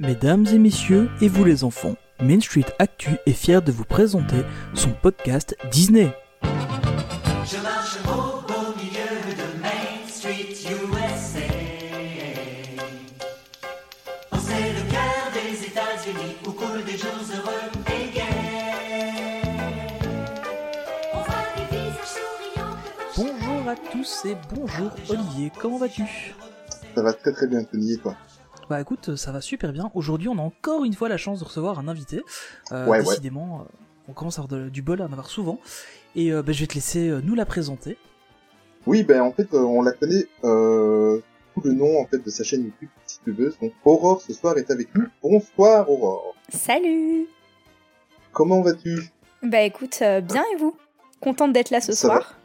Mesdames et messieurs, et vous les enfants, Main Street Actu est fier de vous présenter son podcast Disney. Je marche au beau milieu de Main Street, USA. Oh, c'est le cœur des États-Unis où coulent des jours heureux et gais. On voit des visages souriants que vos Bonjour à tous et bonjour Olivier, comment vas-tu? Ça va très très bien, Tony, et toi? Bah écoute, ça va super bien. Aujourd'hui, on a encore une fois la chance de recevoir un invité. Euh, Ouais, ouais. décidément, euh, on commence à avoir de- du bol à en avoir souvent. Et euh, bah, je vais te laisser euh, nous la présenter. Oui, ben en fait, euh, on la connaît euh, sous le nom en fait de sa chaîne YouTube Titubeuse. Donc Aurore ce soir est avec nous. Bonsoir Aurore. Salut Comment vas-tu? Bah écoute, euh, bien et vous? Contente d'être là ce Ça soir?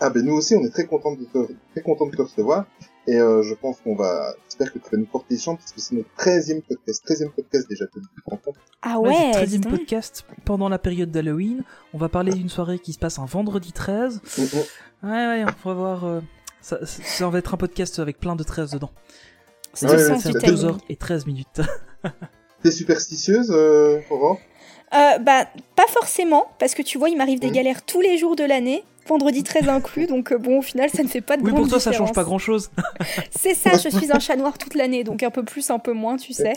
Ah ben nous aussi, on est très contents de te, très contents de te recevoir. Et euh, je pense qu'on va, j'espère que tu vas nous porter chance parce que c'est notre 13e podcast, 13e podcast déjà, tu te compte Ah Ouais, ouais, c'est le dis 13e donc. podcast pendant la période d'Halloween. On va parler d'une soirée qui se passe un vendredi 13. Mm, mm. Ouais, ouais, on va voir. euh, ça, va être un podcast avec plein de 13 dedans. C'est Ouais, ouais, sens c'est du ça. timing. 2 heures et 13 minutes. T'es superstitieuse, euh, Aurore? Euh, bah pas forcément, parce que tu vois, il m'arrive des galères tous les jours de l'année, vendredi 13 inclus, donc euh, bon, au final, ça ne fait pas de Oui, grande pour toi, ça change différence. pas grand chose. C'est ça, je suis un chat noir toute l'année, donc un peu plus, un peu moins, tu sais.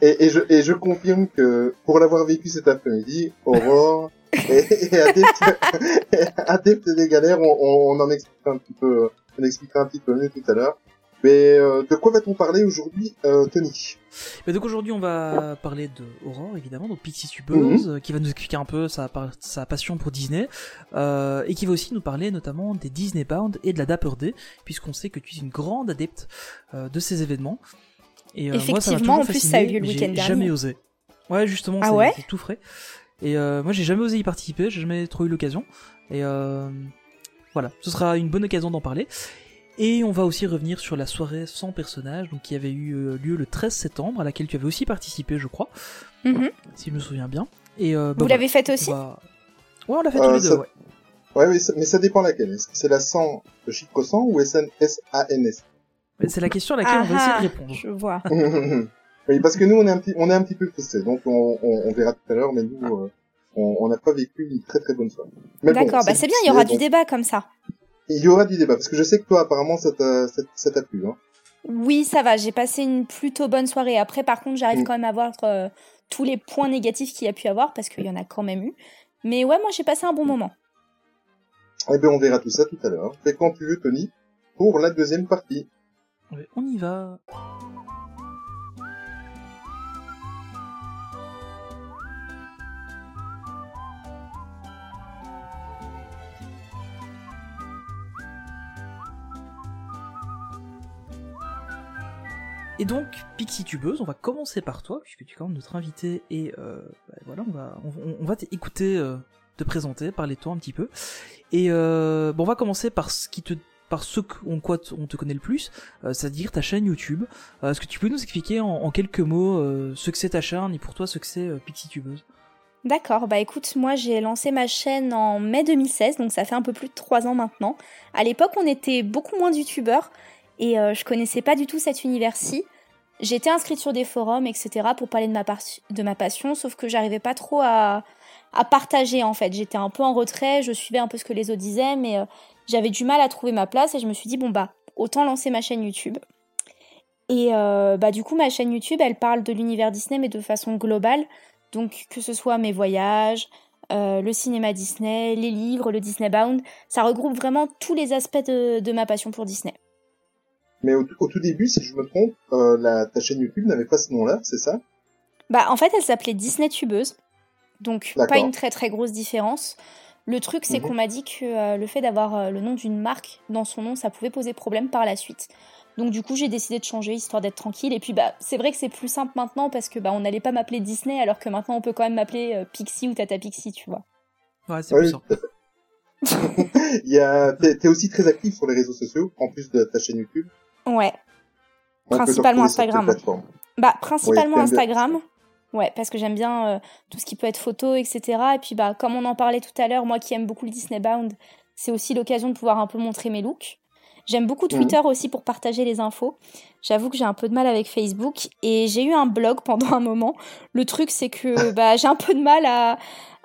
et, et, je, et je confirme que pour l'avoir vécu cet après-midi, Aurore est, est adepte, adepte des galères. On, on, on en expliquera un petit peu, on expliquera un petit peu mieux tout à l'heure. Mais euh, de quoi va-t-on parler aujourd'hui, euh, Tony? Mais donc aujourd'hui, on va parler de Aurore, évidemment, donc Pixie Tubeuse, euh, qui va nous expliquer un peu sa, par- sa passion pour Disney, euh, et qui va aussi nous parler notamment des Disney Bound et de la Dapper Day, puisqu'on sait que tu es une grande adepte euh, de ces événements. Et euh, moi, Effectivement, toujours en plus, fasciné, ça a eu lieu le week-end dernier. jamais osé. Ouais, justement, Ah c'est ouais? c'est tout frais. Et euh, moi, j'ai jamais osé y participer, j'ai jamais trop eu l'occasion. Et euh, voilà, ce sera une bonne occasion d'en parler. Et on va aussi revenir sur la soirée sans personnage, donc qui avait eu euh, lieu le 13 septembre, à laquelle tu avais aussi participé, je crois, Mhm. si je me souviens bien. Et euh, bah, Vous l'avez faite on aussi? va- Ouais, on l'a fait Euh, tous les deux, ouais. Ouais, mais ça, mais ça dépend laquelle. Est-ce que c'est la 100 de Chico 100 ou S-A-N-S C'est la question à laquelle on va Ah, essayer de répondre. Je vois. Oui, parce que nous, on est un petit, on est un petit peu frustrés. Donc, on, on, on verra tout à l'heure, mais nous, euh, on n'a pas vécu une très très bonne soirée. Bon, D'accord, bah c'est bien, il y aura du débat comme ça. Il y aura du débat, parce que je sais que toi, apparemment, ça t'a, ça, ça t'a plu, hein. Oui, ça va, j'ai passé une plutôt bonne soirée. Après, par contre, j'arrive Mm. quand même à voir euh, tous les points négatifs qu'il y a pu avoir, parce qu'il y en a quand même eu. Mais ouais, moi j'ai passé un bon moment. Eh bien, on verra tout ça tout à l'heure. Fais quand tu veux, Tony, pour la deuxième partie. Ouais, on y va. Et donc, Pixie Tubeuse, on va commencer par toi, puisque tu es quand même notre invité, et euh, bah, voilà, on va, on, va t'écouter, euh, te présenter, parler de toi un petit peu. Et euh, on va commencer par ce qui te, par ce en quoi on te connaît le plus, c'est-à-dire ta chaîne YouTube. Est-ce que tu peux nous expliquer en, quelques mots ce que c'est ta chaîne et pour toi ce que c'est euh, Pixie Tubeuse? D'accord, bah écoute, moi j'ai lancé ma chaîne en mai 2016, donc ça fait un peu plus de trois ans maintenant. À l'époque, on était beaucoup moins de youtubeurs et je connaissais pas du tout cet univers-ci. J'étais inscrite sur des forums, etc. pour parler de ma, passion, sauf que j'arrivais pas trop à, partager en fait. J'étais un peu en retrait, je suivais un peu ce que les autres disaient, mais euh, j'avais du mal à trouver ma place et je me suis dit, bon bah, autant lancer ma chaîne YouTube. Et euh, bah du coup, ma chaîne YouTube, elle parle de l'univers Disney, mais de façon globale. Donc que ce soit mes voyages, euh, le cinéma Disney, les livres, le Disney Bound, ça regroupe vraiment tous les aspects de ma passion pour Disney. Mais au, au tout début, si je me trompe, euh, la, ta chaîne YouTube n'avait pas ce nom-là, c'est ça? Bah en fait elle s'appelait Disney Tubeuse, donc pas une très très grosse différence. Le truc c'est Mhm. qu'on m'a dit que euh, le fait d'avoir euh, le nom d'une marque dans son nom, ça pouvait poser problème par la suite. Donc du coup j'ai décidé de changer histoire d'être tranquille. Et puis bah c'est vrai que c'est plus simple maintenant parce que bah on n'allait pas m'appeler Disney alors que maintenant on peut quand même m'appeler euh, Pixie ou Tata Pixie, tu vois. Ouais, c'est Oui, plus simple. Il y a, t'es, t'es aussi très actif sur les réseaux sociaux, en plus de ta chaîne YouTube. Ouais. Principalement Instagram. Bah, principalement. Instagram. Ouais, parce que j'aime bien euh, tout ce qui peut être photo, etc. Et puis, bah, comme on en parlait tout à l'heure, moi qui aime beaucoup le Disney Bound, c'est aussi l'occasion de pouvoir un peu montrer mes looks. J'aime beaucoup Mhm. Twitter aussi pour partager les infos. J'avoue que j'ai un peu de mal avec Facebook et j'ai eu un blog pendant un moment. Le truc, c'est que bah, j'ai un peu de mal à,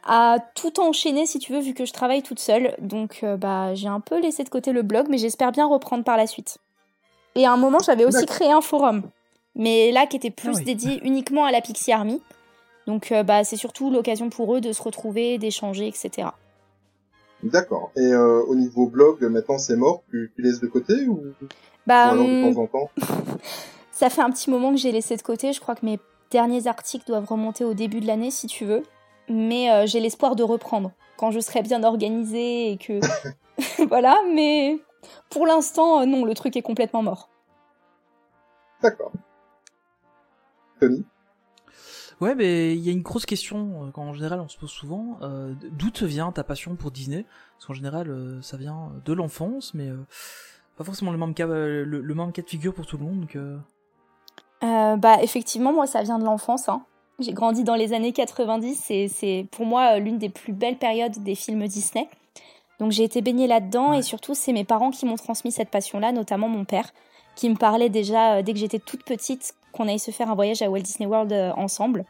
à tout enchaîner, si tu veux, vu que je travaille toute seule. Donc, euh, bah, j'ai un peu laissé de côté le blog, mais j'espère bien reprendre par la suite. Et à un moment, j'avais aussi D'accord. créé un forum, mais là, qui était plus Ah oui. dédié uniquement à la Pixie Army. Donc, euh, bah, c'est surtout l'occasion pour eux de se retrouver, d'échanger, etc. D'accord. Et euh, au niveau blog, maintenant c'est mort, tu, tu laisses de côté ou, ou Bah, alors de hum, temps en temps? Ça fait un petit moment que j'ai laissé de côté. Je crois que mes derniers articles doivent remonter au début de l'année, si tu veux. Mais euh, j'ai l'espoir de reprendre quand je serai bien organisée et que. voilà, mais pour l'instant, euh, non, le truc est complètement mort. D'accord. Tony Ouais, mais il y a une grosse question euh, qu'en général on se pose souvent. euh, D'où te vient ta passion pour Disney? Parce qu'en général, euh, ça vient de l'enfance, mais euh, pas forcément le même cas, euh, le, le même cas de figure pour tout le monde. Donc, euh, Euh, bah, effectivement, moi, ça vient de l'enfance. hein. J'ai grandi dans les années 90 et c'est pour moi euh, l'une des plus belles périodes des films Disney. Donc j'ai été baignée là-dedans Ouais. et surtout c'est mes parents qui m'ont transmis cette passion-là, notamment mon père, qui me parlait déjà euh, dès que j'étais toute petite qu'on aille se faire un voyage à Walt Disney World euh, ensemble.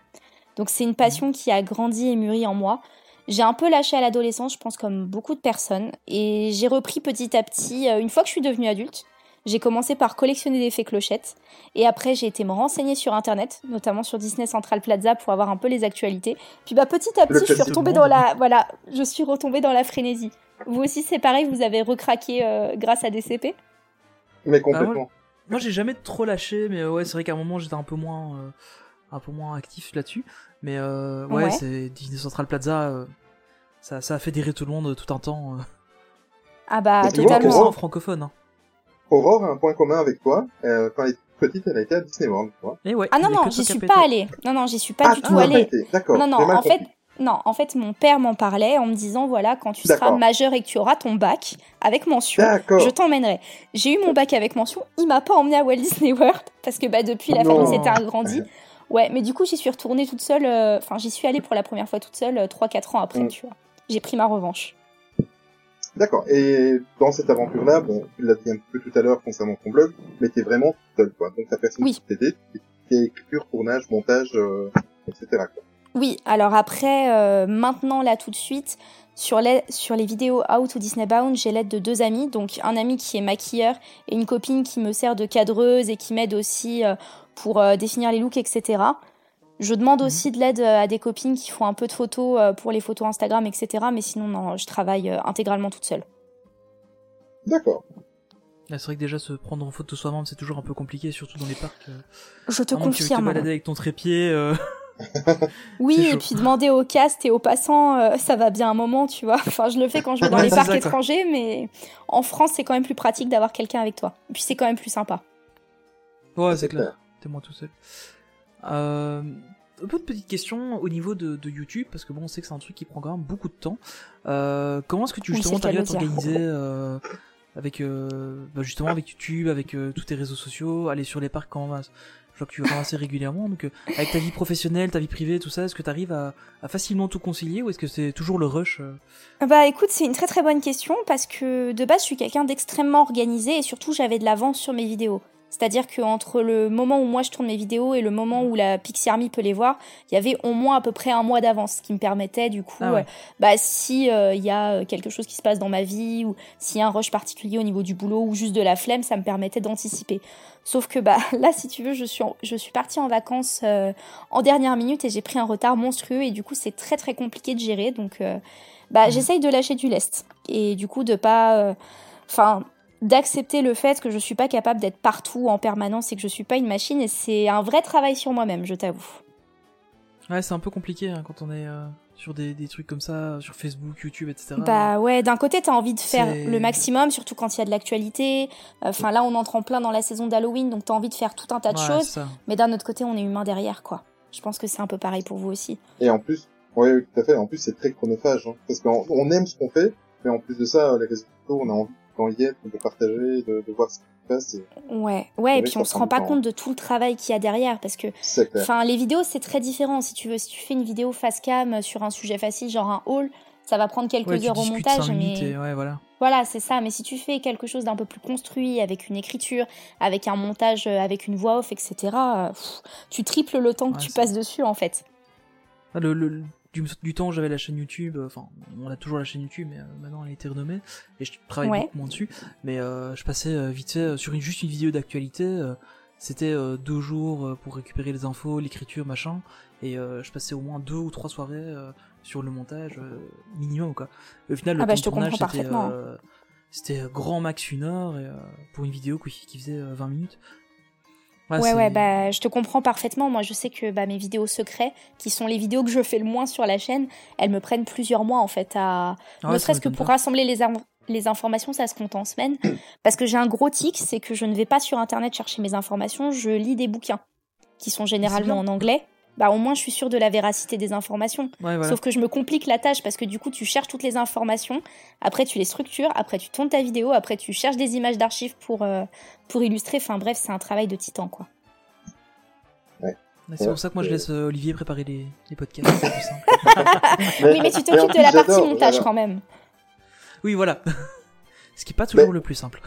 Donc c'est une passion qui a grandi et mûri en moi. J'ai un peu lâché à l'adolescence, je pense comme beaucoup de personnes, et j'ai repris petit à petit euh, une fois que je suis devenue adulte. J'ai commencé par collectionner des fées clochettes. Et après, j'ai été me renseigner sur Internet, notamment sur Disney Central Plaza pour avoir un peu les actualités. Puis bah petit à Le petit, je suis retombée dans la, voilà, je suis retombée dans la frénésie. Vous aussi, c'est pareil, vous avez recraqué euh, grâce à DCP. Mais Ah, complètement. moi, j'ai jamais trop lâché, mais euh, ouais, c'est vrai qu'à un moment j'étais un peu moins, euh, un peu moins actif là-dessus. Mais euh, ouais, Ouais. c'est Disney Central Plaza. euh, ça, ça a fédéré tout le monde tout un temps. euh. Ah bah Et tu vois, Totalement en francophone. Hein. Aurore a un point commun avec toi. Euh, quand elle était petite, elle a été à Disney World, tu vois. Et ouais, Ah non non, j'y suis as pas pété. allée. Non non, j'y suis pas ah, du tout allée. D'accord. Non non, en fait, non, en fait, mon père m'en parlait en me disant voilà, quand tu seras majeur et que tu auras ton bac avec mention, je t'emmènerai. J'ai eu mon bac avec mention, il m'a pas emmené à Walt Disney World parce que bah depuis la Non. famille s'était agrandie. Ouais, mais du coup, j'y suis retournée toute seule. euh, Enfin, j'y suis allée pour la première fois toute seule 3-4 ans après, Mm. tu vois. J'ai pris ma revanche. D'accord. Et dans cette aventure-là, bon, tu l'as dit un peu tout à l'heure concernant ton blog, mais t'es vraiment seule, quoi. Donc t'as personne Oui. qui t'aide, fais écriture, tournage, montage, euh, etc. Quoi. Oui, alors après, euh, maintenant, là, tout de suite, sur les, sur les vidéos Out ou Disney Bound, j'ai l'aide de deux amis. Donc, un ami qui est maquilleur et une copine qui me sert de cadreuse et qui m'aide aussi euh, pour définir les looks, etc. Je demande aussi de l'aide euh, à des copines qui font un peu de photos euh, pour les photos Instagram, etc. Mais sinon, non, je travaille euh, intégralement toute seule. D'accord. Ah, c'est vrai que déjà se prendre en photo soi-même c'est toujours un peu compliqué, surtout dans les parcs. Je te moins que tu te confirme. balader avec ton trépied. euh, Oui, et puis demander au cast et aux passants, euh, ça va bien un moment, tu vois. Enfin, je le fais quand je vais dans Ouais, les parcs ça, quoi. étrangers, mais en France, c'est quand même plus pratique d'avoir quelqu'un avec toi. Et puis c'est quand même plus sympa. Ouais, C'est c'est clair. T'es moi tout seul. Euh, un peu de petite question au niveau de, de YouTube, parce que bon, on sait que c'est un truc qui prend quand même beaucoup de temps. Euh, comment est-ce que tu justement t'arrives à t'organiser euh, avec euh, bah, justement avec YouTube, avec euh, tous tes réseaux sociaux, aller sur les parcs quand même. Je vois que tu vas assez régulièrement, donc euh, avec ta vie professionnelle, ta vie privée, tout ça, est-ce que tu arrives à, à facilement tout concilier ou est-ce que c'est toujours le rush Bah écoute, c'est une très très bonne question parce que de base, je suis quelqu'un d'extrêmement organisé et surtout, j'avais de l'avance sur mes vidéos. C'est-à-dire qu'entre le moment où moi je tourne mes vidéos et le moment où la Pixie Army peut les voir, il y avait au moins à peu près un mois d'avance, ce qui me permettait du coup, Ah ouais. euh, bah si euh, il y a quelque chose qui se passe dans ma vie ou s'il y a un rush particulier au niveau du boulot ou juste de la flemme, ça me permettait d'anticiper. Sauf que bah là, si tu veux, je suis en- je suis partie en vacances euh, en dernière minute et j'ai pris un retard monstrueux et du coup c'est très très compliqué de gérer. Donc euh, bah Mhm. j'essaye de lâcher du lest et du coup de pas, euh, enfin d'accepter le fait que je suis pas capable d'être partout en permanence et que je suis pas une machine et c'est un vrai travail sur moi-même, je t'avoue. Ouais, c'est un peu compliqué hein, quand on est euh, sur des, des trucs comme ça, sur Facebook, YouTube, etc. Bah ouais, d'un côté, t'as envie de faire le maximum, surtout quand il y a de l'actualité. Enfin, là, on entre en plein dans la saison d'Halloween, donc t'as envie de faire tout un tas de Ouais, choses. Mais d'un autre côté, on est humain derrière, quoi. Je pense que c'est un peu pareil pour vous aussi. Et en plus, oui, oui, tout à fait. En plus, c'est très chronophage, hein, parce qu'on on aime ce qu'on fait, mais en plus de ça, les réseaux sociaux, on a envie d'en y être, de partager, de, de voir ce qui se passe. et Ouais, ouais, et puis on se rend pas temps. compte de tout le travail qu'il y a derrière, parce que, enfin, les vidéos, c'est très différent. Si tu veux, si tu fais une vidéo face cam sur un sujet facile, genre un haul, ça va prendre quelques Ouais, heures au montage, mais et ouais, voilà. voilà, c'est ça. Mais si tu fais quelque chose d'un peu plus construit, avec une écriture, avec un montage, euh, avec une voix off, etc., euh, pff, tu triples le temps que Ouais, tu passes dessus, en fait. Ah, le, le- du, du temps, j'avais la chaîne YouTube, euh, enfin, on a toujours la chaîne YouTube, mais euh, maintenant elle a été renommée, et je travaille Ouais. beaucoup moins dessus, mais euh, je passais vite fait sur une, juste une vidéo d'actualité, c'était deux jours pour récupérer les infos, l'écriture, machin, et je passais au moins deux ou trois soirées sur le montage, minimum, quoi. Et au final, le Ah bah, je te tournage, comprends c'était, parfaitement. c'était grand max une heure, et, euh, pour une vidéo qui, qui faisait euh, 20 minutes. Ouais, ouais, bah, je te comprends parfaitement. Moi, je sais que bah, mes vidéos secrets, qui sont les vidéos que je fais le moins sur la chaîne, elles me prennent plusieurs mois, en fait, à... Ah ouais, ne serait-ce que pour pas. rassembler les, les informations, ça se compte en semaines. Parce que j'ai un gros tic, c'est que je ne vais pas sur Internet chercher mes informations, je lis des bouquins, qui sont généralement en anglais. Bah, au moins, je suis sûre de la véracité des informations. Ouais, voilà. Sauf que je me complique la tâche parce que du coup, tu cherches toutes les informations, après tu les structures, après tu tournes ta vidéo, après tu cherches des images d'archives pour, euh, pour illustrer. Enfin bref, c'est un travail de titan, quoi. Mais C'est pour ça que moi je Ouais. laisse euh, Olivier préparer les, les podcasts, plus. Oui, mais tu t'occupes de la partie montage voilà. quand même. Oui, voilà. Ce qui est pas toujours Mais- le plus simple.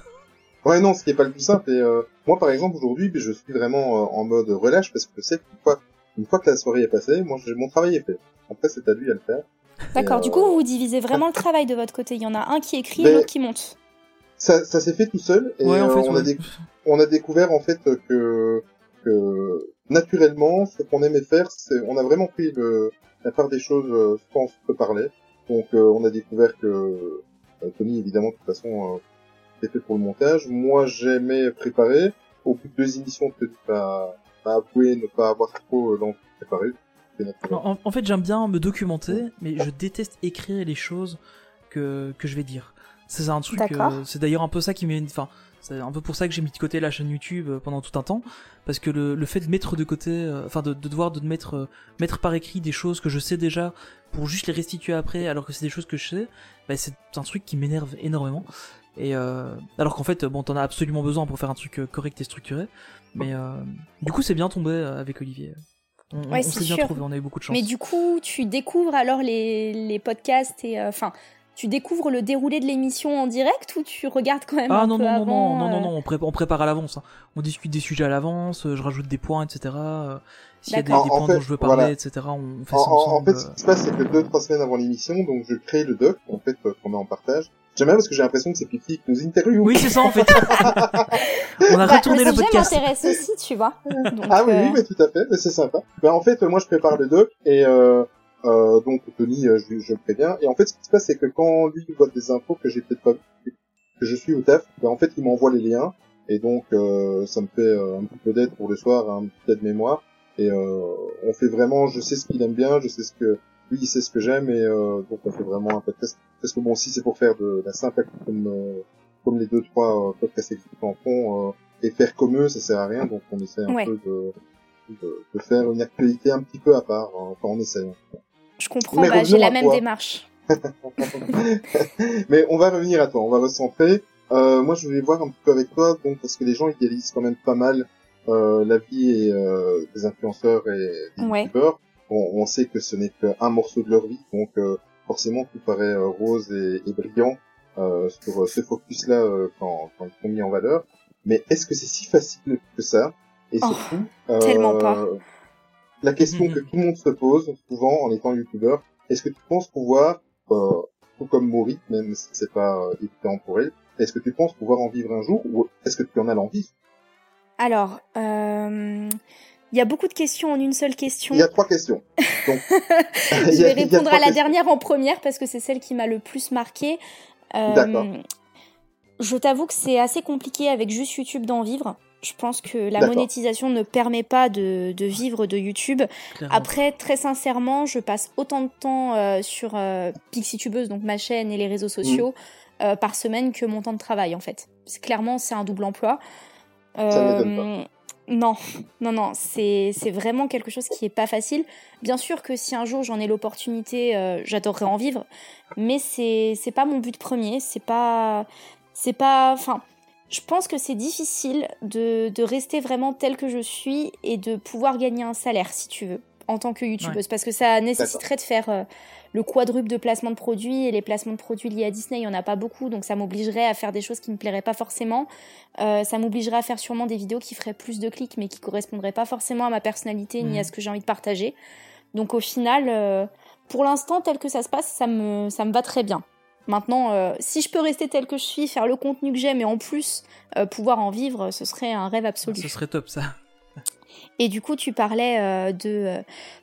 Ouais, non, ce qui est pas le plus simple. Et euh, moi, par exemple, aujourd'hui, je suis vraiment euh, en mode relâche parce que je sais qu'une fois, une fois que la soirée est passée, moi, j'ai- mon travail est fait. Après, c'est à lui à le faire. D'accord, du euh, coup, vous vous divisez vraiment le travail de votre côté. Il y en a un qui écrit et l'autre qui monte. Ça, ça s'est fait tout seul. Et ouais, en euh, fait, on, ouais. a déc- on a découvert en fait que, que naturellement, ce qu'on aimait faire, c'est, on a vraiment pris le, la part des choses euh, sans se parler. Donc, euh, on a découvert que euh, Tony, évidemment, de toute façon, euh, était fait pour le montage. Moi, j'aimais préparer. Au bout de deux émissions, Tony m'a m'a avoué ne pas avoir trop l'envie de préparer. C'est naturel. En, en fait, j'aime bien me documenter, mais je déteste écrire les choses que, que je vais dire. C'est un truc. Euh, c'est d'ailleurs un peu ça qui m'est. Enfin, c'est un peu pour ça que j'ai mis de côté la chaîne YouTube euh, pendant tout un temps, parce que le, le fait de mettre de côté, euh, enfin de, de devoir de mettre euh, mettre par écrit des choses que je sais déjà pour juste les restituer après, alors que c'est des choses que je sais, bah, c'est un truc qui m'énerve énormément. Et euh, alors qu'en fait, bon, t'en as absolument besoin pour faire un truc euh, correct et structuré. Mais euh, du coup, c'est bien tombé euh, avec Olivier. On, Ouais, on s'est bien trouvé, on a eu beaucoup de chance. Mais du coup, tu découvres alors les, les podcasts et. euh, Enfin, tu découvres le déroulé de l'émission en direct ou tu regardes quand même Ah un non peu non non avant non non non euh, non on, pré- on prépare à l'avance. hein. On discute des sujets à l'avance, je rajoute des points, etc. euh, S'il y a des, des points fait, dont je veux parler, voilà. etc. On fait En, ça en- fait, ce qui se passe, c'est que deux, trois semaines avant l'émission, donc je crée le doc, en fait, euh, qu'on met en partage. J'aime bien parce que j'ai l'impression que c'est Pipi qui nous interviewe. Oui c'est ça en fait. on a bah, retourné le le sujet podcast. m'intéresse aussi, tu vois. Donc, Ah oui, euh, oui, mais tout à fait, mais c'est sympa. Ben, en fait, euh, moi, je prépare le doc et euh, euh, donc Tony, euh, je, je le préviens. Et en fait, ce qui se passe, c'est que quand lui voit des infos que j'ai peut-être pas vues, que je suis au taf, ben, en fait, il m'envoie les liens et donc euh, ça me fait euh, un petit peu d'aide pour le soir, un petit aide mémoire. Et euh, on fait vraiment, je sais ce qu'il aime bien, je sais ce que lui, il sait ce que j'aime et euh, donc on fait vraiment un podcast. Parce que bon, si c'est pour faire de la simple comme euh, comme les deux trois podcasts en font euh, et faire comme eux, ça sert à rien. Donc on essaie un Ouais. peu de, de, de faire une actualité un petit peu à part. hein. Enfin, on essaye. Je comprends, Mais bah, j'ai la même toi. démarche. Mais on va revenir à toi, on va recentrer. Euh, moi, je voulais voir un petit peu avec toi, donc parce que les gens idéalisent quand même pas mal euh, la vie et, euh, des influenceurs et des Ouais. youtubeurs. On sait que ce n'est qu'un morceau de leur vie, donc euh, forcément tout paraît rose et, et brillant sur ce focus-là quand, quand ils sont mis en valeur. Mais est-ce que c'est si facile que ça? Et Oh, surtout, tellement pas. La question que tout le monde se pose souvent en étant youtubeur, est-ce que tu penses pouvoir, tout comme Maurice, même si c'est pas évident pour elle, est-ce que tu penses pouvoir en vivre un jour ou est-ce que tu en as l'envie? Alors, euh, il y a beaucoup de questions en une seule question. Il y a trois questions. Donc, Je vais a répondre à la questions. dernière en première parce que c'est celle qui m'a le plus marqué. Euh, D'accord. Je t'avoue que c'est assez compliqué avec juste YouTube d'en vivre. Je pense que la monétisation ne permet pas de, de vivre de YouTube. clairement. Après, très sincèrement, je passe autant de temps euh, sur euh, Pixitubeuse, donc ma chaîne et les réseaux sociaux, Mm. euh, par semaine que mon temps de travail, en fait. Clairement, c'est un double emploi. Ça m'étonne non, non, non, c'est c'est vraiment quelque chose qui est pas facile. Bien sûr que si un jour j'en ai l'opportunité, euh, j'adorerais en vivre, mais c'est c'est pas mon but premier. C'est pas c'est pas. Enfin, je pense que c'est difficile de de rester vraiment tel que je suis et de pouvoir gagner un salaire, si tu veux, en tant que youtubeuse parce que ça nécessiterait de faire euh, le quadruple de placement de produits et les placements de produits liés à Disney, il y en a pas beaucoup, donc ça m'obligerait à faire des choses qui me plairaient pas forcément. Euh, ça m'obligerait à faire sûrement des vidéos qui feraient plus de clics mais qui correspondraient pas forcément à ma personnalité ni Mhm. à ce que j'ai envie de partager. Donc au final, euh, pour l'instant tel que ça se passe, ça me ça me va très bien. Maintenant, euh, si je peux rester tel que je suis, faire le contenu que j'aime et en plus pouvoir en vivre, ce serait un rêve absolu. Ce serait top ça. Et du coup, tu parlais euh, de,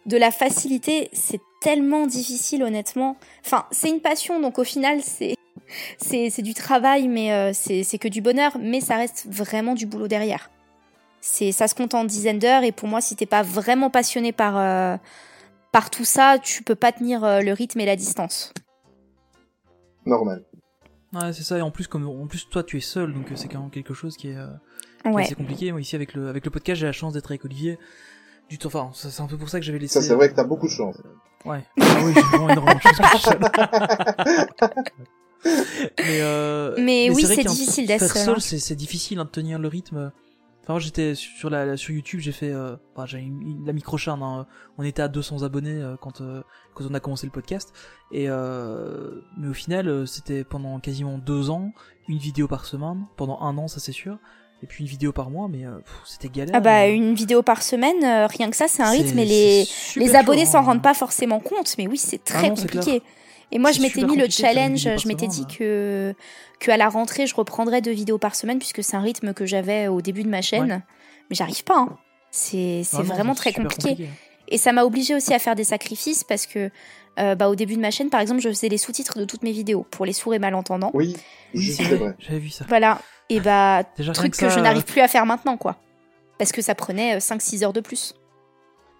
de la facilité. C'est tellement difficile, honnêtement. Enfin, c'est une passion, donc au final, c'est. C'est c'est du travail, mais euh, c'est c'est que du bonheur, mais ça reste vraiment du boulot derrière. C'est ça se compte en dizaines d'heures, et pour moi, si t'es pas vraiment passionné par, euh, par tout ça, tu peux pas tenir euh, le rythme et la distance. Normal. Ouais, c'est ça. Et en plus, comme en plus toi, tu es seul, donc euh, c'est quand même quelque chose qui est, euh, qui est Ouais. assez compliqué. Moi, ici, avec le avec le podcast, j'ai la chance d'être avec Olivier. Du temps, enfin, c'est un peu pour ça que j'avais laissé. Ça, c'est vrai que t'as beaucoup de chance. Ouais. Ah oui, j'ai vraiment énormément de chance mais, euh, Mais oui, c'est difficile d'être seul, hein. C'est difficile hein, de tenir le rythme. Enfin, moi, j'étais sur la sur YouTube, j'ai fait, euh, enfin, j'ai une- la microcharne. Hein, on était à 200 abonnés euh, quand euh, quand on a commencé le podcast. Et euh, mais au final, euh, c'était pendant quasiment deux ans, une vidéo par semaine. Pendant un an, ça c'est sûr. Et puis une vidéo par mois, mais euh, c'était galère. Ah bah, euh, une vidéo par semaine, euh, rien que ça, c'est un rythme, et les, Les abonnés s'en hein. rendent pas forcément compte, mais oui, c'est très non, c'est compliqué. Et moi, je m'étais mis le challenge, je m'étais dit semaine. que, que à la rentrée, je reprendrais deux vidéos par semaine, puisque c'est un rythme que j'avais au début de ma chaîne. Ouais. Mais j'arrive pas. hein. C'est Ah vraiment très compliqué. Et ça m'a obligé aussi à faire des sacrifices, parce que euh, bah, au début de ma chaîne, par exemple, je faisais les sous-titres de toutes mes vidéos, pour les sourds et malentendants. Oui, c'est vrai. J'avais vu ça. Voilà. Et bah, Déjà, truc que ça, je euh, n'arrive plus à faire maintenant, quoi. Parce que ça prenait 5-6 heures de plus.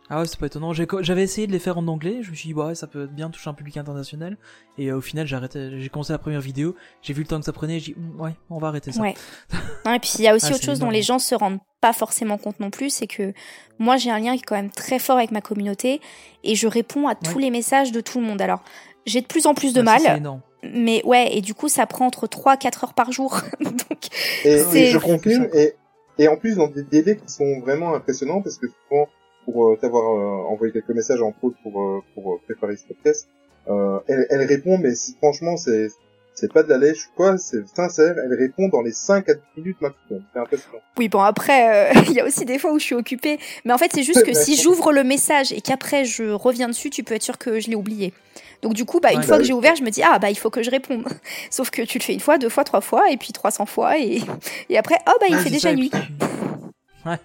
Ah ouais, c'est pas étonnant. J'avais essayé de les faire en anglais. Je me suis dit, ouais, ça peut bien toucher un public international. Et euh, au final, j'ai arrêté. J'ai commencé la première vidéo. J'ai vu le temps que ça prenait. J'ai dit, ouais, on va arrêter ça. Ouais. Non, et puis il y a aussi Ah, autre chose dont les gens se rendent pas forcément compte non plus, c'est que moi j'ai un lien qui est quand même très fort avec ma communauté et je réponds à tous Ouais. les messages de tout le monde. Alors j'ai de plus en plus de C'est mal. Mais ouais, et du coup ça prend entre 3 4 heures par jour. Donc Et, C'est- et je confirme, et, et en plus dans des délais qui sont vraiment impressionnants, parce que souvent, pour euh, t'avoir euh, envoyé quelques messages en faute pour, euh, pour préparer ce podcast, euh, elle, elle répond, mais franchement, c'est c'est pas de la lèche ou quoi, c'est sincère, elle répond dans les 5 à 10 minutes maximum. C'est impressionnant. oui, bon après euh, il y a aussi des fois où je suis occupée, mais en fait c'est juste que si j'ouvre le message et qu'après je reviens dessus, tu peux être sûr que je l'ai oublié. Donc du coup, bah, une Ouais. fois Bah que oui. j'ai ouvert, je me dis ah bah il faut que je réponde. Sauf que tu le fais une fois, deux fois, trois fois, et puis 300 fois, et, et après oh bah il fait déjà ça, nuit. puis- Ouais.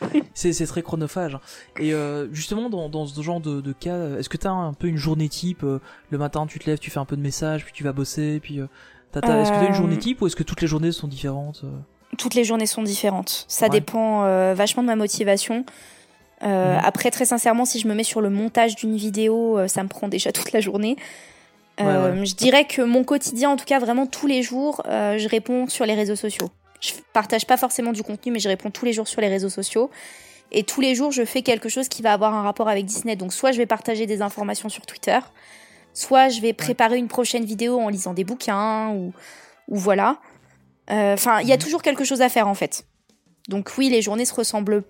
C'est très chronophage. Et euh, justement, dans, dans ce genre de, de cas, est-ce que t'as un peu une journée type euh, Le matin, tu te lèves, tu fais un peu de messages, puis tu vas bosser, puis euh, est-ce que t'as une Euh, journée type ou est-ce que toutes les journées sont différentes euh? Toutes les journées sont différentes. Ça Ouais. dépend euh, vachement de ma motivation. Euh, Mhm. Après, très sincèrement, si je me mets sur le montage d'une vidéo, euh, ça me prend déjà toute la journée. Ouais, Euh, Je dirais que mon quotidien, en tout cas vraiment tous les jours, euh, je réponds sur les réseaux sociaux. Je partage pas forcément du contenu, mais je réponds tous les jours sur les réseaux sociaux. Et tous les jours, je fais quelque chose qui va avoir un rapport avec Disney. Donc soit je vais partager des informations sur Twitter, soit je vais préparer une prochaine vidéo en lisant des bouquins, ou, ou voilà. Enfin, il y a Mhm. toujours quelque chose à faire en fait. Donc oui, les journées se ressemblent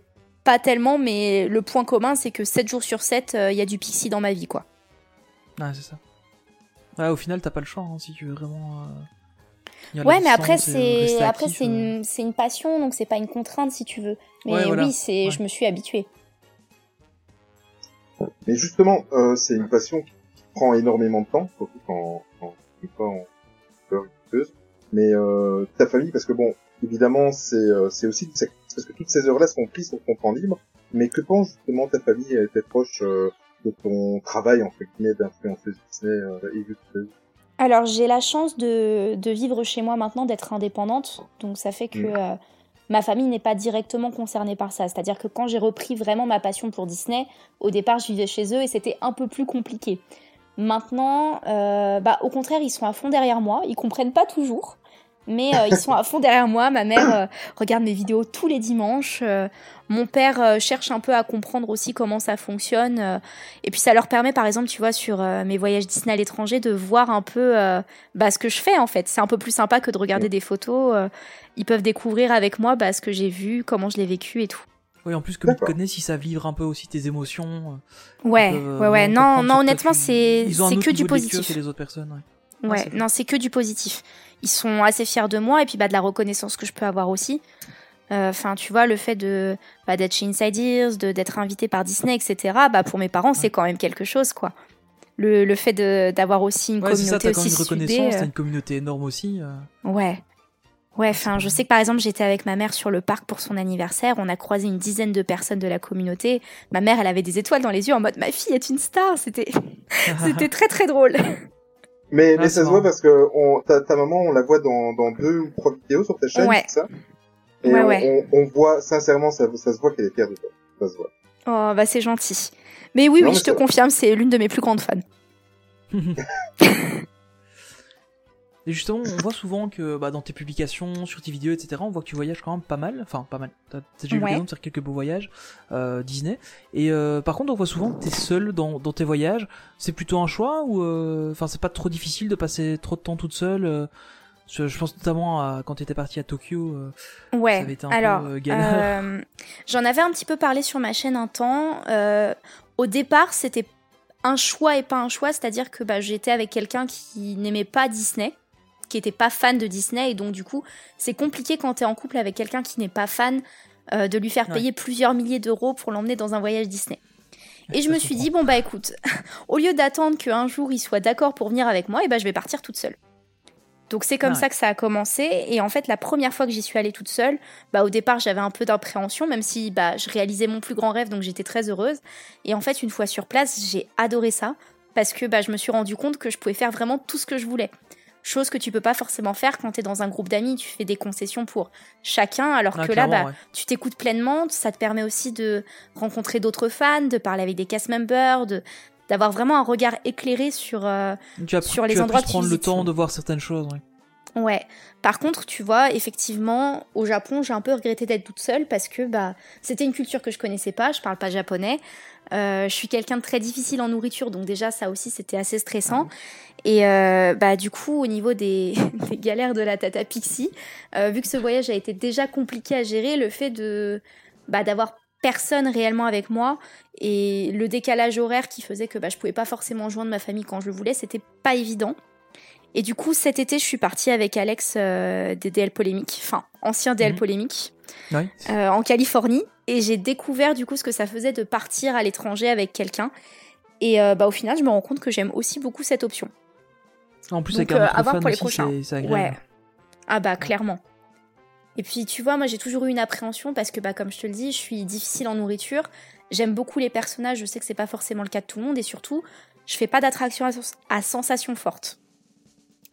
pas tellement, mais le point commun, c'est que 7 jours sur 7, euh, il y a du Pixie dans ma vie, quoi. Ah, c'est ça. Ouais, au final, t'as pas le choix hein, si tu veux vraiment. euh, Ouais, mais après c'est après c'est euh. une c'est une passion, donc c'est pas une contrainte si tu veux. Mais Ouais, voilà. oui, c'est Ouais. je me suis habituée. Mais justement, euh, c'est une passion qui prend énormément de temps, surtout quand, quand on est pas en peur youtubeuse. Mais euh, ta famille, parce que bon, évidemment, c'est euh, c'est aussi du sacrifice, parce que toutes ces heures-là sont prises sur ton temps libre. Mais que pense justement ta famille et tes proches euh, de ton travail entre guillemets d'influenceuse Disney euh, et youtubeuse Alors j'ai la chance de, de vivre chez moi maintenant, d'être indépendante, donc ça fait que Mm. euh, ma famille n'est pas directement concernée par ça. C'est-à-dire que quand j'ai repris vraiment ma passion pour Disney, au départ je vivais chez eux et c'était un peu plus compliqué. Maintenant, euh, bah, au contraire, ils sont à fond derrière moi. Ils comprennent pas toujours, mais euh, ils sont à fond derrière moi. Ma mère euh, regarde mes vidéos tous les dimanches. Euh, mon père euh, cherche un peu à comprendre aussi comment ça fonctionne. euh, et puis ça leur permet, par exemple, tu vois, sur euh, mes voyages Disney à l'étranger, de voir un peu euh, bah, ce que je fais en fait. C'est un peu plus sympa que de regarder des photos. euh, ils peuvent découvrir avec moi bah, ce que j'ai vu, comment je l'ai vécu et tout. Oui, en plus, comme ils te connaissent, ils savent vivre un peu aussi tes émotions. Ouais, euh, ouais, ouais. on Non, non, honnêtement, c'est ils ont un c'est que du lecture positif. que les autres personnes. Ouais. Ouais, non, c'est que du positif. Ils sont assez fiers de moi et puis bah, de la reconnaissance que je peux avoir aussi. Euh, Enfin, tu vois, le fait de bah, d'être chez Inside Ears, de d'être invité par Disney, etc. Bah, pour mes parents, c'est quand même quelque chose, quoi. Le, le fait de- d'avoir aussi une Ouais, c'est ça, communauté même aussi une reconnaissance, euh, t'as une communauté énorme aussi. euh. Ouais. Ouais, enfin, je sais que par exemple, j'étais avec ma mère sur le parc pour son anniversaire. On a croisé une dizaine de personnes de la communauté. Ma mère, elle avait des étoiles dans les yeux en mode ma fille est une star. C'était, c'était très très drôle. Mais, ça se voit parce que on, ta, ta maman, on la voit dans, dans deux ou trois vidéos sur ta chaîne, Ouais. c'est ça Et Ouais, on, ouais. On, on voit, sincèrement, ça, ça se voit qu'elle est fière de toi. Ça se voit. Oh, bah c'est gentil. Mais oui, Non, oui, mais je te confirme, c'est l'une de mes plus grandes fans. Et justement, on voit souvent que bah, dans tes publications, sur tes vidéos, etc., on voit que tu voyages quand même pas mal. Enfin, pas mal. T'as déjà eu Ouais. l'occasion de faire quelques beaux voyages euh, Disney. Et euh, par contre, on voit souvent que t'es seul dans, dans tes voyages. C'est plutôt un choix ou euh, enfin c'est pas trop difficile de passer trop de temps toute seule. euh, je, je pense notamment à quand t'étais partie à Tokyo. euh, Ça Ouais. avait été un peu, Alors, euh, galère. euh, j'en avais un petit peu parlé sur ma chaîne un temps. Euh, au départ, c'était un choix et pas un choix, c'est-à-dire que bah, j'étais avec quelqu'un qui n'aimait pas Disney, qui était pas fan de Disney, et donc du coup, c'est compliqué quand t'es en couple avec quelqu'un qui n'est pas fan euh, de lui faire Ouais. payer plusieurs milliers d'euros pour l'emmener dans un voyage Disney. Et je me suis dit bon bah écoute, au lieu d'attendre qu'un jour il soit d'accord pour venir avec moi, et bah je vais partir toute seule. Donc c'est comme ouais. ça que ça a commencé. Et en fait, la première fois que j'y suis allée toute seule, bah au départ j'avais un peu d'appréhension, même si bah je réalisais mon plus grand rêve, donc j'étais très heureuse. Et en fait, une fois sur place, j'ai adoré ça parce que bah je me suis rendu compte que je pouvais faire vraiment tout ce que je voulais. Chose que tu peux pas forcément faire quand t'es dans un groupe d'amis, tu fais des concessions pour chacun, alors Ah, que là, bah, ouais. tu t'écoutes pleinement, ça te permet aussi de rencontrer d'autres fans, de parler avec des cast members, de d'avoir vraiment un regard éclairé sur euh, tu sur tu les vas endroits que tu prendre le temps de voir certaines choses. ouais. Ouais. Par contre, tu vois, effectivement, au Japon, j'ai un peu regretté d'être toute seule parce que bah c'était une culture que je connaissais pas. Je parle pas japonais. Euh, je suis quelqu'un de très difficile en nourriture, donc déjà ça aussi c'était assez stressant. Et euh, bah du coup, au niveau des, des galères de la Tata Pixie, euh, vu que ce voyage a été déjà compliqué à gérer, le fait de bah, d'avoir personne réellement avec moi et le décalage horaire qui faisait que bah, je pouvais pas forcément joindre ma famille quand je le voulais, c'était pas évident. Et du coup, cet été, je suis partie avec Alex euh, des DL Polémiques, enfin, ancien DL. Polémiques, Ouais. euh, en Californie. Et j'ai découvert du coup ce que ça faisait de partir à l'étranger avec quelqu'un. Et euh, bah, au final, je me rends compte que j'aime aussi beaucoup cette option. En plus, Donc, avec un euh, autre à voir fan pour les aussi, prochains. c'est-. Ouais. Ah bah clairement. Et puis tu vois, moi j'ai toujours eu une appréhension parce que bah comme je te le dis, je suis difficile en nourriture. J'aime beaucoup les personnages, je sais que c'est pas forcément le cas de tout le monde et surtout, je fais pas d'attraction à, sens- à sensation forte.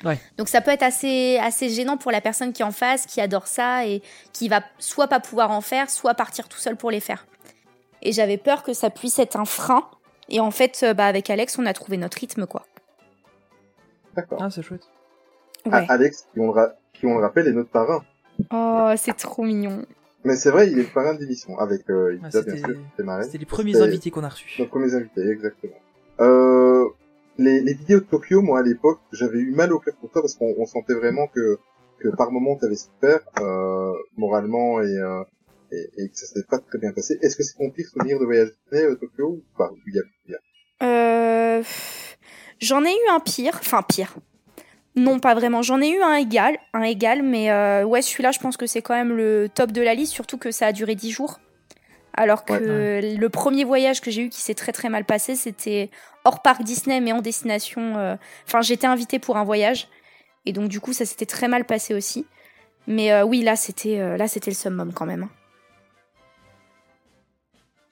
Ouais. Donc ça peut être assez assez gênant pour la personne qui est en face, qui adore ça et qui va soit pas pouvoir en faire, soit partir tout seul pour les faire. Et j'avais peur que ça puisse être un frein. Et en fait, euh, bah avec Alex, on a trouvé notre rythme quoi. D'accord. Ah, c'est chouette. Ouais. Ah, Alex, qui on, le ra- qui on le rappelle, est notre parrain. Oh, c'est trop mignon. Mais c'est vrai, il est le parrain de l'émission, avec euh, Ah, c'était- sûr, c'est marrant. C'était les premiers invités qu'on a reçus. Nos premiers invités, exactement. Euh, les, vidéos de Tokyo, moi, à l'époque, j'avais eu mal au cœur pour toi, parce qu'on on sentait vraiment que, que par moment, t'avais souffert, euh, moralement, et, euh, et, et que ça s'était pas très bien passé. Est-ce que c'est ton pire souvenir de voyage Disney, euh, Tokyo, ou pas il y a pire? Euh, J'en ai eu un pire, enfin pire. Non, pas vraiment. J'en ai eu un égal, un égal, mais euh, ouais, celui-là, je pense que c'est quand même le top de la liste, surtout que ça a duré 10 jours. Alors que le premier voyage que j'ai eu qui s'est très très mal passé, c'était hors parc Disney, mais en destination. euh, Enfin, j'étais invitée pour un voyage, et donc du coup, ça s'était très mal passé aussi. Mais euh, oui, là, c'était euh, là, c'était le summum quand même. hein.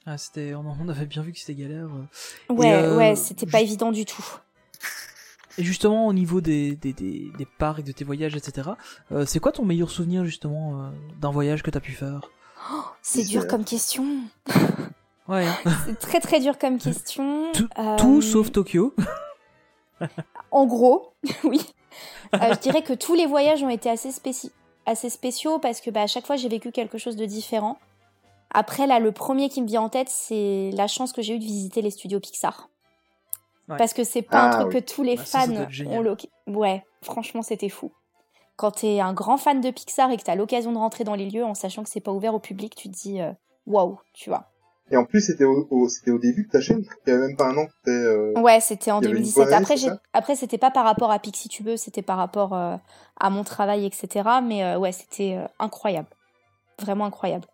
Ah, c'était, on, avait bien vu que c'était galère. Ouais, ouais, c'était pas évident du tout. Et justement, au niveau des, des, des, des parcs, de tes voyages, etc., c'est quoi ton meilleur souvenir, justement, d'un voyage que t'as pu faire? C'est dur C'est- comme question. Ouais. C'est très très dur comme question. Tout- Euh, tout sauf Tokyo. En gros, oui. Euh, je dirais que tous les voyages ont été assez, spéci- assez spéciaux parce que bah, à chaque fois j'ai vécu quelque chose de différent. Après, là, le premier qui me vient en tête, c'est la chance que j'ai eue de visiter les studios Pixar. Ouais. Parce que c'est pas un Ah, truc oui. que tous les Bah, ça, ça fans ont l'occasion. Ouais, franchement, c'était fou. Quand t'es un grand fan de Pixar et que t'as l'occasion de rentrer dans les lieux en sachant que c'est pas ouvert au public, tu te dis, euh, waouh, tu vois. Et en plus, c'était au, au- c'était au début de ta chaîne. Il y avait même pas un an que euh, Ouais, c'était en Il y avait une 2017. vraie, Après, j'ai... Après, c'était pas par rapport à PixieTubeuse, c'était par rapport euh, à mon travail, etc. Mais euh, ouais, c'était euh, incroyable. Vraiment incroyable.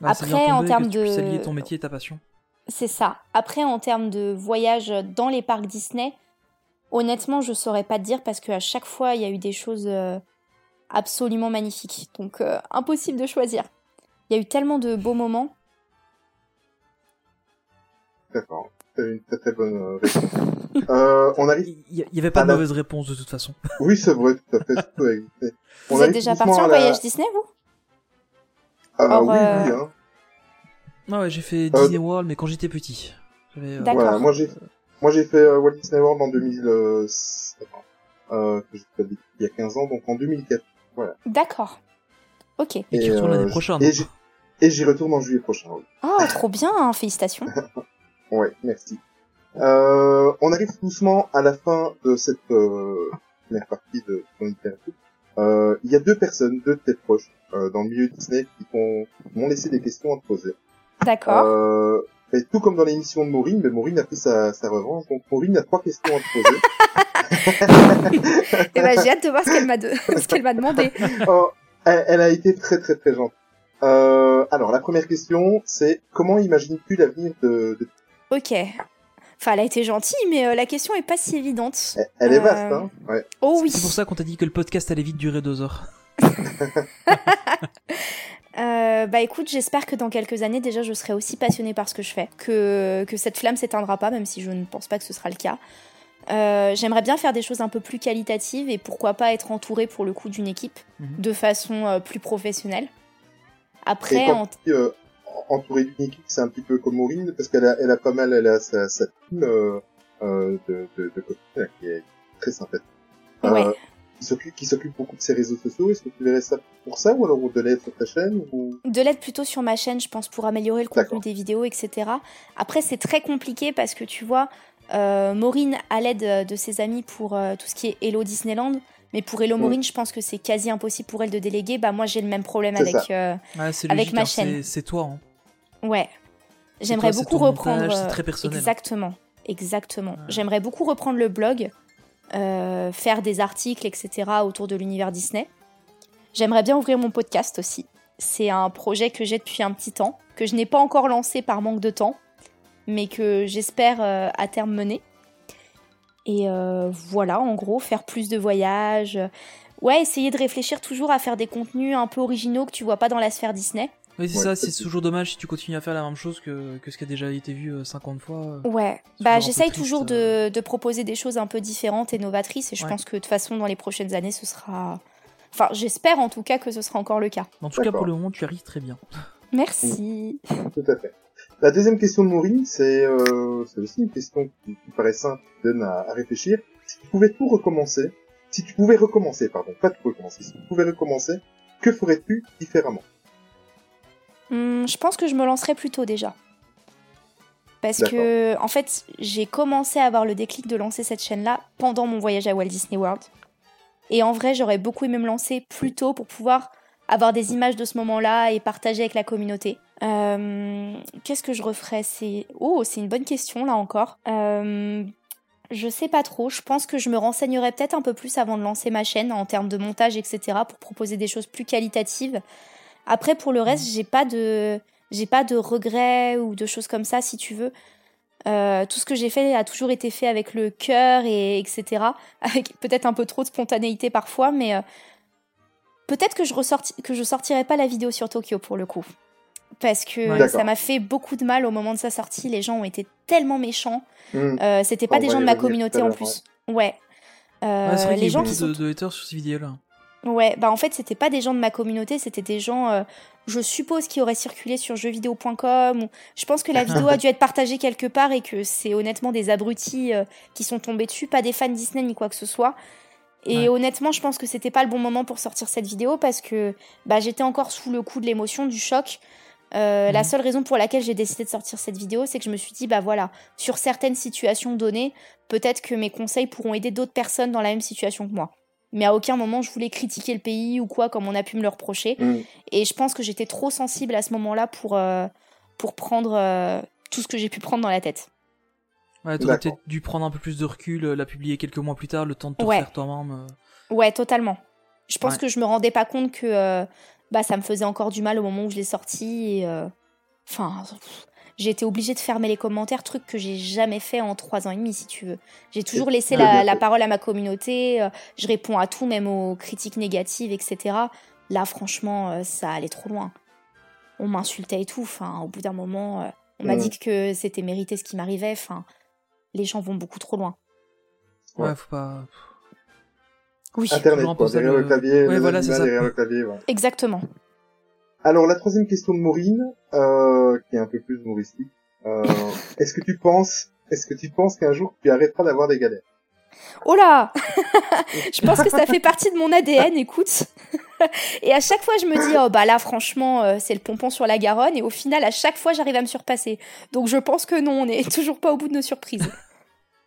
Bien Après, en termes tu de- allier ton métier et ta passion. C'est ça. Après, en termes de voyage dans les parcs Disney, honnêtement, je saurais pas te dire parce qu'à chaque fois, il y a eu des choses euh, absolument magnifiques. Donc, euh, impossible de choisir. Il y a eu tellement de beaux moments. D'accord. C'était une très très bonne euh, réponse. euh, on arrive. Il y, il y avait pas de mauvaise réponse de toute façon. Oui, c'est vrai, tout à fait. On Vous êtes déjà parti en la- voyage Disney, vous? Ah oui, euh, oui, hein. Ah ouais, j'ai fait Euh, Disney World, mais quand j'étais petit. Euh, D'accord. Voilà, moi j'ai, moi j'ai fait euh, Walt Disney World en 2007, euh, fait il y a 15 ans, donc en 2004. D'accord. Ok. Et tu retournes l'année euh, prochaine. Et j'y, et retourne en juillet prochain, oui. Oh, trop bien, hein, félicitations. Ouais, merci. Euh, on arrive doucement à la fin de cette euh, première partie de mon interview. Euh, il y a deux personnes, deux têtes proches, euh, dans le milieu Disney qui m'ont laissé des questions à te poser. D'accord. Euh, et tout comme dans l'émission de Maureen, mais Maureen a pris sa, sa revanche. Donc Maureen a trois questions à te poser. Et ben, j'ai hâte de voir ce qu'elle m'a, de... ce qu'elle m'a demandé. Oh, elle, elle a été très très très gentille. Euh, alors la première question, c'est comment imagines-tu l'avenir de, de... Ok. Enfin, elle a été gentille, mais euh, la question est pas si évidente. Elle, elle est Euh, vaste, hein ouais. Oh oui. C'est pour ça qu'on t'a dit que le podcast allait vite durer deux heures. Euh, bah écoute, j'espère que dans quelques années, déjà, je serai aussi passionnée par ce que je fais, que, que cette flamme s'éteindra pas, même si je ne pense pas que ce sera le cas. Euh, J'aimerais bien faire des choses un peu plus qualitatives et pourquoi pas être entourée pour le coup d'une équipe Mhm. de façon euh, plus professionnelle. Après, en- euh, entourée d'une équipe, c'est un petit peu comme Maureen, parce qu'elle a, elle a pas mal, elle a sa, sa team de, de, de copines, là, qui est très sympathique. Ouais. Qui s'occupe, qui s'occupe beaucoup de ses réseaux sociaux. Est-ce que tu verrais ça pour ça, ou alors de l'aide sur ta chaîne ou... de l'aide plutôt sur ma chaîne, je pense, pour améliorer le contenu des vidéos, etc. Après, c'est très compliqué parce que tu vois, euh, Maureen a l'aide euh, de ses amis pour euh, tout ce qui est Hello Disneyland. Mais pour Hello. Maureen, je pense que c'est quasi impossible pour elle de déléguer. Bah, moi, j'ai le même problème avec. euh, Avec ma chaîne. c'est- toi. Hein. Ouais. J'aimerais beaucoup ton reprendre. c'est très personnel. Exactement. Exactement. Ouais. J'aimerais beaucoup reprendre le blog, euh, faire des articles, etc. autour de l'univers Disney. J'aimerais bien ouvrir mon podcast aussi. C'est un projet que j'ai depuis un petit temps, que je n'ai pas encore lancé par manque de temps, mais que j'espère euh, à terme mener. Et euh, voilà, en gros, faire plus de voyages. Ouais, essayer de réfléchir toujours à faire des contenus un peu originaux que tu vois pas dans la sphère Disney. Oui, c'est Ouais, ça, c'est toujours dommage si tu continues à faire la même chose que, que ce qui a déjà été vu euh, 50 fois. euh. Ouais, bah j'essaye toujours euh. de, de proposer des choses un peu différentes et novatrices et je Ouais. pense que de toute façon dans les prochaines années ce sera... Enfin j'espère en tout cas que ce sera encore le cas. En tout cas, pour le moment, tu arrives très bien. Merci. Tout à fait. La deuxième question de Maureen, c'est euh, aussi une question qui, qui paraît simple, qui donne à, à réfléchir. Si tu pouvais tout recommencer, si tu pouvais recommencer, pardon, pas tout recommencer, si tu pouvais recommencer, que ferais-tu différemment? Hum, je pense que je me lancerai plus tôt déjà. Parce que en fait j'ai commencé à avoir le déclic de lancer cette chaîne-là pendant mon voyage à Walt Disney World. Et en vrai j'aurais beaucoup aimé me lancer plus tôt pour pouvoir avoir des images de ce moment-là et partager avec la communauté. Euh, Qu'est-ce que je referais? C'est oh, c'est une bonne question là encore. Euh, je sais pas trop. Je pense que je me renseignerais peut-être un peu plus avant de lancer ma chaîne en termes de montage, etc. pour proposer des choses plus qualitatives. Après, pour le reste, j'ai pas de j'ai pas de regrets ou de choses comme ça, si tu veux. Euh, tout ce que j'ai fait a toujours été fait avec le cœur et etc. Avec peut-être un peu trop de spontanéité parfois, mais euh, peut-être que je ressorti que je sortirai pas la vidéo sur Tokyo pour le coup, parce que Ouais. ça m'a fait beaucoup de mal au moment de sa sortie. Les gens ont été tellement méchants. Hmm. Euh, C'était pas des gens de ma communauté en plus. Ouais. Euh, Ouais, c'est vrai qu'il y les gens beaucoup qui sont de, de haters sur ces vidéos-là. Ouais, bah en fait, c'était pas des gens de ma communauté, c'était des gens, euh, je suppose, qui auraient circulé sur jeuxvideo.com. Ou... Je pense que la vidéo a dû être partagée quelque part et que c'est honnêtement des abrutis euh, qui sont tombés dessus, pas des fans Disney ni quoi que ce soit. Et Ouais. honnêtement, je pense que c'était pas le bon moment pour sortir cette vidéo parce que bah, j'étais encore sous le coup de l'émotion, du choc. Euh, La Mhm. seule raison pour laquelle j'ai décidé de sortir cette vidéo, c'est que je me suis dit, bah voilà, sur certaines situations données, peut-être que mes conseils pourront aider d'autres personnes dans la même situation que moi. Mais à aucun moment je voulais critiquer le pays ou quoi, comme on a pu me le reprocher. Mm. Et je pense que j'étais trop sensible à ce moment-là pour, euh, pour prendre euh, tout ce que j'ai pu prendre dans la tête. Ouais, t'aurais peut-être dû prendre un peu plus de recul, euh, la publier quelques mois plus tard, le temps de te Ouais. refaire toi-même. Ouais, totalement. Je pense Ouais. que je me rendais pas compte que euh, bah, ça me faisait encore du mal au moment où je l'ai sorti. et, euh, Enfin, pff, j'ai été obligée de fermer les commentaires, truc que j'ai jamais fait en trois ans et demi, si tu veux. J'ai toujours laissé la, la fait. parole à ma communauté. euh, Je réponds à tout, même aux critiques négatives, etc. Là, franchement, euh, ça allait trop loin. On m'insultait et tout. Enfin, au bout d'un moment, euh, on m'a Ouais. dit que c'était mérité ce qui m'arrivait. Enfin, les gens vont beaucoup trop loin. Ouais, Ouais. faut pas. Oui, Internet, quoi, derrière le, le- clavier, Ouais, voilà, animaux c'est ça. derrière le clavier, voilà. exactement. Alors, la troisième question de Maureen, euh, qui est un peu plus humoristique. Euh, est-ce que tu penses, est-ce que tu penses qu'un jour tu arrêteras d'avoir des galères? Oh là Je pense que ça fait partie de mon ADN, écoute. et à chaque fois, je me dis, oh bah là, franchement, euh, c'est le pompon sur la Garonne. Et au final, à chaque fois, j'arrive à me surpasser. Donc je pense que non, on n'est toujours pas au bout de nos surprises.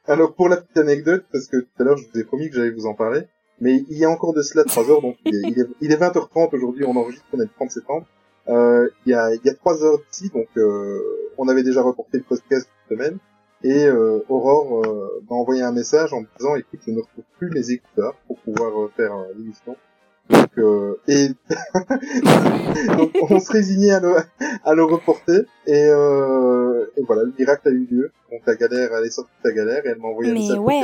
Alors, pour la petite anecdote, parce que tout à l'heure, je vous ai promis que j'allais vous en parler, mais il y a encore de cela trois heures, donc il est, il est, il est 20h30 aujourd'hui, on enregistre, on est le 30 septembre. Euh, il y a, il y a trois heures d'ici, donc euh, on avait déjà reporté le podcast cette semaine, et euh, Aurore euh, m'a envoyé un message en me disant, écoute, je ne retrouve plus mes écouteurs pour pouvoir euh, faire euh, l'émission. Donc, euh, et donc, on se résignait à le, à le reporter, et, euh, et voilà, le miracle a eu lieu. Donc la galère, elle est sortie de sa galère, et elle m'a envoyé un message ouais.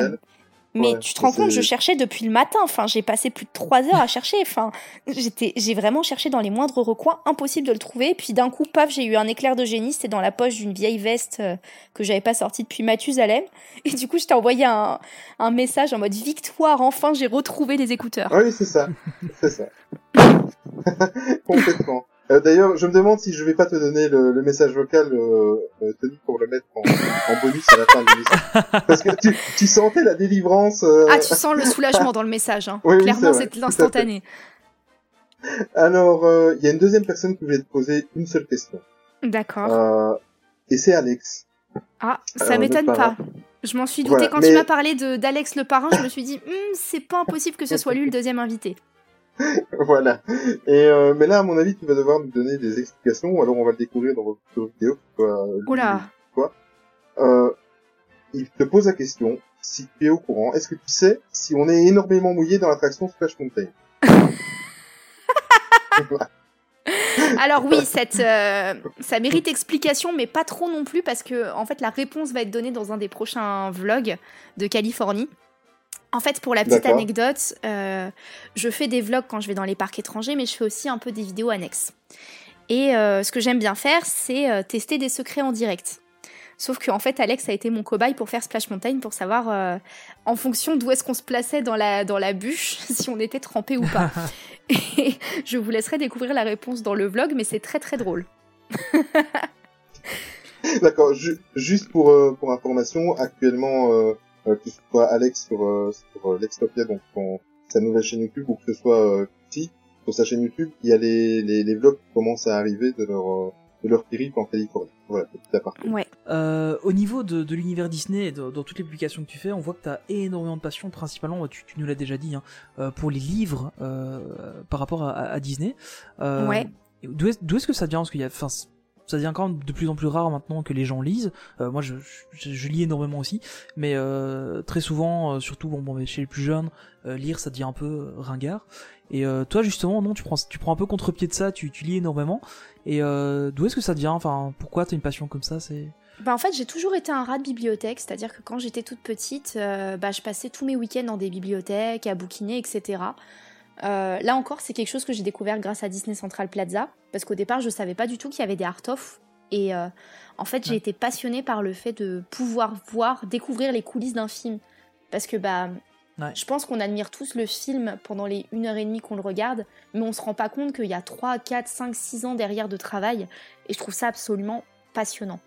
Mais Ouais, tu te rends compte, je cherchais depuis le matin. Enfin, j'ai passé plus de trois heures à chercher. Enfin, j'étais, j'ai vraiment cherché dans les moindres recoins, impossible de le trouver. Puis d'un coup, paf, j'ai eu un éclair de génie. C'était dans la poche d'une vieille veste euh, que j'avais pas sortie depuis Mathusalem. Et du coup, je t'ai envoyé un, un message en mode victoire. Enfin, j'ai retrouvé les écouteurs. Ah oui, c'est ça, c'est ça. Complètement. Euh, D'ailleurs, je me demande si je vais pas te donner le, le message vocal, euh, euh, Tony, pour le mettre en, en bonus à la fin de l'émission. Parce que tu, tu sentais la délivrance. euh, Ah, tu sens le soulagement dans le message. Hein. Oui, Clairement, c'est l'instantané. Alors, euh, il y a une deuxième personne qui voulait te poser une seule question. D'accord. Euh, et c'est Alex. Ah, ça m'étonne pas. Je m'en suis douté Voilà, quand mais- tu m'as parlé d'Alex le parrain. Je me suis dit, Hmm, c'est pas impossible que ce soit lui le deuxième invité. voilà. Et euh, mais là, à mon avis, tu vas devoir nous donner des explications. ou Alors, on va le découvrir dans votre future vidéo. que ce soit lui Oula. Euh, il te pose la question si tu es au courant. Est-ce que tu sais si on est énormément mouillé dans l'attraction Splash Mountain? Alors oui, cette, euh, ça mérite explication, mais pas trop non plus parce que en fait la réponse va être donnée dans un des prochains vlogs de Californie. En fait, pour la petite anecdote, euh, je fais des vlogs quand je vais dans les parcs étrangers, mais je fais aussi un peu des vidéos annexes. Et euh, ce que j'aime bien faire, c'est euh, tester des secrets en direct. Sauf que en fait, Alex a été mon cobaye pour faire Splash Mountain pour savoir euh, en fonction d'où est-ce qu'on se plaçait dans la, dans la bûche, si on était trempé ou pas. Et je vous laisserai découvrir la réponse dans le vlog, mais c'est très très drôle. D'accord. ju- juste pour euh, pour information, actuellement, euh, euh, que ce soit Alex sur euh, sur euh, Lextopia, donc son, sa nouvelle chaîne YouTube, ou que ce soit euh, Kuti, sur sa chaîne YouTube, il y a les les, les vlogs qui commencent à arriver de leur euh, de leur périple en Californie. Voilà, petit aparté. Ouais. Euh, au niveau de, de l'univers Disney, et dans, dans toutes les publications que tu fais, on voit que tu as énormément de passion, principalement, tu, tu nous l'as déjà dit, hein, pour les livres euh, par rapport à, à Disney. Euh, Ouais. D'où est, d'où est-ce que ça vient? Parce qu'il y a, ça devient quand même de plus en plus rare maintenant que les gens lisent. Euh, moi, je, lis énormément aussi, mais euh, très souvent, euh, surtout bon, chez les plus jeunes, lire ça devient un peu ringard. Et toi, justement, non, tu prends, un peu contre-pied de ça, tu, lis énormément. Et d'où est-ce que ça devient Enfin, pourquoi t'as une passion comme ça C'est? Bah, en fait, j'ai toujours été un rat de bibliothèque, c'est-à-dire que quand j'étais toute petite, bah, je passais tous mes week-ends dans des bibliothèques, à bouquiner, etc. Euh, là encore, c'est quelque chose que j'ai découvert grâce à Disney Central Plaza, parce qu'au départ, je savais pas du tout qu'il y avait des art-off. Et euh, en fait, j'ai Ouais. été passionnée par le fait de pouvoir voir, découvrir les coulisses d'un film. Parce que bah, Ouais. je pense qu'on admire tous le film pendant les une heure et demie qu'on le regarde, mais on se rend pas compte qu'il y a 3, 4, 5, 6 ans derrière de travail. Et je trouve ça absolument passionnant.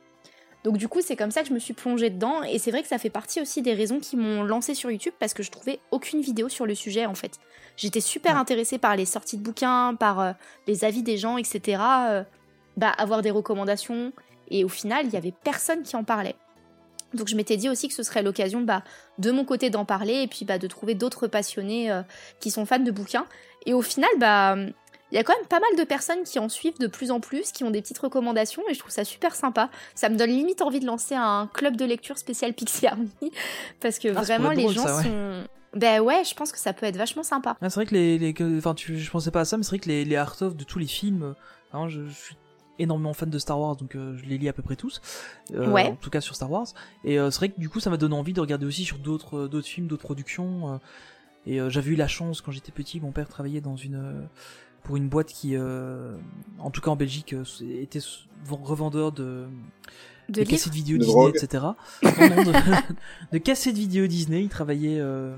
Donc du coup, c'est comme ça que je me suis plongée dedans et c'est vrai que ça fait partie aussi des raisons qui m'ont lancée sur YouTube parce que je trouvais aucune vidéo sur le sujet en fait. J'étais super Ouais. intéressée par les sorties de bouquins, par euh, les avis des gens, etc. euh, bah, avoir des recommandations et au final, il y avait personne qui en parlait. Donc je m'étais dit aussi que ce serait l'occasion bah, de mon côté d'en parler et puis bah, de trouver d'autres passionnés euh, qui sont fans de bouquins. Et au final, bah, il y a quand même pas mal de personnes qui en suivent de plus en plus, qui ont des petites recommandations et je trouve ça super sympa. Ça me donne limite envie de lancer un club de lecture spécial Pixie Army parce que Ah, vraiment les drôle, gens ça, ouais. sont... Ben ouais, je pense que ça peut être vachement sympa. Ah, c'est vrai que les, les que- enfin, tu, je pensais pas à ça, mais c'est vrai que les, les art of de tous les films, hein, je, je suis énormément fan de Star Wars, donc euh, je les lis à peu près tous, euh, Ouais. en tout cas sur Star Wars. Et euh, c'est vrai que du coup, ça m'a donné envie de regarder aussi sur d'autres, d'autres films, d'autres productions. et j'avais eu la chance quand j'étais petit, mon père travaillait dans une pour une boîte qui, en tout cas en Belgique, était revendeur de De livres cassettes vidéo De Disney, drogue. etc. Non, non, de, de cassettes vidéo Disney. Il travaillait, euh,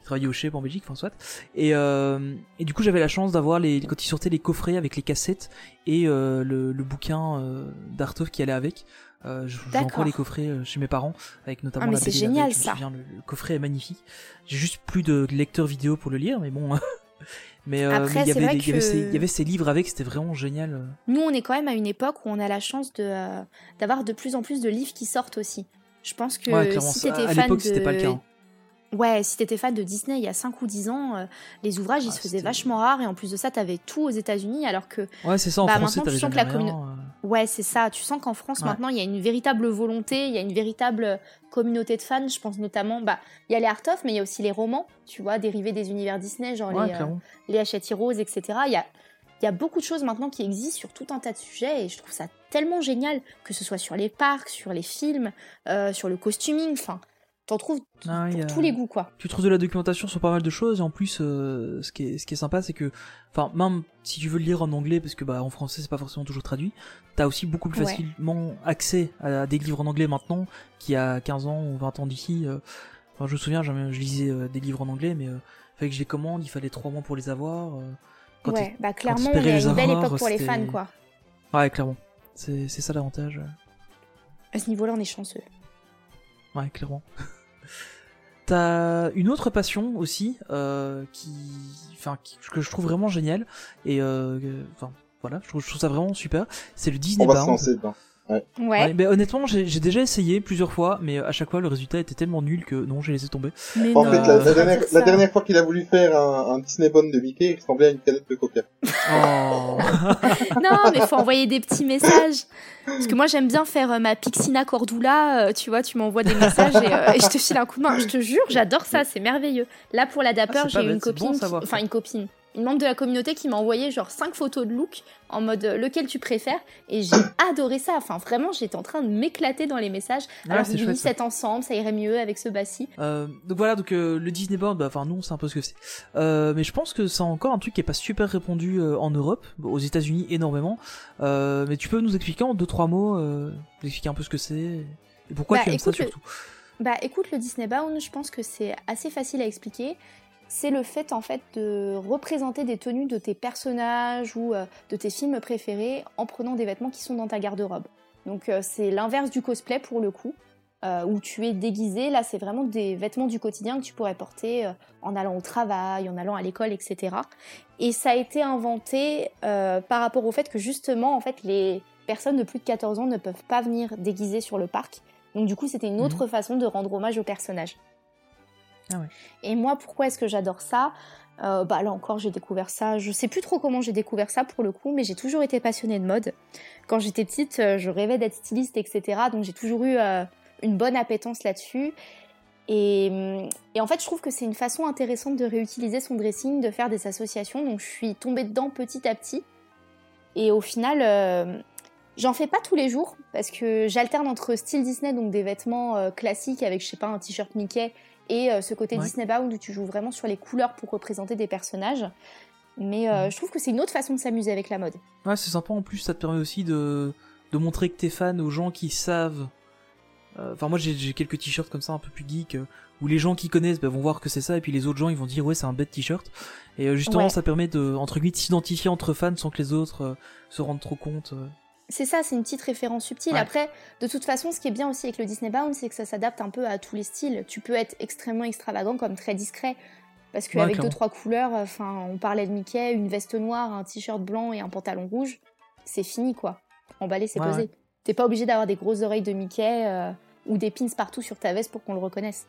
il travaillait au Chep en Belgique, soit. Et, euh, et du coup, j'avais la chance d'avoir les quand il sortait les coffrets avec les cassettes et euh, le, le bouquin euh, d'Artov qui allait avec. Euh, je- j'ai encore les coffrets chez mes parents, avec notamment Ah, mais la c'est la génial, BD, ça. souviens, le, le coffret est magnifique. J'ai juste plus de lecteur vidéo pour le lire, mais bon. mais euh, mais il y que- y avait ces livres avec, c'était vraiment génial. Nous, on est quand même à une époque où on a la chance de euh, d'avoir de plus en plus de livres qui sortent aussi. Je pense que Ouais, si t'étais fan de... c'était pas le cas. hein. Ouais, si t'étais fan de Disney il y a 5 ou 10 ans, euh, les ouvrages ils Ah, se faisaient vachement rares et en plus de ça, t'avais tout aux États-Unis alors que Ouais, c'est ça, en Bah, maintenant, tu sens que la euh. Ouais, c'est ça. Tu sens qu'en France, Ouais. maintenant, il y a une véritable volonté, il y a une véritable communauté de fans. Je pense notamment, bah, il y a les art of, mais il y a aussi les romans, tu vois, dérivés des univers Disney, genre Ouais, les, euh, les Hachette Heroes, etc. Il y a, il y a beaucoup de choses maintenant qui existent sur tout un tas de sujets et je trouve ça tellement génial, que ce soit sur les parcs, sur les films, euh, sur le costuming, enfin, t'en trouves Ah, il pour a- tous les goûts, quoi. Tu trouves de la documentation sur pas mal de choses et en plus euh, ce qui est ce qui est sympa c'est que enfin même si tu veux le lire en anglais parce que bah en français c'est pas forcément toujours traduit, t'as aussi beaucoup plus Ouais. facilement accès à des livres en anglais maintenant qu'il y a 15 ans ou 20 ans d'ici. euh. Enfin je me souviens je lisais euh, des livres en anglais mais euh, fallait que je les commande, il fallait trois mois pour les avoir. Quand ouais, bah clairement, on est à une belle époque pour les fans, quoi. Ouais clairement. C'est c'est ça l'avantage. À ce niveau-là, on est chanceux. Ouais, clairement. T'as une autre passion aussi, euh, qui, enfin, qui- que je trouve vraiment géniale, et euh, enfin, voilà, je trouve, je trouve ça vraiment super. C'est le Disney On va se Bound. lancer dedans. Ouais. Ouais, mais honnêtement, j'ai déjà essayé plusieurs fois, mais à chaque fois le résultat était tellement nul que non, j'ai laissé tomber. Mais En non, fait, Euh, la, dernière, la fois qu'il a voulu faire un, un Disney Bond de Mickey, il ressemblait à une canette de coca. Oh. Non, mais faut envoyer des petits messages. Parce que moi, j'aime bien faire euh, ma Pixina Cordula. euh, tu vois, tu m'envoies des messages et, euh, et je te file un coup de main. Je te jure, j'adore ça, c'est merveilleux. Là, pour la Dapper, Ah, j'ai une bon copine, qui- enfin une copine, une membre de la communauté qui m'a envoyé genre 5 photos de look en mode euh, lequel tu préfères. Et j'ai adoré ça. Enfin, vraiment, j'étais en train de m'éclater dans les messages. Ouais, Alors, ça. cet ensemble, ça irait mieux avec ce bassi. Euh, donc voilà, donc euh, le Disney Bound, bah, enfin nous on sait un peu ce que c'est. Euh, mais je pense que c'est encore un truc qui est pas super répandu en Europe, aux États-Unis énormément. Mais tu peux nous expliquer en deux trois mots, nous expliquer un peu ce que c'est et pourquoi Bah, tu aimes ça écoute, le- surtout. Bah écoute, le Disney Bound, je pense que c'est assez facile à expliquer. C'est le fait en fait de représenter des tenues de tes personnages ou euh, de tes films préférés en prenant des vêtements qui sont dans ta garde-robe. Donc euh, c'est l'inverse du cosplay pour le coup, euh, où tu es déguisé. Là c'est vraiment des vêtements du quotidien que tu pourrais porter en allant au travail, en allant à l'école, etc. Et ça a été inventé euh, par rapport au fait que justement en fait les personnes de plus de 14 ans ne peuvent pas venir déguisées sur le parc. Donc du coup, c'était une autre façon de rendre hommage au personnage. Ah. Et moi, pourquoi est-ce que j'adore ça? Euh, Bah là encore, j'ai découvert ça. Je sais plus trop comment j'ai découvert ça pour le coup, mais j'ai toujours été passionnée de mode. Quand j'étais petite, euh, je rêvais d'être styliste, etc. Donc j'ai toujours eu euh, une bonne appétence là-dessus. Et, hum, et en fait, je trouve que c'est une façon intéressante de réutiliser son dressing, de faire des associations. Donc je suis tombée dedans petit à petit. Et au final, J'en fais pas tous les jours parce que j'alterne entre style Disney, donc des vêtements euh, classiques avec, je sais pas, un t-shirt Mickey et euh, ce côté Ouais. Disney Bound où tu joues vraiment sur les couleurs pour représenter des personnages. Mais euh, Mhm. je trouve que c'est une autre façon de s'amuser avec la mode. Ouais, c'est sympa en plus, ça te permet aussi de, de montrer que t'es fan aux gens qui savent. Euh, Enfin, moi j'ai quelques t-shirts comme ça un peu plus geek euh, où les gens qui connaissent bah, vont voir que c'est ça et puis les autres gens ils vont dire ouais, c'est un bête t-shirt. Et justement, Ouais. ça permet de, entre guillemets, de s'identifier entre fans sans que les autres se rendent trop compte. C'est ça, c'est une petite référence subtile. Ouais. Après, de toute façon, ce qui est bien aussi avec le Disney Bound, c'est que ça s'adapte un peu à tous les styles. Tu peux être extrêmement extravagant comme très discret. Parce Ouais, qu'avec deux, clairement. trois couleurs, enfin, on parlait de Mickey, une veste noire, un t-shirt blanc et un pantalon rouge, c'est fini quoi. Emballer, c'est Ouais, posé. ouais. T'es pas obligé d'avoir des grosses oreilles de Mickey, euh, ou des pins partout sur ta veste pour qu'on le reconnaisse.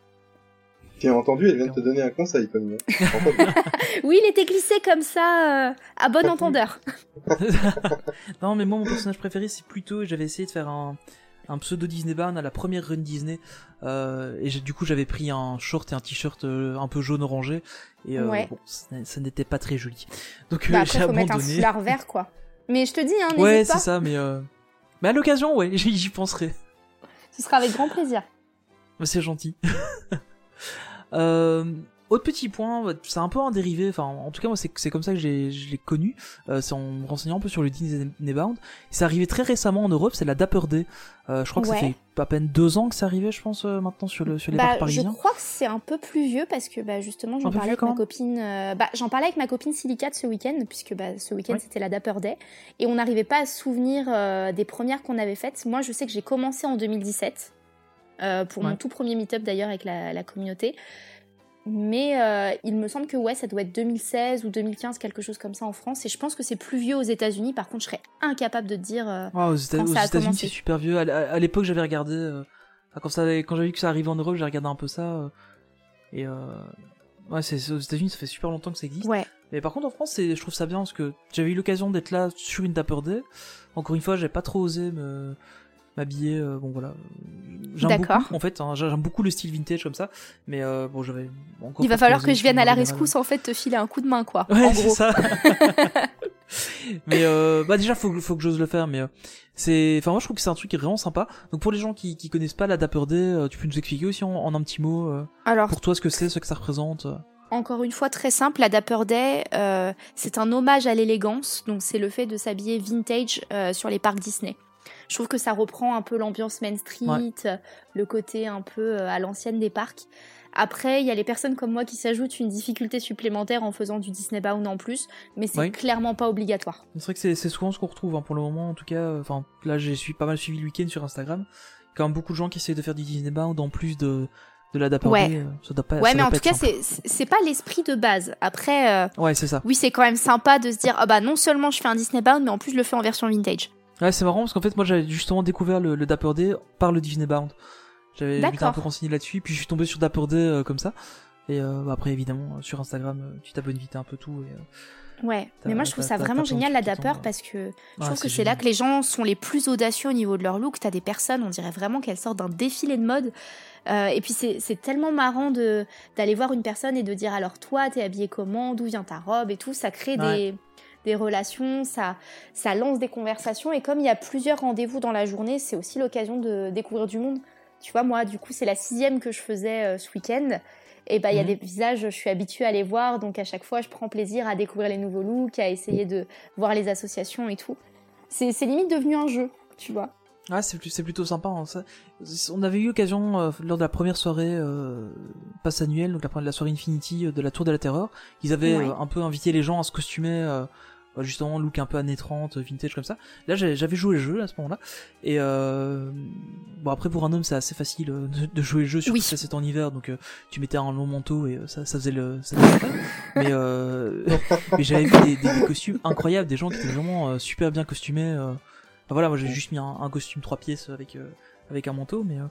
Bien entendu, elle vient de te donner un conseil. Entendu. Oui, il était glissé comme ça, euh, à bon entendeur. non, mais moi, mon personnage préféré, c'est plutôt. J'avais essayé de faire un, un pseudo Disney Barn à la première run Disney. euh, et j'ai- du coup, j'avais pris un short et un t-shirt euh, un peu jaune orangé. Et euh, Ouais. bon, ça, n'était pas très joli. Donc, euh, Bah, j'ai après, faut mettre un foulard vert, quoi. Mais je te dis, hein, Ouais, c'est ça, mais. Euh... Mais à l'occasion, ouais, j'y j'y penserai. Ce sera avec grand plaisir. Mais C'est gentil. Euh, autre petit point, c'est un peu un dérivé, enfin en tout cas moi c'est comme ça que je l'ai connu, euh, c'est en me renseignant un peu sur le Disney Bound. C'est arrivé très récemment en Europe, c'est la Dapper Day. Euh, je crois que Ouais. ça fait à peine deux ans que c'est arrivé, je pense, euh, maintenant sur, le, sur les Bah, parcs je parisiens. crois que c'est un peu plus vieux parce que bah, justement j'en parlais avec ma copine. bah, j'en parlais avec ma copine Silicate ce week-end puisque bah, ce week-end Ouais. c'était la Dapper Day et on n'arrivait pas à se souvenir des premières qu'on avait faites. Moi je sais que j'ai commencé en 2017 euh, pour Ouais. mon tout premier meet-up d'ailleurs avec la, la communauté. Mais euh, il me semble que ouais, ça doit être 2016 ou 2015, quelque chose comme ça en France. Et je pense que c'est plus vieux aux États-Unis. Par contre, je serais incapable de dire. euh, aux États-Unis c'est super vieux. À, l'époque j'avais regardé, euh, quand, ça quand j'avais vu que ça arrivait en Europe, j'ai regardé un peu ça. et ouais, c'est aux États-Unis, ça fait super longtemps que ça existe. Ouais. Mais par contre en France, je trouve ça bien parce que j'avais eu l'occasion d'être là sur une Dapper Day. Encore une fois, j'ai pas trop osé me m'habiller. euh, bon voilà, j'aime D'accord. beaucoup en fait. hein, j'aime beaucoup le style vintage comme ça. Mais euh, bon, j'avais encore. Il va falloir que je vienne à la rescousse en fait, te filer un coup de main quoi. Ouais, en c'est gros. ça. mais euh, bah déjà faut faut que j'ose le faire mais euh, c'est enfin moi je trouve que c'est un truc qui est vraiment sympa. Donc pour les gens qui qui connaissent pas la Dapper Day, tu peux nous expliquer aussi en, en un petit mot Alors pour toi ce que c'est, ce que ça représente. Encore une fois, très simple, la Dapper Day, c'est un hommage à l'élégance, donc c'est le fait de s'habiller vintage sur les parcs Disney. Je trouve que ça reprend un peu l'ambiance Main Street, Ouais. le côté un peu euh, à l'ancienne des parcs. Après, il y a les personnes comme moi qui s'ajoutent une difficulté supplémentaire en faisant du Disney Bound en plus, mais c'est clairement pas obligatoire. C'est vrai que c'est souvent ce qu'on retrouve hein, pour le moment en tout cas. euh, Enfin là j'ai suis pas mal suivi le week-end sur Instagram. Quand même beaucoup de gens qui essayent de faire du Disney Bound en plus de de la Ouais. Euh, ça doit pas. ouais, mais en tout cas, c'est- pas l'esprit de base. Après, euh, Ouais c'est ça. oui, c'est quand même sympa de se dire, ah bah non seulement je fais un Disney Bound, mais en plus je le fais en version vintage. Ouais, c'est marrant parce qu'en fait, moi, j'avais justement découvert le, le Dapper Day par le Disney Bound. J'avais j'étais un peu renseigné là-dessus, puis je suis tombé sur Dapper Day euh, comme ça. Et euh, bah, après, évidemment, euh, sur Instagram, tu t'abonnes vite un peu tout. Et, Ouais, mais moi je trouve ça vraiment génial la Dapper parce que je trouve que c'est là que les gens sont les plus audacieux au niveau de leur look. T'as des personnes, on dirait vraiment qu'elles sortent d'un défilé de mode. Euh, et puis c'est tellement marrant de d'aller voir une personne et de dire alors toi t'es habillé comment, d'où vient ta robe et tout? Ça crée des des relations, ça ça lance des conversations et comme il y a plusieurs rendez-vous dans la journée, c'est aussi l'occasion de découvrir du monde. Tu vois, moi du coup c'est la sixième que je faisais euh, ce week-end. Et bah il y a Mhm. des visages, je suis habituée à les voir, donc à chaque fois je prends plaisir à découvrir les nouveaux looks, à essayer de voir les associations et tout. C'est limite devenu un jeu, tu vois. Ouais, c'est plutôt sympa. hein, ça. On avait eu l'occasion euh, lors de la première soirée euh, passe annuelle, donc la, la soirée Infinity euh, de la Tour de la Terreur. Ils avaient Ouais. un peu invité les gens à se costumer, justement look un peu années 30, euh, vintage comme ça. Là, j'avais joué le jeu à ce moment-là. Et euh, bon après pour un homme c'est assez facile euh, de, jouer le jeu, surtout Oui. que c'est en hiver, donc euh, tu mettais un long manteau et euh, ça, ça faisait le. Ça faisait l'affaire. mais euh, mais j'avais vu des, des- des costumes incroyables, des gens qui étaient vraiment super bien costumés. Enfin, voilà, moi j'ai juste mis un, un costume trois pièces avec avec un manteau, mais euh,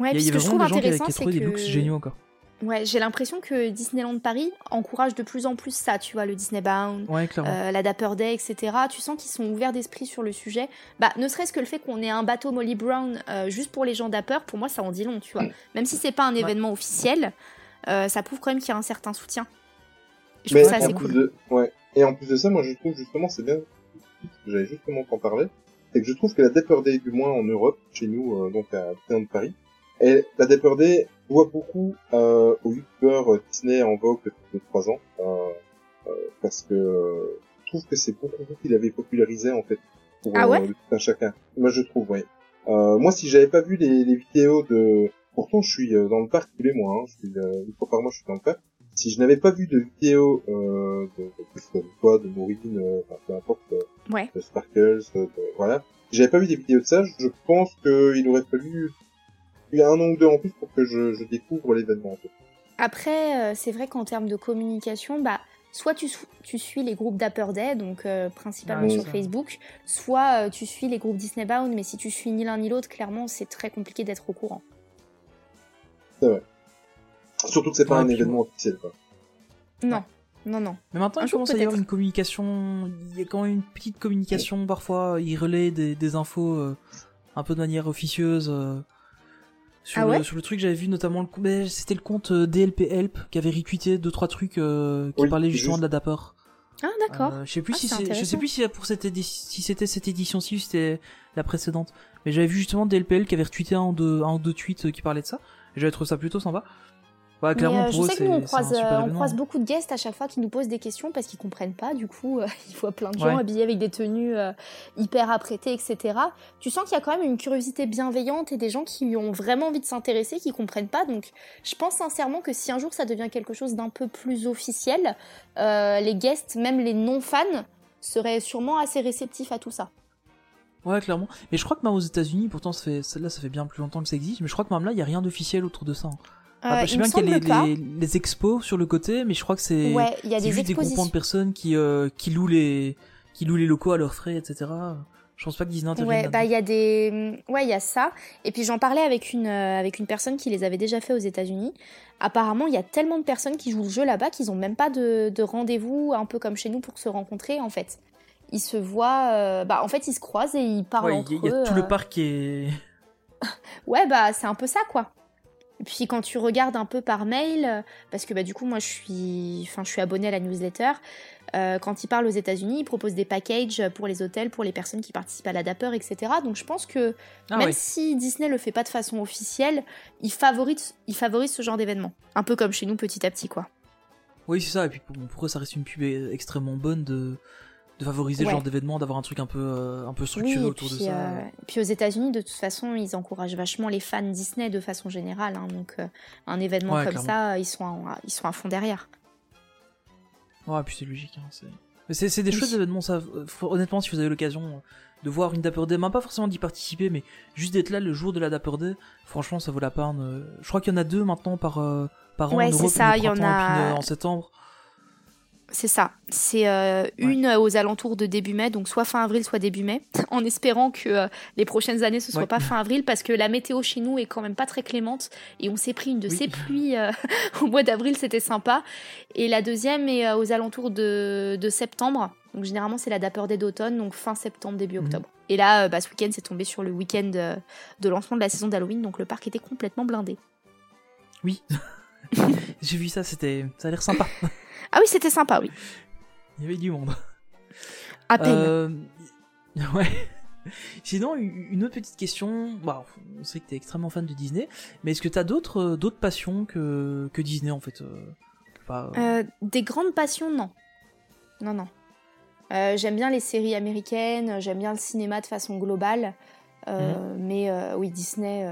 Ouais, il y, que je trouve des intéressant, c'est looks géniaux encore. Ouais, j'ai l'impression que Disneyland Paris encourage de plus en plus ça, tu vois, le Disney Bound, Ouais, euh, la Dapper Day, etc. Tu sens qu'ils sont ouverts d'esprit sur le sujet. Bah, ne serait-ce que le fait qu'on ait un bateau Molly Brown euh, juste pour les gens Dapper, pour moi, ça en dit long, tu vois. Même si c'est pas un événement officiel, euh, ça prouve quand même qu'il y a un certain soutien. Et je Mais trouve ça en assez plus cool. de, ouais. Et en plus de ça, moi je trouve justement, c'est bien, j'allais justement t'en parler, c'est que je trouve que la Dapper Day, du moins en Europe, chez nous, euh, donc à Disneyland Paris, et la Dapper Day doit beaucoup euh, aux youtubeurs euh, Disney en vogue depuis trois ans, euh, euh, parce que euh, je trouve que c'est beaucoup vous qui l'avez popularisé en fait pour Ah ouais tout un chacun. Moi je trouve. Euh, moi si j'avais pas vu les, les vidéos de, pourtant je suis dans le parc tous les mois, hein, je suis euh, une fois par mois je suis dans le parc si je n'avais pas vu de vidéo euh, de, de, de, quoi, de Maureen, euh, enfin, peu importe, Ouais. de Sparkles, de, de- voilà, si j'avais pas vu des vidéos de ça, je pense qu'il aurait fallu il y a un an ou deux en plus pour que je, je découvre l'événement. En fait. Après, euh, c'est vrai qu'en termes de communication, bah, soit tu, tu suis les groupes Dapper Day, donc euh, principalement sur ça. Facebook, soit euh, tu suis les groupes Disney Bound, mais si tu suis ni l'un ni l'autre, clairement, c'est très compliqué d'être au courant. Surtout que c'est pas Ouais, un événement officiel, quoi. Non, non, non. Mais maintenant, Un il jour, commence à y avoir une communication. Il y a quand même une petite communication parfois. Il relaie des, des infos euh, un peu de manière officieuse. Sur, Ah le, sur le truc, j'avais vu notamment le. C'était le compte euh, DLP Help qui avait retweeté deux trois trucs euh, qui Oui, parlaient justement juste. de la Dapper. Ah, d'accord. Euh, je sais plus Ah, si c'est c'est, je sais intéressant. plus si pour cette édi- si c'était cette édition-ci ou si c'était la précédente. Mais j'avais vu justement DLPL qui avait retweeté un ou deux, un ou deux tweets qui parlaient de ça. Et j'avais trouvé ça plutôt sympa. Ouais, Mais, clairement euh, pour je eux, sais que nous, on croise, euh, on croise beaucoup de guests à chaque fois qui nous posent des questions parce qu'ils comprennent pas. Du coup, euh, il voit plein de gens Ouais. habillés avec des tenues euh, hyper apprêtées, etc. Tu sens qu'il y a quand même une curiosité bienveillante et des gens qui ont vraiment envie de s'intéresser, qui comprennent pas. Donc, je pense sincèrement que si un jour ça devient quelque chose d'un peu plus officiel, euh, les guests, même les non-fans, seraient sûrement assez réceptifs à tout ça. Ouais, clairement. Mais je crois que même aux États-Unis, pourtant, ça fait, celle-là, ça fait bien plus longtemps que ça existe. Mais je crois que même là, il y a rien d'officiel autour de ça. Ah, Euh, je sais bien qu'il y a les, les, les expos sur le côté, mais je crois que c'est, Ouais, il y a des juste des groupements de personnes qui, euh, qui louent les, qui louent les locaux à leurs frais, etc. Je pense pas que Disney Ouais, bah il y a des, ouais, il y a ça. Et puis j'en parlais avec une euh, avec une personne qui les avait déjà fait aux États-Unis. Apparemment, il y a tellement de personnes qui jouent le jeu là-bas qu'ils ont même pas de, de rendez-vous, un peu comme chez nous pour se rencontrer en fait. Ils se voient, euh, bah en fait ils se croisent et ils parlent Ouais, entre il y, a- il y a tout le parc qui est. Ouais, bah c'est un peu ça quoi. Et puis quand tu regardes un peu par mail, euh, parce que bah du coup moi je suis, enfin je suis abonnée à la newsletter. euh, quand ils parlent aux États-Unis, ils proposent des packages pour les hôtels, pour les personnes qui participent à la Dapper, etc. Donc je pense que Ah même si Disney le fait pas de façon officielle, il favorise, il favorise ce genre d'événement. Un peu comme chez nous petit à petit quoi. Oui, c'est ça. Et puis pour, pour eux, ça reste une pub extrêmement bonne de, de favoriser Ouais. ce genre d'événement, d'avoir un truc un peu, euh, un peu structuré autour puis, de ça. euh, puis aux États-Unis, de toute façon, ils encouragent vachement les fans Disney de façon générale. hein. donc euh, un événement Ouais, comme clairement. ça, ils sont, à, ils sont à fond derrière. Ouais, puis c'est logique. Hein, c'est... Mais c'est, c'est des Oui. chouettes événements, ça. euh, honnêtement, si vous avez l'occasion de voir une Dapper Day, même pas forcément d'y participer, mais juste d'être là le jour de la Dapper Day, franchement, ça vaut la peine. euh. Je crois qu'il y en a deux maintenant par, euh, par an Ouais, en c'est Europe, ça, il y en puis a- euh, en septembre. C'est ça. C'est euh, une aux alentours de début mai, donc soit fin avril, soit début mai, en espérant que euh, les prochaines années ce soit Ouais. pas fin avril, parce que la météo chez nous est quand même pas très clémente et on s'est pris une de Oui. ces pluies euh, au mois d'avril, c'était sympa. Et la deuxième est aux alentours de, de septembre, donc généralement c'est la Dapper Day d'automne, donc fin septembre, début Mhm. octobre. Et là, bah, ce week-end, c'est tombé sur le week-end de lancement de la saison d'Halloween, donc le parc était complètement blindé. Oui. J'ai vu ça, c'était, ça a l'air sympa. Ah oui, c'était sympa, oui. Il y avait du monde. À peine. Euh, Ouais. Sinon, une autre petite question. Bah, on sait que t'es extrêmement fan de Disney, mais est-ce que t'as d'autres euh, d'autres passions que, que Disney en fait euh, pas, euh, Euh, des grandes passions, non. Non, non. J'aime bien les séries américaines, j'aime bien le cinéma de façon globale. Euh, Mais oui, Disney.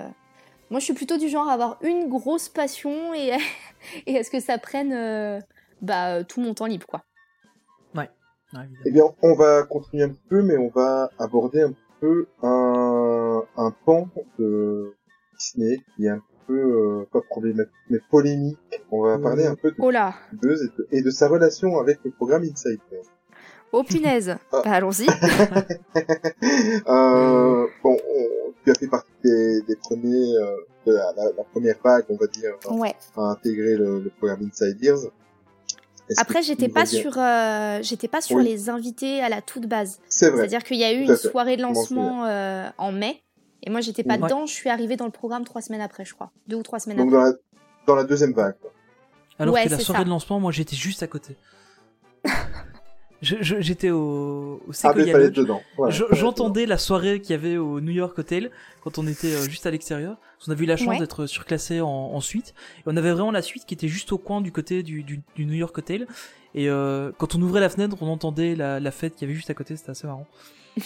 Moi, je suis plutôt du genre à avoir une grosse passion et, et à ce que ça prenne bah, tout mon temps libre, quoi. ouais. Eh bien, on va continuer un petit peu, mais on va aborder un peu un, un pan de Disney qui est un peu, euh, pas problématique, mais polémique. On va parler un peu de Oh là et de, et de sa relation avec le programme Inside. Oh punaise Ah. Bah, allons-y euh, bon, on, tu as fait partie des, des premiers, euh, de la, la- la première vague, on va dire, Ouais. à intégrer le, le programme Inside Ears. Après, j'étais pas sur, euh, j'étais pas sur Oui. les invités à la toute base. C'est vrai. C'est-à-dire qu'il y a eu une fait. soirée de lancement euh, en mai. Et moi, j'étais pas Ouais. dedans. Je suis arrivée dans le programme trois semaines après, je crois. Deux ou trois semaines Donc après. dans la, dans la deuxième vague. Alors ouais, que la c'est soirée ça. de lancement, moi j'étais juste à côté. J'étais au, au Ah, J'entendais la soirée qu'il y avait au New York Hotel quand on était euh, juste à l'extérieur. Qu'on avait eu la chance Ouais. d'être surclassé en, en suite. Et on avait vraiment la suite qui était juste au coin du côté du, du, du New York Hotel. Et euh, quand on ouvrait la fenêtre, on entendait la, la fête qu'il y avait juste à côté. C'était assez marrant.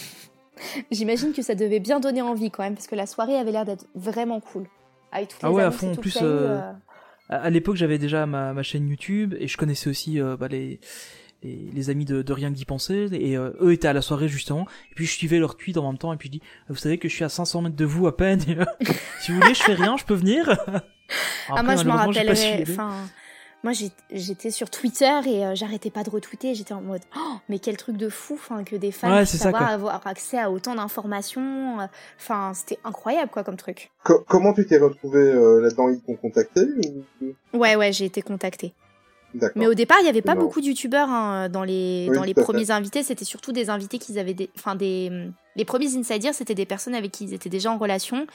J'imagine que ça devait bien donner envie quand même, parce que la soirée avait l'air d'être vraiment cool. Avec toutes Ah les ouais, à fond, en plus, eu, euh, euh, À, à l'époque, j'avais déjà ma, ma chaîne YouTube et je connaissais aussi euh, bah, les, les, les amis de, de Rien que d'y penser. Et euh, eux étaient à la soirée justement. Et puis je suivais leur tweet en même temps. Et puis je dis, vous savez que je suis à 500 mètres de vous à peine. et, euh, si vous voulez, je fais rien, je peux venir. Ah, moi, je m'en rappellerai. Enfin, moi j'étais sur Twitter et euh, j'arrêtais pas de retweeter. J'étais en mode, oh, mais quel truc de fou, enfin que des fans Ouais, puissent ça, avoir, accès à autant d'informations. euh, Enfin, c'était incroyable quoi comme truc. Co- comment tu t'es retrouvé euh, là-dedans? Ils t'ont contacté ou... Ouais, ouais, j'ai été contactée. Mais au départ, il y avait pas Non. beaucoup de youtubeurs hein, dans les Oui, dans les fait. premiers invités. C'était surtout des invités qui avaient des, enfin des, les premiers insiders, c'était des personnes avec qui ils étaient déjà en relation.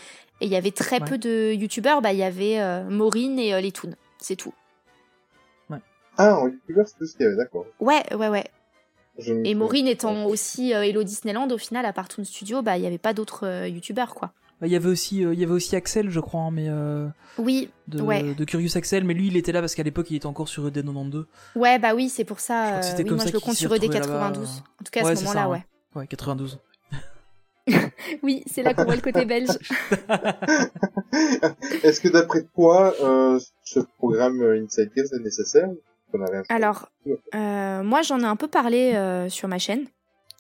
Et il y avait très Ouais. peu de youtubeurs. Bah, il y avait euh, Maureen et euh, les Toons. C'est tout. Ah, en youtubeur, c'est tout ce qu'il y avait, d'accord. Ouais, ouais, ouais. Je Et Maureen étant aussi euh, Hello Disneyland, au final, à part Toon Studio, bah, il y avait pas d'autres euh, youtubeurs, quoi. Bah, Il y avait aussi, euh, il y avait aussi Axel, je crois, hein, mais euh, Oui, de, Ouais. de Curious Axel, mais lui, il était là parce qu'à l'époque, il était encore sur E ED 92. ouais, bah oui, c'est pour Je ça. que euh, oui, comme moi, ça je le compte sur ED retrouvait là-bas. 92. En tout cas, à Ouais, ce moment-là, ouais. Ouais, 92. Oui, c'est là qu'on voit le côté belge. Est-ce que d'après toi, euh, ce programme Inside Gears est nécessaire? Alors, euh, moi, j'en ai un peu parlé euh, sur ma chaîne.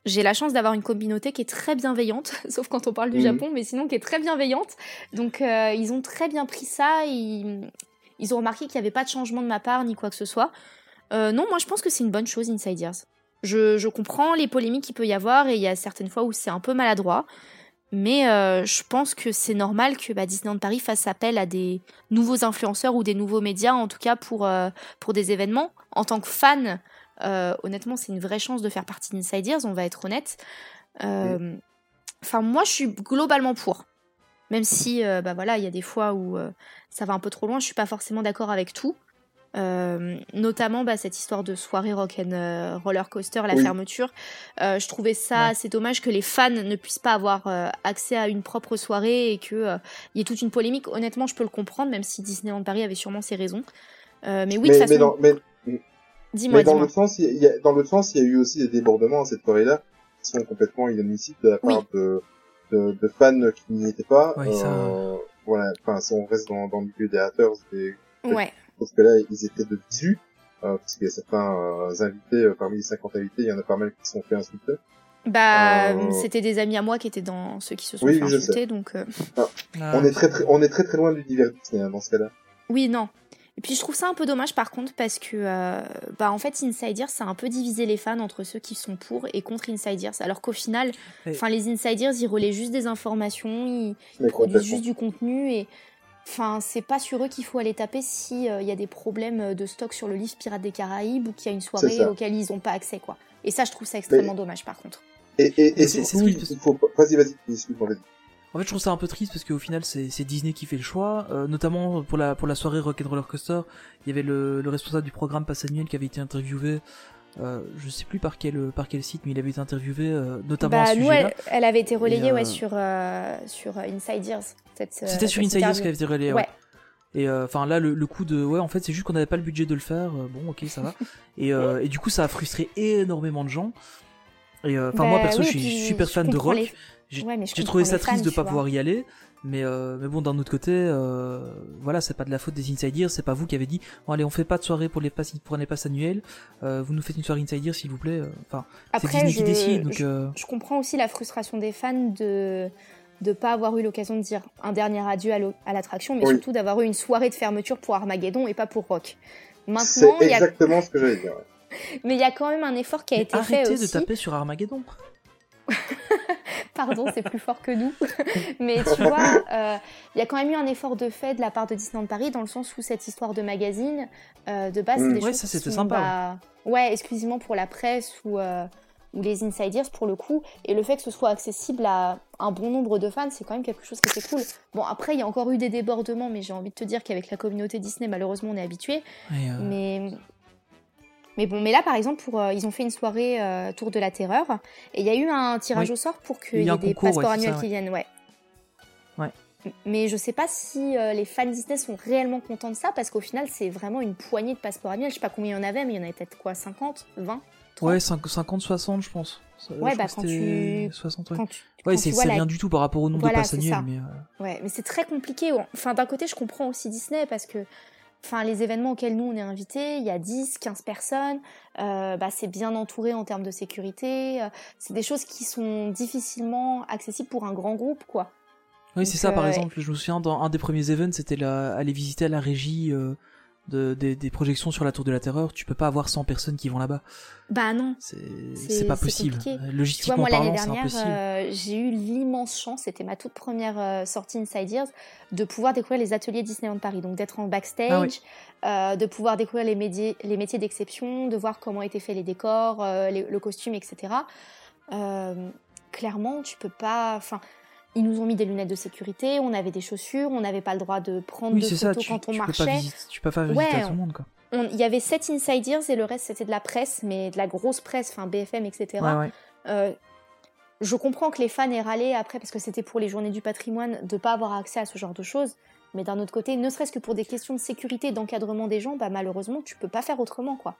J'ai la chance d'avoir une communauté qui est très bienveillante, sauf quand on parle du Mhm. Japon, mais sinon qui est très bienveillante. Donc, euh, ils ont très bien pris ça. Ils, ils ont remarqué qu'il n'y avait pas de changement de ma part ni quoi que ce soit. Euh, non, moi, je pense que c'est une bonne chose, Inside. Je, je comprends les polémiques qu'il peut y avoir et il y a certaines fois où c'est un peu maladroit. Mais euh, je pense que c'est normal que bah, Disneyland Paris fasse appel à des nouveaux influenceurs ou des nouveaux médias, en tout cas pour, pour des événements. En tant que fan, euh, honnêtement, c'est une vraie chance de faire partie d'Inside Ears, on va être honnête. Euh, Enfin, moi, je suis globalement pour. Même si, euh, bah voilà, il y a des fois où ça va un peu trop loin, je suis pas forcément d'accord avec tout. Euh, notamment bah, cette histoire de soirée rock and euh, roller coaster, la Oui. fermeture. Euh, je trouvais ça Ouais. assez dommage que les fans ne puissent pas avoir accès à une propre soirée et que il y ait toute une polémique. Honnêtement, je peux le comprendre, même si Disneyland Paris avait sûrement ses raisons. Mais oui, mais, de toute mais façon, dans, mais, dis-moi, mais dans l'autre sens, il y a, dans l'autre sens, il y a eu aussi des débordements à cette soirée-là qui sont complètement inadmissibles de la Oui. part de, de, de fans qui n'y étaient pas. Oui, ça- Euh, voilà. Enfin, si on reste dans, dans le milieu des haters, et, Ouais. parce que là, ils étaient de visu. Euh, parce qu'il y a certains euh, invités, euh, parmi les 50 invités, il y en a pas mal qui se sont fait insulter. Bah, Euh, c'était des amis à moi qui étaient dans ceux qui se sont Oui, fait insulter, donc euh, Ah, on est très très, on est très très loin du divers Disney hein, dans ce cas-là. oui, non. Et puis je trouve ça un peu dommage par contre parce que, euh, bah en fait, Insiders, ça a un peu divisé les fans entre ceux qui sont pour et contre Insiders, alors qu'au final, enfin les Insiders, ils relaient juste des informations, ils produisent juste du contenu et, enfin, c'est pas sur eux qu'il faut aller taper si euh, il y a des problèmes de stock sur le livre Pirates des Caraïbes ou qu'il y a une soirée auquel ils ont pas accès, quoi. Et ça, je trouve ça extrêmement dommage par contre. Et, et, et c'est- c'est surtout, triste parce- il faut. Vas-y, vas-y. En fait, je trouve ça un peu triste parce qu'au final, c'est Disney qui fait le choix, euh, notamment pour la pour la soirée Rock'n'Roller Coaster. Il y avait le, le responsable du programme Pass Annuel qui avait été interviewé. Euh, je sais plus par quel par quel site, mais il avait été interviewé euh, notamment à Bah, ce nous, elle, elle avait été relayée Et, euh, ouais, sur, euh, sur euh, Inside Ears. cette, euh, C'était sur Insiders interview. qui avait été relayé. Ouais. Et euh, enfin là, le, le coup de ouais, en fait, c'est juste qu'on n'avait pas le budget de le faire. euh, bon, ok, ça va. et, euh, et du coup, ça a frustré énormément de gens. Et euh, enfin, moi Bah perso, oui, je suis super fan de rock. les- J'ai Ouais, trouvé ça les fans, triste de pas vois. pouvoir y aller. Mais, euh, mais bon, d'un autre côté, euh, voilà, c'est pas de la faute des Insiders, c'est pas vous qui avez dit, bon allez, on fait pas de soirée pour les passes, pour les passes annuelles, euh, vous nous faites une soirée Insiders s'il vous plaît. Enfin, c'est Après, Disney je, qui décide, donc je, euh, je comprends aussi la frustration des fans de de pas avoir eu l'occasion de dire un dernier adieu à l'attraction, mais Oui. surtout d'avoir eu une soirée de fermeture pour Armageddon et pas pour Rock. C'est Maintenant, a... exactement ce que j'allais dire. ouais. mais il y a quand même un effort qui a mais été fait arrêtez aussi. de taper sur Armageddon. Pardon, c'est plus fort que nous. Mais tu vois, euh, il y a quand même eu un effort de fait de la part de Disneyland Paris dans le sens où cette histoire de magazine, euh, de base, Mm. c'est des Ouais, choses ça, qui c'était sont, sympa, bah, ouais, exclusivement pour la presse ou, euh, ou les insiders pour le coup. Et le fait que ce soit accessible à un bon nombre de fans, c'est quand même quelque chose qui était cool. Bon, après, il y a encore eu des débordements, mais j'ai envie de te dire qu'avec la communauté Disney, malheureusement, on est habitué. Mais mais bon, mais là par exemple, pour, euh, ils ont fait une soirée euh, Tour de la Terreur et il y a eu un tirage Oui. au sort pour Il qu'il y ait des concours, ouais, passeports c'est annuels ça, qui ouais. viennent, ouais. Ouais. Mais je sais pas si euh, les fans Disney sont réellement contents de ça parce qu'au final, c'est vraiment une poignée de passeports annuels. Je sais pas combien il y en avait, mais il y en avait peut-être quoi 50 20 30 ouais, 5 50, 60, je pense. Ça- Ouais, je bah, quand tu- 60, ouais. Quand tu, Ouais, c'est c'est la- rien du tout par rapport au nombre Voilà, de passes annuelles, mais euh, Ouais, mais c'est très compliqué. Enfin, d'un côté, je comprends aussi Disney parce que enfin, les événements auxquels nous on est invités, il y a 10, 15 personnes, euh, bah, c'est bien entouré en termes de sécurité. euh, c'est des choses qui sont difficilement accessibles pour un grand groupe, quoi. Oui, c'est ça, par euh, exemple. Je me souviens, dans un des premiers events, c'était aller visiter à la régie de, des, des projections sur la Tour de la Terreur, tu peux pas avoir 100 personnes qui vont là-bas. Bah non. C'est pas possible. Tu vois, Logistiquement moi l'année parlant, c'est impossible. euh, j'ai eu l'immense chance, c'était ma toute première euh, sortie Inside Ears, de pouvoir découvrir les ateliers Disneyland Paris. Donc d'être en backstage, Ah oui. euh, de pouvoir découvrir les, médias- les métiers d'exception, de voir comment étaient faits les décors, euh, les- le costume, etc. Euh, clairement, tu peux pas. Enfin, ils nous ont mis des lunettes de sécurité, on avait des chaussures, on n'avait pas le droit de prendre Oui, de photos ça, tu, quand on tu peux marchait. pas visiter, tu peux pas visiter Ouais, à tout le monde, quoi. On- Il y avait sept Inside Ears et le reste c'était de la presse, mais de la grosse presse, enfin BFM, etc. Ouais, ouais. Euh, je comprends que les fans aient râlé après parce que c'était pour les journées du patrimoine de pas avoir accès à ce genre de choses. Mais d'un autre côté, ne serait-ce que pour des questions de sécurité, et d'encadrement des gens, bah malheureusement, tu peux pas faire autrement, quoi.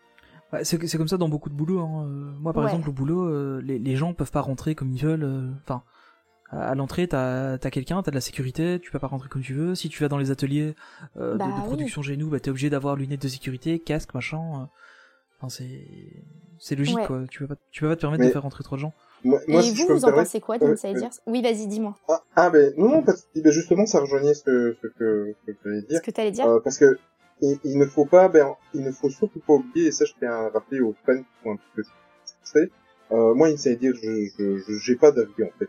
Ouais, c'est comme ça dans beaucoup de boulots. Hein. Euh, Moi, par exemple, au boulot, euh, les, les gens peuvent pas rentrer comme ils veulent. Enfin, à l'entrée, t'as as, quelqu'un, t'as de la sécurité, tu peux pas rentrer comme tu veux. Si tu vas dans les ateliers euh, de- Bah de, production chez nous, bah, t'es obligé d'avoir lunettes de sécurité, casque, machin. euh. Enfin, c'est c'est logique, Ouais. quoi. Tu peux pas, tu peux pas te permettre Mais- de faire rentrer trop de gens. Moi, moi, et si je vous, vous en pensez quoi d'Inside ouais. Ears Oui, vas-y, dis-moi. Ah, ah, ben non, non, parce que ben, justement, ça rejoignait ce que, ce que, ce que je dire. Ce que t'allais dire Euh, parce que il, il ne faut pas, ben, il ne faut surtout pas oublier, et ça je tiens à rappeler aux fans qui sont un petit peu frustrés. Euh, moi, Inside dire, je, je, je- j'ai pas d'avis en fait.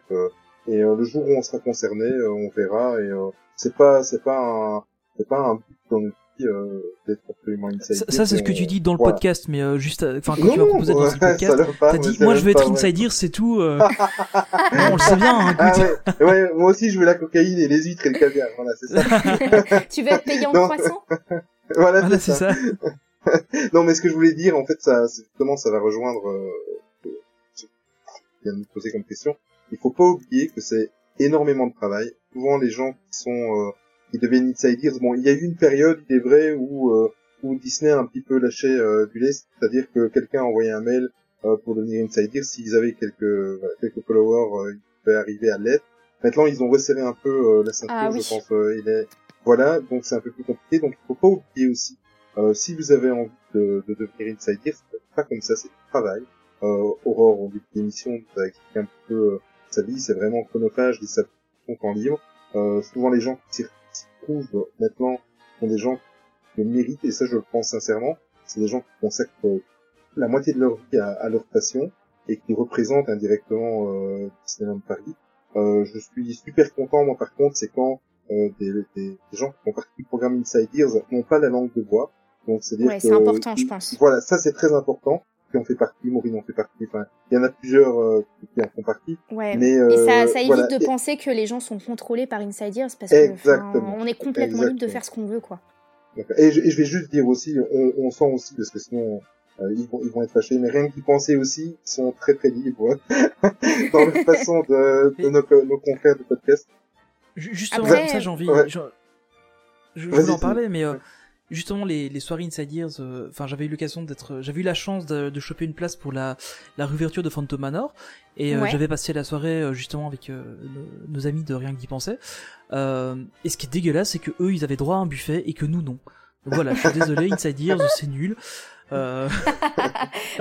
Et euh, le jour où on sera concerné, euh, on verra. Et euh, c'est pas, c'est pas un, c'est pas un but dans notre vie euh, d'être absolument Inside Ça, c'est ce que tu dis dans le voilà. podcast, mais euh, juste, enfin, quand Non, tu vas proposer dans le podcast, t'as dit, moi, je veux être vrai. Inside Ears, c'est tout. euh. Non, on le sait bien, hein, Ah ouais, ouais, moi aussi je veux la cocaïne et les huîtres et le caviar, voilà, c'est ça. Tu veux être payé en croissant? Voilà, Voilà, c'est c'est ça. ça. Non, mais ce que je voulais dire, en fait, ça, c'est- justement, ça va rejoindre euh, ce qui vient de me poser comme question. Il faut pas oublier que c'est énormément de travail. Souvent, les gens qui sont, euh, qui deviennent insiders, bon, il y a eu une période, il est vrai, où, euh, où Disney a un petit peu lâché euh, du lest, c'est-à-dire que quelqu'un envoyait un mail euh, pour devenir insider, s'ils avaient quelques, voilà, quelques followers, euh, ils pouvaient arriver à l'être. Maintenant, ils ont resserré un peu euh, la ceinture, Ah oui. je pense. euh, il est, voilà, donc c'est un peu plus compliqué. Donc, il faut pas oublier aussi euh, si vous avez envie de, de devenir insider, c'est pas comme ça, c'est du travail. Euh, Aurore, au début de l'émission, nous a expliqué un petit peu euh, sa vie, c'est vraiment chronophage ça compte en livre. Euh, souvent, les gens qui s'y trouvent maintenant sont des gens qui le méritent, et ça, je le pense sincèrement. C'est des gens qui consacrent euh, la moitié de leur vie à, à leur passion et qui représentent indirectement euh, Disneyland Paris. Euh, je suis super content, moi, par contre, c'est quand des, des, des gens qui font partie du programme Inside Ears n'ont pas la langue de bois. Donc, c'est-à-dire Ouais, que... c'est important, je pense. Voilà, ça, c'est très important. Qui en fait partie, Maureen en fait partie. Enfin, il y en a plusieurs euh, qui en font partie. Ouais. Mais, et euh, ça, ça évite voilà. de Et- penser que les gens sont contrôlés par Inside Ears parce que Exactement. enfin, on est complètement libre de Exactement. faire ce qu'on veut, quoi. Et je, et je vais juste dire aussi, on, on sent aussi, parce que sinon euh, ils, vont, ils vont être fâchés, mais rien qu'y penser aussi, ils sont très très libres dans la façon de, de nos, nos confrères de podcast. Ju- Justement, Après- ça j'ai envie. Ouais. Je, je voulais en parler, mais euh, ouais. Justement les, les soirées Inside Ears, euh, enfin j'avais eu l'occasion d'être, j'avais eu la chance de, de choper une place pour la la réouverture de Phantom Manor et euh, Ouais. j'avais passé la soirée euh, justement avec euh, nos, nos amis de rien que d'y penser. Et ce qui est dégueulasse, c'est que eux ils avaient droit à un buffet et que nous non. Donc voilà, je suis désolé, Inside Ears c'est nul.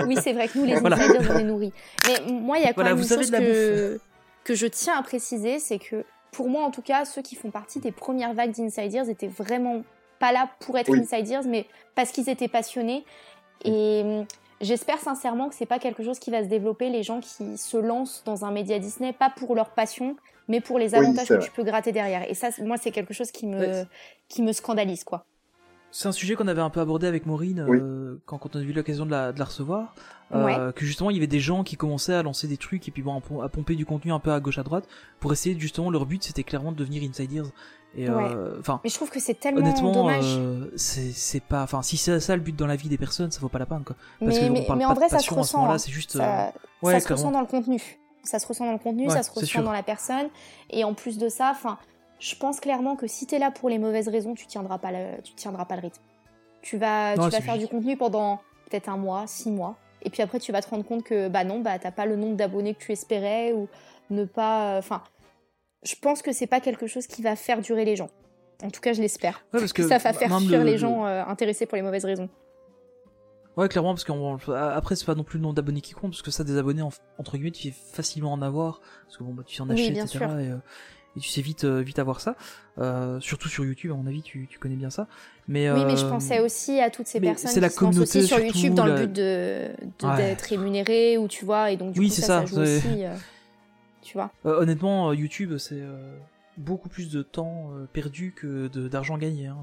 Oui, c'est vrai que nous, les Voilà. insiders, on est nourris. Mais moi, il y a quand Voilà, même une chose que, que je tiens à préciser, c'est que pour moi, en tout cas, ceux qui font partie des premières vagues d'Insiders étaient vraiment pas là pour être Oui. Insiders, mais parce qu'ils étaient passionnés. Et hum, j'espère sincèrement que c'est pas quelque chose qui va se développer, les gens qui se lancent dans un média Disney, pas pour leur passion, mais pour les avantages que tu peux gratter derrière. Et ça, moi, c'est quelque chose qui me, qui me scandalise, quoi. C'est un sujet qu'on avait un peu abordé avec Maureen Oui. euh, quand, quand on a eu l'occasion de la, de la recevoir. euh, Ouais. Que justement, il y avait des gens qui commençaient à lancer des trucs et puis bon, à pom- à pomper du contenu un peu à gauche à droite pour essayer justement leur but c'était clairement de devenir insiders. Et Ouais. euh, enfin, Mais je trouve que c'est tellement honnêtement, dommage. euh, c'est c'est pas, enfin, si c'est ça le but dans la vie des personnes, ça vaut pas la peine quoi. Parce mais, qu'on mais, parle mais pas en de vrai, ça se ressent. hein. c'est juste. Ça, euh, ouais, ça se ressent dans le contenu. Ça se ressent dans le contenu, Ouais, ça se ressent dans la personne. Et en plus de ça, enfin, je pense clairement que si t'es là pour les mauvaises raisons, tu tiendras pas le, tu tiendras pas le rythme. Tu vas, Non, tu vas faire du contenu pendant peut-être un mois, six mois, et puis après tu vas te rendre compte que bah non, bah t'as pas le nombre d'abonnés que tu espérais ou ne pas, enfin, je pense que c'est pas quelque chose qui va faire durer les gens. En tout cas, je l'espère. Ouais, parce que ça va faire fuir le- les le- gens euh, intéressés pour les mauvaises raisons. Ouais, clairement, parce qu'après, c'est pas non plus le nombre d'abonnés qui compte, parce que ça, des abonnés, en- entre guillemets, tu fais facilement en avoir, parce que bon, bah, tu en Oui, achètes, bien etc. sûr. Et, euh, et tu sais vite euh, vite avoir ça. Euh, surtout sur YouTube, à mon avis, tu, tu connais bien ça. Mais Oui, mais je euh, pensais aussi à toutes ces personnes c'est la qui se lancent aussi sur YouTube dans la- le but de de- Ouais. d'être rémunéré ou tu vois et donc du Oui, coup c'est ça, ça, joue aussi. tu vois. Honnêtement, YouTube, c'est beaucoup plus de temps euh, perdu que de- d'argent gagné. Hein.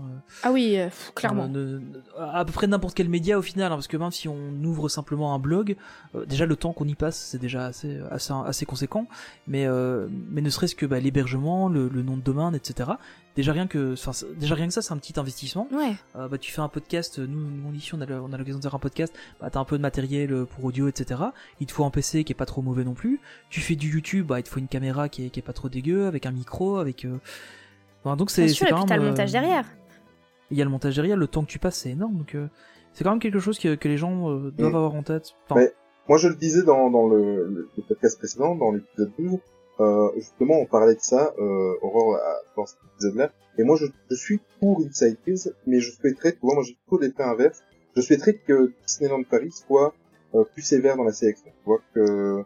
Ah oui, euh, clairement. Euh, à peu près n'importe quel média au final, hein, parce que même si on ouvre simplement un blog, euh, déjà le temps qu'on y passe, c'est déjà assez, assez, assez conséquent. Mais, euh, mais ne serait-ce que bah, l'hébergement, le, le nom de domaine, etc. Déjà rien que, déjà rien que ça, c'est un petit investissement. Ouais. Euh, bah, tu fais un podcast, nous, nous ici on a, le- on a l'occasion de faire un podcast, bah, t'as un peu de matériel euh, pour audio, etc. Il te faut un PC qui est pas trop mauvais non plus. Tu fais du YouTube, bah, il te faut une caméra qui est, qui est pas trop dégueu, avec un micro, avec... euh, enfin, donc c'est Bien c'est sûr, et quand puis t'as même, le montage euh, derrière. il y a le montage derrière, le temps que tu passes c'est énorme, donc euh, c'est quand même quelque chose que, que les gens euh, doivent avoir en tête. Enfin, Ouais. Moi, je le disais dans, dans le, le- le podcast précédent, dans l'épisode 12, euh, justement, on parlait de ça, euh, Aurore, dans cet épisode-là. Et moi, je, je suis pour Inside Kids, mais je souhaiterais, tu vois, moi j'ai plutôt l'effet inverse. Je souhaiterais que Disneyland Paris soit euh, plus sévère dans la sélection. Tu vois, que,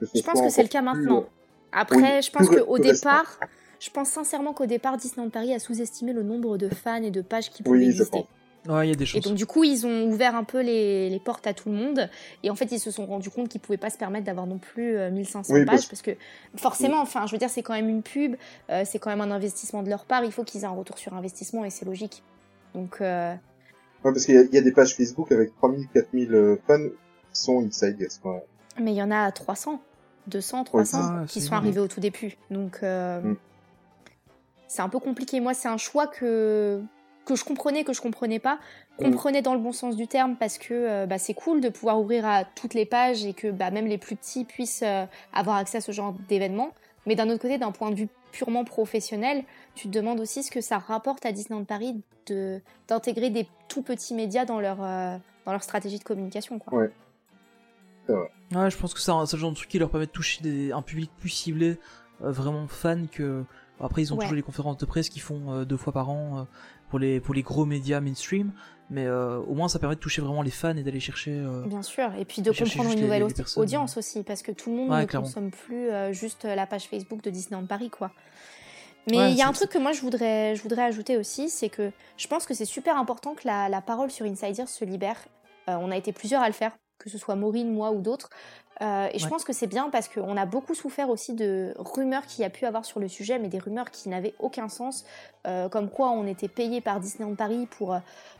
que ce Je pense que c'est le cas plus, maintenant. euh, Après, oui, je pense qu'au départ, je pense sincèrement qu'au départ, Disneyland Paris a sous-estimé le nombre de fans et de pages qui pouvaient Oui, exister. Pense. ouais, il y a des Et donc du coup, ils ont ouvert un peu les, les portes à tout le monde. Et en fait, ils se sont rendus compte qu'ils pouvaient pas se permettre d'avoir non plus euh, 1500 Oui, pages parce- parce que forcément, enfin, je veux dire, c'est quand même une pub, euh, c'est quand même un investissement de leur part. Il faut qu'ils aient un retour sur investissement et c'est logique. Donc euh, Ouais, parce qu'il y, y a des pages Facebook avec 3000, 4000 euh, fans qui sont Inside Yes, quoi. Mais il y en a 300, 200, 300 Ah, qui c'est sont arrivés au tout début. Donc, euh, Mm. c'est un peu compliqué. Moi, c'est un choix que, que je comprenais, que je comprenais pas. Comprenais dans le bon sens du terme parce que euh, bah, c'est cool de pouvoir ouvrir à toutes les pages et que bah, même les plus petits puissent euh, avoir accès à ce genre d'événements. Mais d'un autre côté, d'un point de vue purement professionnel, tu te demandes aussi ce que ça rapporte à Disneyland Paris de d'intégrer des tout petits médias dans leur, euh, dans leur stratégie de communication. Quoi. Ouais. Ouais, je pense que c'est un- genre de truc qui leur permet de toucher des- un public plus ciblé, euh, vraiment fan que. Après, ils ont Ouais. toujours les conférences de presse qu'ils font euh, deux fois par an euh, pour les pour les gros médias mainstream, mais euh, au moins ça permet de toucher vraiment les fans et d'aller chercher. euh, Bien sûr, et puis de comprendre une nouvelle les audience aussi, parce que tout le monde Ouais, ne clairement. consomme plus euh, juste la page Facebook de Disneyland Paris, quoi. Mais Ouais, il y a un truc que moi je voudrais, je voudrais ajouter aussi, c'est que je pense que c'est super important que la, la parole sur Insider se libère. On a été plusieurs à le faire, que ce soit Maureen, moi ou d'autres. Euh, et je pense que c'est bien parce qu'on a beaucoup souffert aussi de rumeurs qu'il y a pu avoir sur le sujet, mais des rumeurs qui n'avaient aucun sens, euh, comme quoi on était payé par Disneyland Paris pour, euh,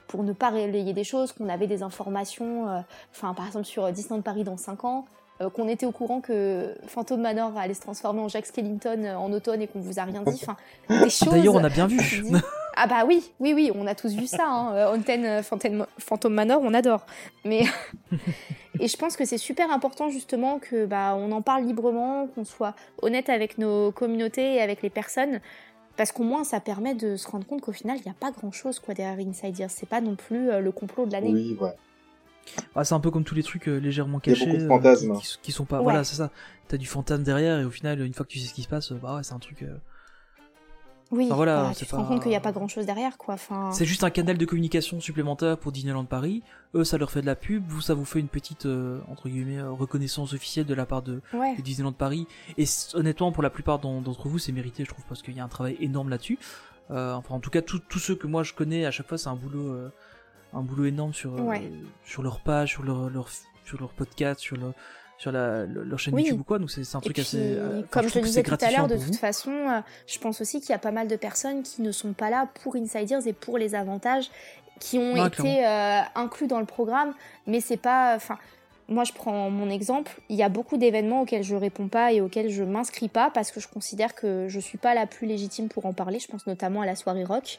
pour ne pas relayer des choses, qu'on avait des informations, euh, enfin par exemple sur Disneyland Paris dans 5 ans, qu'on était au courant que Phantom Manor allait se transformer en Jack Skellington en automne et qu'on vous a rien dit, enfin des choses. D'ailleurs, on a bien vu. Ah bah oui, oui, oui, on a tous vu ça. Hein. Euh, Haunted, euh, Phantom, Phantom Manor, on adore. Mais et je pense que c'est super important justement que bah on en parle librement, qu'on soit honnête avec nos communautés et avec les personnes, parce qu'au moins ça permet de se rendre compte qu'au final il n'y a pas grand chose quoi derrière Inside Ears. C'est pas non plus euh, le complot de l'année. Oui, ouais. Ah, c'est un peu comme tous les trucs euh, légèrement cachés. de euh, fantasmes. qui, qui- qui sont pas. Ouais. Voilà, c'est ça. T'as du fantasme derrière et au final, une fois que tu sais ce qui se passe, euh, bah ouais, c'est un truc. Oui, Enfin, voilà, tu te pas- rends compte qu'il n'y a pas grand chose derrière quoi. Enfin, C'est juste un canal de communication supplémentaire pour Disneyland Paris. Eux, ça leur fait de la pub. Vous, ça vous fait une petite euh, entre guillemets euh, reconnaissance officielle de la part de, ouais. de Disneyland Paris. Et honnêtement, pour la plupart d'en- d'entre vous, c'est mérité, je trouve, parce qu'il y a un travail énorme là-dessus. Euh, enfin, en tout cas, tous ceux que moi je connais, à chaque fois, c'est un boulot, euh, un boulot énorme sur Ouais. sur leur page, sur leur, leur sur leur podcast, sur leur sur la, le- leur chaîne Oui. YouTube ou quoi. Donc c'est un truc puis, assez. euh, comme je trouve te disais tout à l'heure, de toute vous. façon, euh, je pense aussi qu'il y a pas mal de personnes qui ne sont pas là pour Insiders et pour les avantages qui ont été euh, inclus dans le programme, mais c'est pas. Enfin, moi, je prends mon exemple. Il y a beaucoup d'événements auxquels je réponds pas et auxquels je m'inscris pas parce que je considère que je suis pas la plus légitime pour en parler. Je pense notamment à la soirée rock.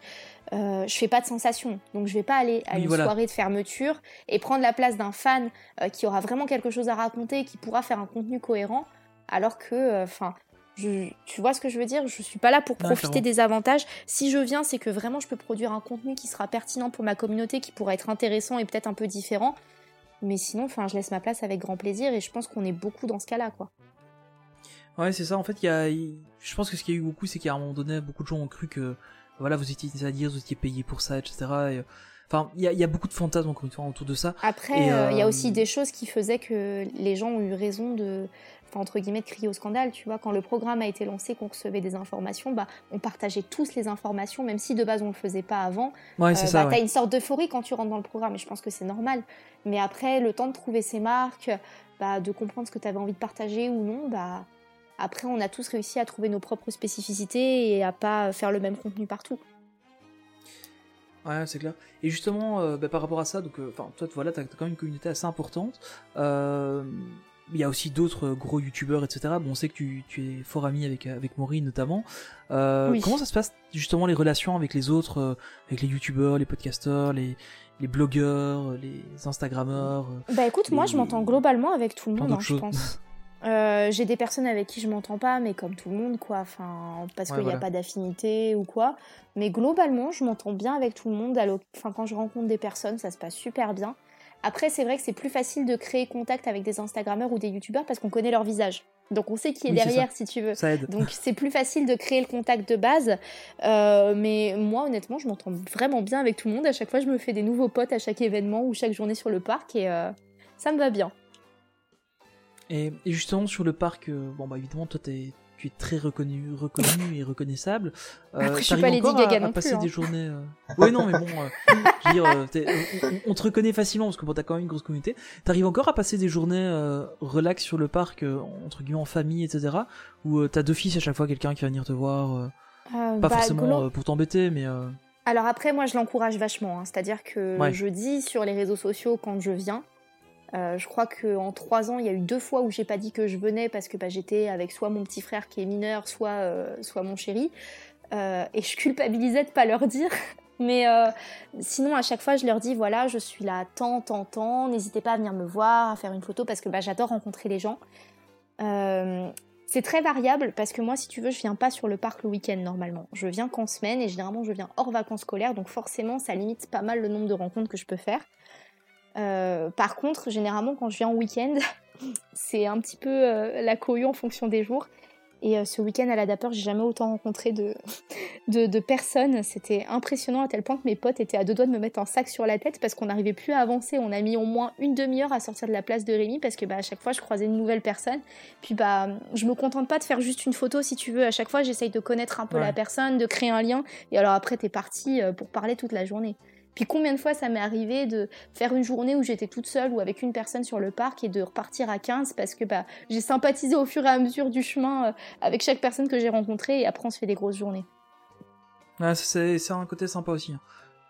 Euh, je fais pas de sensation, donc je vais pas aller à Oui, une voilà. soirée de fermeture et prendre la place d'un fan euh, qui aura vraiment quelque chose à raconter, qui pourra faire un contenu cohérent, alors que, euh, enfin, je- tu vois ce que je veux dire? Je suis pas là pour profiter des avantages. Si je viens, c'est que vraiment je peux produire un contenu qui sera pertinent pour ma communauté, qui pourra être intéressant et peut-être un peu différent. Mais sinon, enfin, je laisse ma place avec grand plaisir et je pense qu'on est beaucoup dans ce cas-là, quoi. Ouais, c'est ça. En fait, il y a, je pense que ce qu'il y a eu beaucoup, c'est qu'à un moment donné, beaucoup de gens ont cru que, voilà, vous étiez c'est-à-dire, vous étiez payé pour ça, etc. Et, Enfin, il y a, il y a beaucoup de fantasmes encore une fois autour de ça. Après, euh, il y a euh, aussi des choses qui faisaient que les gens ont eu raison de, enfin, entre guillemets, de crier au scandale. Tu vois, quand le programme a été lancé, qu'on recevait des informations, bah, on partageait tous les informations, même si de base on le faisait pas avant. Ouais, Euh, c'est bah, ça. ouais. T'as une sorte d'euphorie quand tu rentres dans le programme, et je pense que c'est normal. Mais après, le temps de trouver ses marques, bah, de comprendre ce que tu avais envie de partager ou non, bah, après, on a tous réussi à trouver nos propres spécificités et à pas faire le même contenu partout. Ouais, c'est clair. Et justement, euh, bah, par rapport à ça, donc, euh, toi, voilà, t'as t'as quand même une communauté assez importante. Euh, Il y a aussi d'autres euh, gros youtubeurs, etc. Bon, on sait que tu, tu es fort ami avec avec Maureen notamment. Euh, Oui. Comment ça se passe justement les relations avec les autres, euh, avec les youtubeurs, les podcasteurs, les les blogueurs, euh, les instagrammeurs, euh, Bah écoute, moi je m'entends globalement avec tout le monde, hein, je pense. Euh, j'ai des personnes avec qui je m'entends pas, mais comme tout le monde, quoi. Enfin, parce Ouais, qu'il n'y voilà. a pas d'affinité ou quoi. Mais globalement, je m'entends bien avec tout le monde. Enfin, quand je rencontre des personnes, ça se passe super bien. Après, c'est vrai que c'est plus facile de créer contact avec des Instagrammeurs ou des Youtubeurs parce qu'on connaît leur visage. Donc on sait qui est Oui, derrière, si tu veux. ça aide. Donc c'est plus facile de créer le contact de base. Euh, mais moi, honnêtement, je m'entends vraiment bien avec tout le monde. À chaque fois, je me fais des nouveaux potes à chaque événement ou chaque journée sur le parc et euh, ça me va bien. Et, et justement sur le parc, euh, bon bah évidemment toi t'es tu es très reconnu, reconnu et reconnaissable. Euh, Après, je suis pas Lady Gaga à, à non plus, passer hein. des journées. Euh... Oui non mais bon, euh, je veux dire, euh, on, on te reconnaît facilement parce que bon t'as quand même une grosse communauté. T'arrives encore à passer des journées relax sur le parc entre guillemets en famille etc. Ou euh, t'as d'office à chaque fois quelqu'un qui va venir te voir, Euh, pas bah, forcément pour t'embêter mais Alors après, moi, je l'encourage vachement. hein. C'est-à-dire que Ouais. je dis sur les réseaux sociaux quand je viens. Euh, je crois qu'en trois ans, il y a eu deux fois où j'ai pas dit que je venais parce que bah, j'étais avec soit mon petit frère qui est mineur, soit, euh, soit mon chéri. Euh, et je culpabilisais de pas leur dire. Mais sinon, à chaque fois, je leur dis voilà, je suis là tant, tant, tant. N'hésitez pas à venir me voir, à faire une photo parce que bah, j'adore rencontrer les gens. C'est très variable parce que moi, si tu veux, je viens pas sur le parc le week-end normalement. Je viens qu'en semaine et généralement je viens hors vacances scolaires, donc forcément ça limite pas mal le nombre de rencontres que je peux faire. Euh, par contre, généralement quand je viens en week-end, c'est un petit peu euh, la cohue en fonction des jours. Et euh, ce week-end à la Dapper, j'ai jamais autant rencontré de, de, de personnes. C'était impressionnant à tel point que mes potes étaient à deux doigts de me mettre un sac sur la tête parce qu'on n'arrivait plus à avancer. On a mis au moins une demi-heure à sortir de la place de Rémi parce que bah, à chaque fois je croisais une nouvelle personne. Puis bah, je me contente pas de faire juste une photo si tu veux. À chaque fois, j'essaye de connaître un peu Ouais. la personne, de créer un lien. Et alors après, t'es parti pour parler toute la journée. Puis combien de fois ça m'est arrivé de faire une journée où j'étais toute seule ou avec une personne sur le parc et de repartir à 15 parce que bah, j'ai sympathisé au fur et à mesure du chemin euh, avec chaque personne que j'ai rencontrée et après on se fait des grosses journées. ouais, c'est c'est un côté sympa aussi.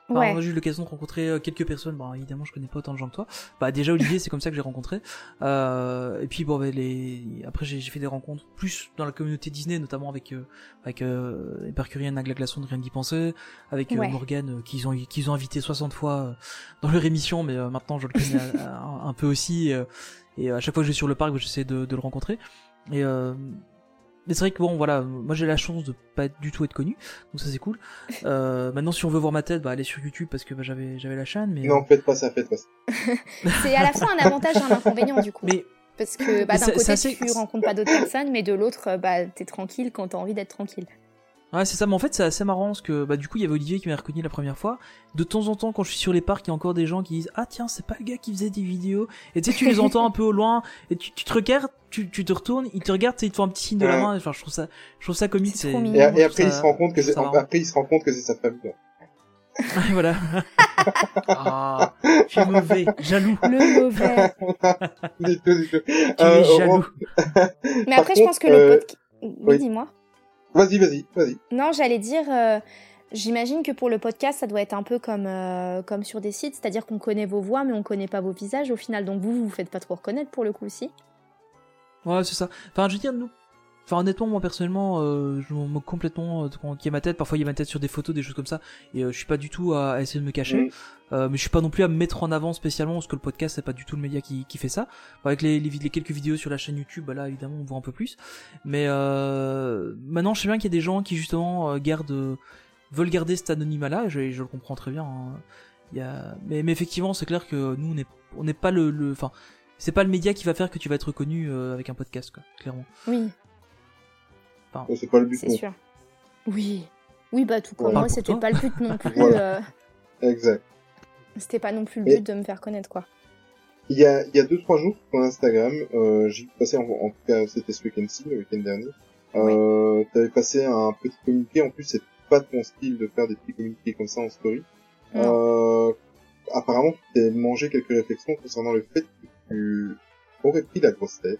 Enfin, Ouais. Moi, j'ai eu l'occasion de rencontrer euh, quelques personnes. Bon, évidemment, je connais pas autant de gens que toi. Bah, déjà, Olivier, c'est comme ça que j'ai rencontré. Euh, et puis, bon, bah, les... après, j'ai fait des rencontres plus dans la communauté Disney, notamment avec euh, avec euh, Hypercurienne, Nagla Glaçon, de rien d'y penser, avec euh, Ouais. Morgane, euh, qu'ils ont qu'ils ont invité 60 fois dans leur émission, mais euh, maintenant, je le connais un, un peu aussi. euh, et à chaque fois que je vais sur le parc, j'essaie de, de le rencontrer. Et euh, mais c'est vrai que bon, voilà, moi j'ai la chance de pas du tout être connu, donc ça c'est cool. Euh, maintenant, si on veut voir ma tête, bah allez sur YouTube parce que bah, j'avais j'avais la chaîne, mais Non, faites pas ça, faites pas ça. C'est à la fois un avantage et un inconvénient du coup. mais Parce que bah, d'un côté assez- tu rencontres pas d'autres personnes, mais de l'autre bah, t'es tranquille quand t'as envie d'être tranquille. Ouais, c'est ça, mais en fait, c'est assez marrant parce que bah, du coup, il y avait Olivier qui m'a reconnu la première fois. De temps en temps, quand je suis sur les parcs, il y a encore des gens qui disent Ah, tiens, c'est pas le gars qui faisait des vidéos. Et tu sais, tu les entends un peu au loin, et tu, tu te regardes, tu, tu te retournes, ils te regardent, tu sais, ils te font un petit signe de la Ouais. main. Enfin, je trouve ça, je trouve ça comique. C'est. Et, après, ça- il se rend compte que c'est, après, il se rend compte que c'est sa famille. Ouais, voilà. ah, je suis mauvais, jaloux. Le mauvais. Du tout, du tout. Tu Euh, es jaloux. mais Par après je pense que euh, le podcast... Oui, oui. dis-moi. Vas-y, vas-y, vas-y. Non, j'allais dire, euh, j'imagine que pour le podcast, ça doit être un peu comme, euh, comme sur des sites, c'est-à-dire qu'on connaît vos voix, mais on connaît pas vos visages au final. Donc vous, vous vous faites pas trop reconnaître pour le coup aussi. Ouais, c'est ça. Enfin, je veux dire, nous. Enfin, honnêtement, moi personnellement, euh, je m'en moque complètement euh, a ma tête. Parfois, il y a ma tête sur des photos, des choses comme ça, et euh, je suis pas du tout à, à essayer de me cacher. Euh, mais je suis pas non plus à me mettre en avant spécialement parce que le podcast c'est pas du tout le média qui, qui fait ça. Avec les, les, vid- les quelques vidéos sur la chaîne YouTube, bah là évidemment on voit un peu plus. Mais euh, maintenant je sais bien qu'il y a des gens qui justement euh, gardent, veulent garder cet anonymat là. Je, je le comprends très bien. hein. Il y a... mais, mais effectivement c'est clair que nous on n'est on n'est pas le, le, enfin c'est pas le média qui va faire que tu vas être reconnu euh, avec un podcast quoi, clairement. Oui, C'est pas le but. c'est sûr. Oui. Oui, bah tout comme Ouais. moi, c'était pas le but non plus. Voilà. euh. Exact. C'était pas non plus le but de me faire connaître, quoi. Il y a, il y a deux, trois jours, sur Instagram, euh, j'ai vu passer, en, en tout cas, c'était ce week-end-ci, le week-end dernier, euh, t'avais passé un petit communiqué, en plus, c'est pas ton style de faire des petits communiqués comme ça en story. Euh, apparemment, tu t'es mangé quelques réflexions concernant le fait que tu aurais pris la grosse tête.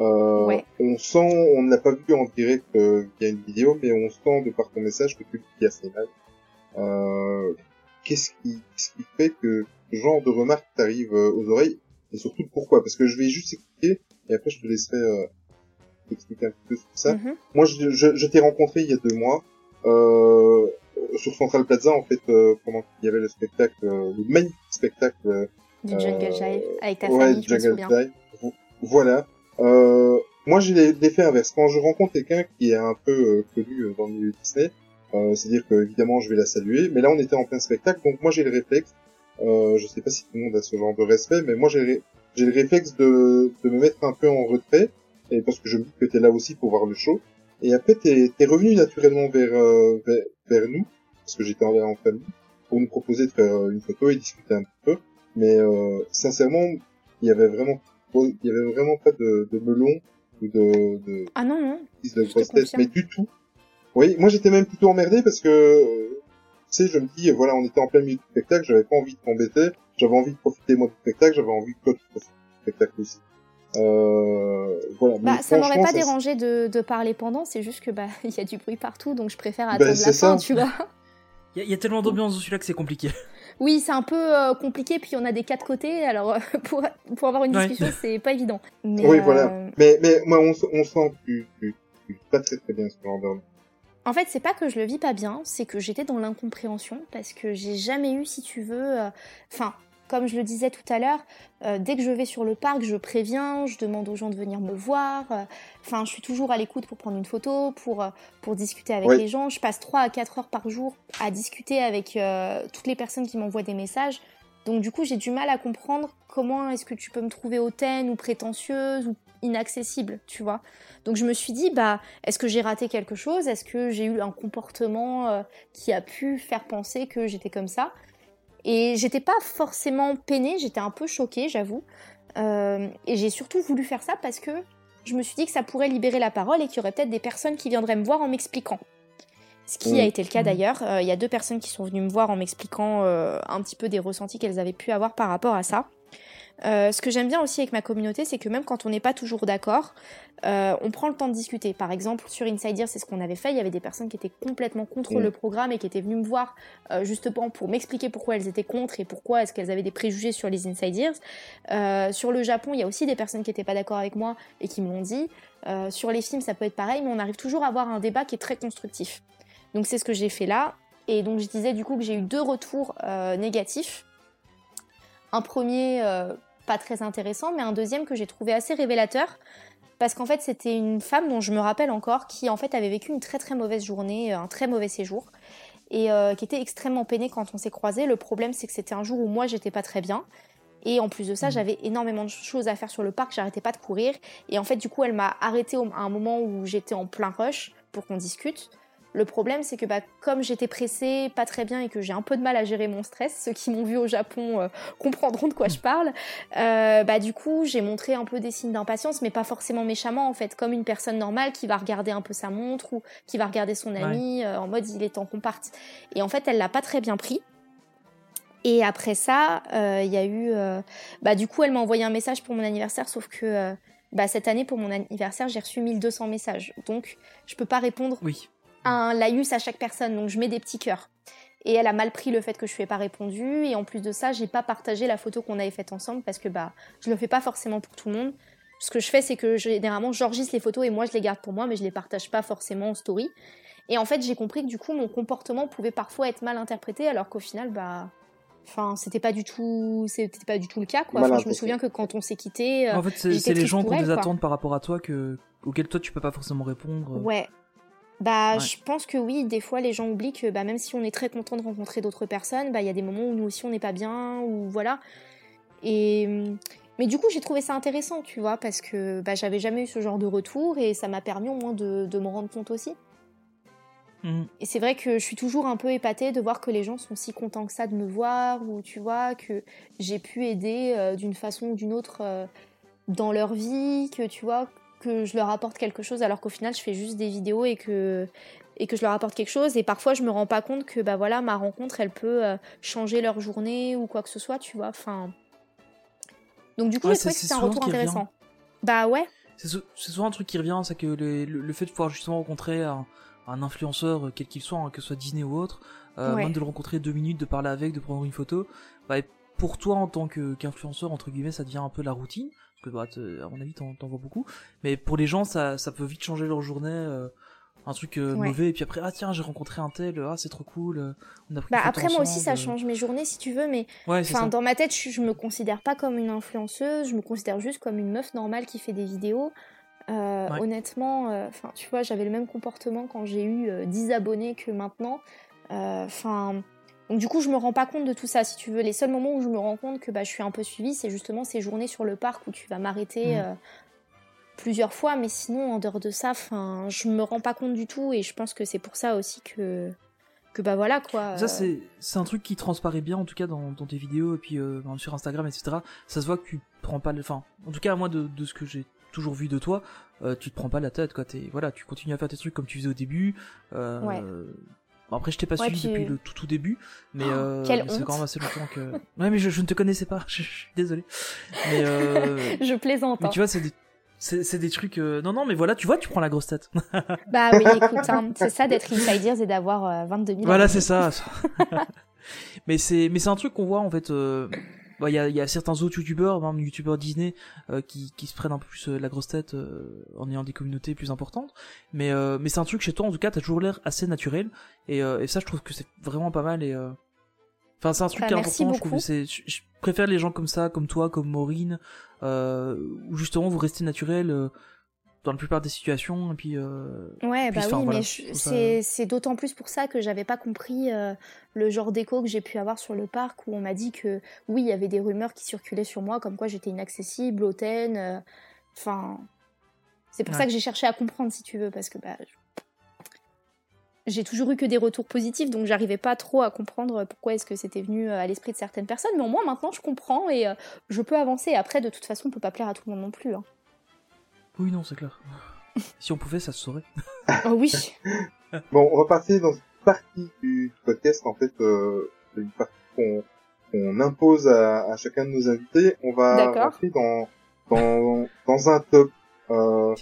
Euh, Ouais. On sent, on ne l'a pas vu en direct euh, via une vidéo, mais on sent de par ton message que tu le dis assez mal. Euh, qu'est-ce qui, qu'est-ce qui fait que ce genre de remarques t'arrivent euh, aux oreilles et surtout pourquoi? Parce que je vais juste expliquer et après je te laisserai euh, expliquer un petit peu sur ça. Mhm. Moi, je, je, je t'ai rencontré il y a deux mois euh, sur Central Plaza en fait euh, pendant qu'il y avait le spectacle, euh, le magnifique spectacle euh, Du Jungle Jive avec ta ouais, famille, je me Jungle. Jive. Vo- Voilà. Euh, moi, j'ai l'e- l'effet inverse. Quand je rencontre quelqu'un qui est un peu connu dans le milieu Disney, euh, c'est-à-dire que évidemment, je vais la saluer. Mais là, on était en plein spectacle, donc moi, j'ai le réflexe. Euh, je sais pas si tout le monde a ce genre de respect, mais moi, j'ai le réflexe de, de me mettre un peu en retrait, et parce que je me dis que t'es là aussi pour voir le show. Et après, t'es es revenu naturellement vers, euh, vers vers nous, parce que j'étais en, en famille, pour nous proposer de faire euh, une photo et discuter un petit peu. Mais euh, sincèrement, il y avait vraiment il y avait vraiment pas de, de melon ou de, de Ah non, de grosse tête, mais du tout. Oui, moi j'étais même plutôt emmerdé parce que, euh, tu sais, je me dis, voilà, on était en plein milieu du spectacle, j'avais pas envie de t'embêter, j'avais envie de profiter moi du spectacle, j'avais envie que toi tu profites du spectacle aussi. Euh, voilà. Bah, mais ça m'aurait pas ça- dérangé de, de parler pendant, c'est juste que bah il y a du bruit partout, donc je préfère Bah, attendre c'est la ça. fin, tu vois. Il y, a- y a tellement d'ambiance dans celui-là que c'est compliqué. Oui, c'est un peu euh, compliqué, puis on a des quatre côtés, alors euh, pour, pour avoir une Ouais. discussion, c'est pas évident. Mais, Oui, euh, voilà. Mais, mais moi, on, on sent que tu, tu, tu pas très très bien ce genre de... En fait, c'est pas que je le vis pas bien, c'est que j'étais dans l'incompréhension parce que j'ai jamais eu, si tu veux, euh, enfin, comme je le disais tout à l'heure, euh, dès que je vais sur le parc, je préviens, je demande aux gens de venir me voir. euh, Enfin, je suis toujours à l'écoute pour prendre une photo, pour, euh, pour discuter avec Oui. les gens. Je passe 3 à 4 heures par jour à discuter avec toutes les personnes qui m'envoient des messages. Donc du coup, j'ai du mal à comprendre comment est-ce que tu peux me trouver hautaine ou prétentieuse ou inaccessible, tu vois. Donc je me suis dit, bah, est-ce que j'ai raté quelque chose? Est-ce que j'ai eu un comportement euh, qui a pu faire penser que j'étais comme ça? Et j'étais pas forcément peinée, j'étais un peu choquée, j'avoue. Euh, et j'ai surtout voulu faire ça parce que je me suis dit que ça pourrait libérer la parole et qu'il y aurait peut-être des personnes qui viendraient me voir en m'expliquant. Ce qui a été le cas Mm. d'ailleurs. Euh, Il y a deux personnes qui sont venues me voir en m'expliquant un petit peu des ressentis qu'elles avaient pu avoir par rapport à ça. Euh, ce que j'aime bien aussi avec ma communauté, c'est que même quand on n'est pas toujours d'accord, euh, on prend le temps de discuter. Par exemple, sur Insider, c'est ce qu'on avait fait. Il y avait des personnes qui étaient complètement contre Mm. le programme et qui étaient venues me voir euh, justement pour m'expliquer pourquoi elles étaient contre et pourquoi est-ce qu'elles avaient des préjugés sur les Insiders. Sur le Japon, il y a aussi des personnes qui n'étaient pas d'accord avec moi et qui me l'ont dit. Sur les films, ça peut être pareil, mais on arrive toujours à avoir un débat qui est très constructif. Donc c'est ce que j'ai fait là. Et donc je disais du coup que j'ai eu deux retours négatifs. Un premier pas très intéressant, mais un deuxième que j'ai trouvé assez révélateur. Parce qu'en fait, c'était une femme dont je me rappelle encore qui en fait avait vécu une très très mauvaise journée, euh, un très mauvais séjour, et euh, qui était extrêmement peinée quand on s'est croisés. Le problème, c'est que c'était un jour où moi j'étais pas très bien. Et en plus de ça, Mhm. j'avais énormément de choses à faire sur le parc, j'arrêtais pas de courir. Et en fait, du coup, elle m'a arrêté à un moment où j'étais en plein rush pour qu'on discute. Le problème, c'est que bah, comme j'étais pressée, pas très bien et que j'ai un peu de mal à gérer mon stress, ceux qui m'ont vu au Japon euh, comprendront de quoi je parle. euh, bah du coup, j'ai montré un peu des signes d'impatience, mais pas forcément méchamment en fait, comme une personne normale qui va regarder un peu sa montre ou qui va regarder son ami euh, en mode il est temps qu'on parte. Et en fait, elle l'a pas très bien pris. Et après ça, il y a eu, bah du coup, elle m'a envoyé un message pour mon anniversaire, sauf que bah, cette année pour mon anniversaire, j'ai reçu 1200 messages, donc je peux pas répondre Oui. Un laïus à chaque personne, donc je mets des petits cœurs. Et elle a mal pris le fait que je lui ai pas répondu, et en plus de ça, j'ai pas partagé la photo qu'on avait faite ensemble parce que bah je le fais pas forcément pour tout le monde. Ce que je fais, c'est que généralement j'enregistre les photos et moi je les garde pour moi, mais je les partage pas forcément en story. Et en fait, j'ai compris que du coup mon comportement pouvait parfois être mal interprété, alors qu'au final, bah, enfin, c'était pas du tout, c'était pas du tout le cas quoi. Enfin, je me souviens que quand on s'est quitté, En fait, c'est c'est les gens qui ont des attentes par rapport à toi que auxquelles toi tu peux pas forcément répondre. Ouais. Bah, Ouais. je pense que oui, des fois les gens oublient que bah, même si on est très content de rencontrer d'autres personnes, bah il y a des moments où nous aussi on n'est pas bien ou voilà. Et mais du coup j'ai trouvé ça intéressant, tu vois, parce que bah, j'avais jamais eu ce genre de retour et ça m'a permis au moins de, de me rendre compte aussi. Mm. Et c'est vrai que je suis toujours un peu épatée de voir que les gens sont si contents que ça de me voir, ou tu vois, que j'ai pu aider euh, d'une façon ou d'une autre euh, dans leur vie, que tu vois, que je leur apporte quelque chose, alors qu'au final je fais juste des vidéos et que, et que je leur apporte quelque chose. Et parfois je me rends pas compte que bah voilà, ma rencontre elle peut euh, changer leur journée ou quoi que ce soit, tu vois. Enfin. Donc du coup, Ouais, c'est- que c'est un retour intéressant. Bah ouais. C'est sou- c'est souvent un truc qui revient, c'est que le, le- le fait de pouvoir justement rencontrer un, un influenceur, euh, quel qu'il soit, hein, que ce soit Disney ou autre, euh, Ouais. même de le rencontrer deux minutes, de parler avec, de prendre une photo, bah, pour toi en tant que- qu'influenceur, entre guillemets, ça devient un peu la routine, parce que bah, à mon avis, t'en vois beaucoup, mais pour les gens, ça, ça peut vite changer leur journée. euh, un truc euh, Ouais. mauvais et puis après ah tiens j'ai rencontré un tel ah c'est trop cool euh, on a pris Bah après moi aussi ça change mes journées si tu veux, mais ouais Enfin, dans ma tête, je, je me considère pas comme une influenceuse, je me considère juste comme une meuf normale qui fait des vidéos. Euh, Ouais. Honnêtement, enfin, tu vois, j'avais le même comportement quand j'ai eu euh, 10 abonnés que maintenant. Enfin, donc du coup, je me rends pas compte de tout ça, si tu veux. Les seuls moments où je me rends compte que bah, je suis un peu suivie, c'est justement ces journées sur le parc où tu vas m'arrêter Mhm. euh, plusieurs fois, mais sinon, en dehors de ça, enfin, je me rends pas compte du tout, et je pense que c'est pour ça aussi que que bah voilà quoi. Ça, euh, c'est, c'est un truc qui transparaît bien, en tout cas, dans, dans tes vidéos, et puis euh, ben, sur Instagram, etc. Ça se voit que tu prends pas le. Enfin, en tout cas, moi, de, de ce que j'ai toujours vu de toi, euh, tu te prends pas la tête, quoi. Voilà, tu continues à faire tes trucs comme tu faisais au début. Ouais. Bon, après, je t'ai pas Ouais, suivi puis- depuis le tout, tout début, mais Oh, euh, c'est quand même assez longtemps que. Ouais, mais je, je ne te connaissais pas, je, je suis désolé. Mais, euh, je plaisante. mais hein. tu vois, c'est des. C'est, des trucs. euh, Non, non, mais voilà, tu vois, tu prends la grosse tête. Bah oui, écoute, hein, c'est ça d'être insiders et d'avoir euh, 22 000 Voilà, c'est ça. mais c'est mais c'est un truc qu'on voit en fait. Bah, Il y, a, y a certains autres youtubeurs, même youtubeurs Disney, euh, qui, qui se prennent un peu plus euh, la grosse tête euh, en ayant des communautés plus importantes. Mais, euh, mais c'est un truc chez toi, en tout cas, t'as toujours l'air assez naturel. Et, euh, et ça, je trouve que c'est vraiment pas mal. Et, euh, Enfin, c'est un truc Bah, qui est important. Je, trouve c'est, je, je préfère les gens comme ça, comme toi, comme Maureen, euh, où justement vous restez naturel euh, dans la plupart des situations. Et puis, euh, Ouais, bah Puis, oui, voilà, mais ça- c'est d'autant plus pour ça que j'avais pas compris euh, le genre d'écho que j'ai pu avoir sur le parc où on m'a dit que oui, il y avait des rumeurs qui circulaient sur moi comme quoi j'étais inaccessible, hautaine. euh, Enfin, c'est pour ça que j'ai cherché à comprendre si tu veux parce que bah, j'ai toujours eu que des retours positifs donc j'arrivais pas trop à comprendre pourquoi est-ce que c'était venu euh, à l'esprit de certaines personnes. Mais au moins maintenant je comprends et euh, je peux avancer. Après, de toute façon, on peut pas plaire à tout le monde non plus. hein. Oui, non, c'est clair. si on pouvait, ça se saurait. Oh oui. Bon, on va passer dans une partie du podcast, en fait, euh, une partie qu'on qu'on impose à, à chacun de nos invités. On va rentrer dans, dans, dans un top. Euh,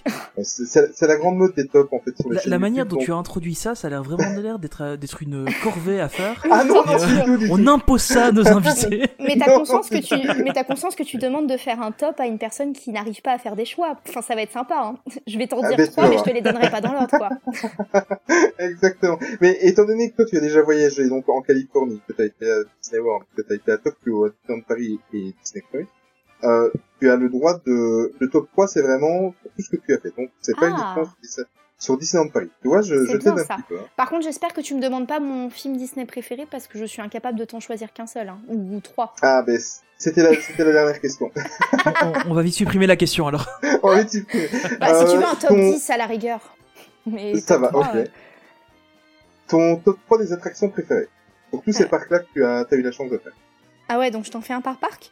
c'est c'est- c'est la grande mode des tops, en fait, sur les La, manière YouTube, dont donc- tu as introduit ça, ça a l'air vraiment de l'air d'être euh, d'être une corvée à faire. Ah non, tout. On impose ça à nos invités. Mais t'as Non, conscience que tu, mais t'as conscience que tu demandes de faire un top à une personne qui n'arrive pas à faire des choix. Enfin, ça va être sympa. Hein. Je vais t'en Ah, dire trois, mais je te les donnerai pas dans l'ordre, quoi. Exactement. Mais étant donné que toi, tu as déjà voyagé donc en Californie, que tu as été à Disney World, que tu as été à Tokyo, à Disneyland Paris et Disney Paris, euh, tu as le droit de... Le top 3, c'est vraiment pour tout ce que tu as fait. Donc, c'est pas Ah. uniquement sur Disney- sur Disneyland Paris. Tu vois, je, je t'aide un ça. petit peu. hein. Par contre, j'espère que tu me demandes pas mon film Disney préféré parce que je suis incapable de t'en choisir qu'un seul, hein, ou, ou trois. Ah, ben, c'était la, c'était la dernière question. on, va vite supprimer la question alors. On va y- Bah, si tu Euh, veux un top ton- 10 à la rigueur. Mais Ça va, 3, ok. euh, Ton top 3 des attractions préférées. Pour tous ces Ouais. parcs-là que tu as, as eu la chance de faire. Ah ouais, donc je t'en fais un par parc?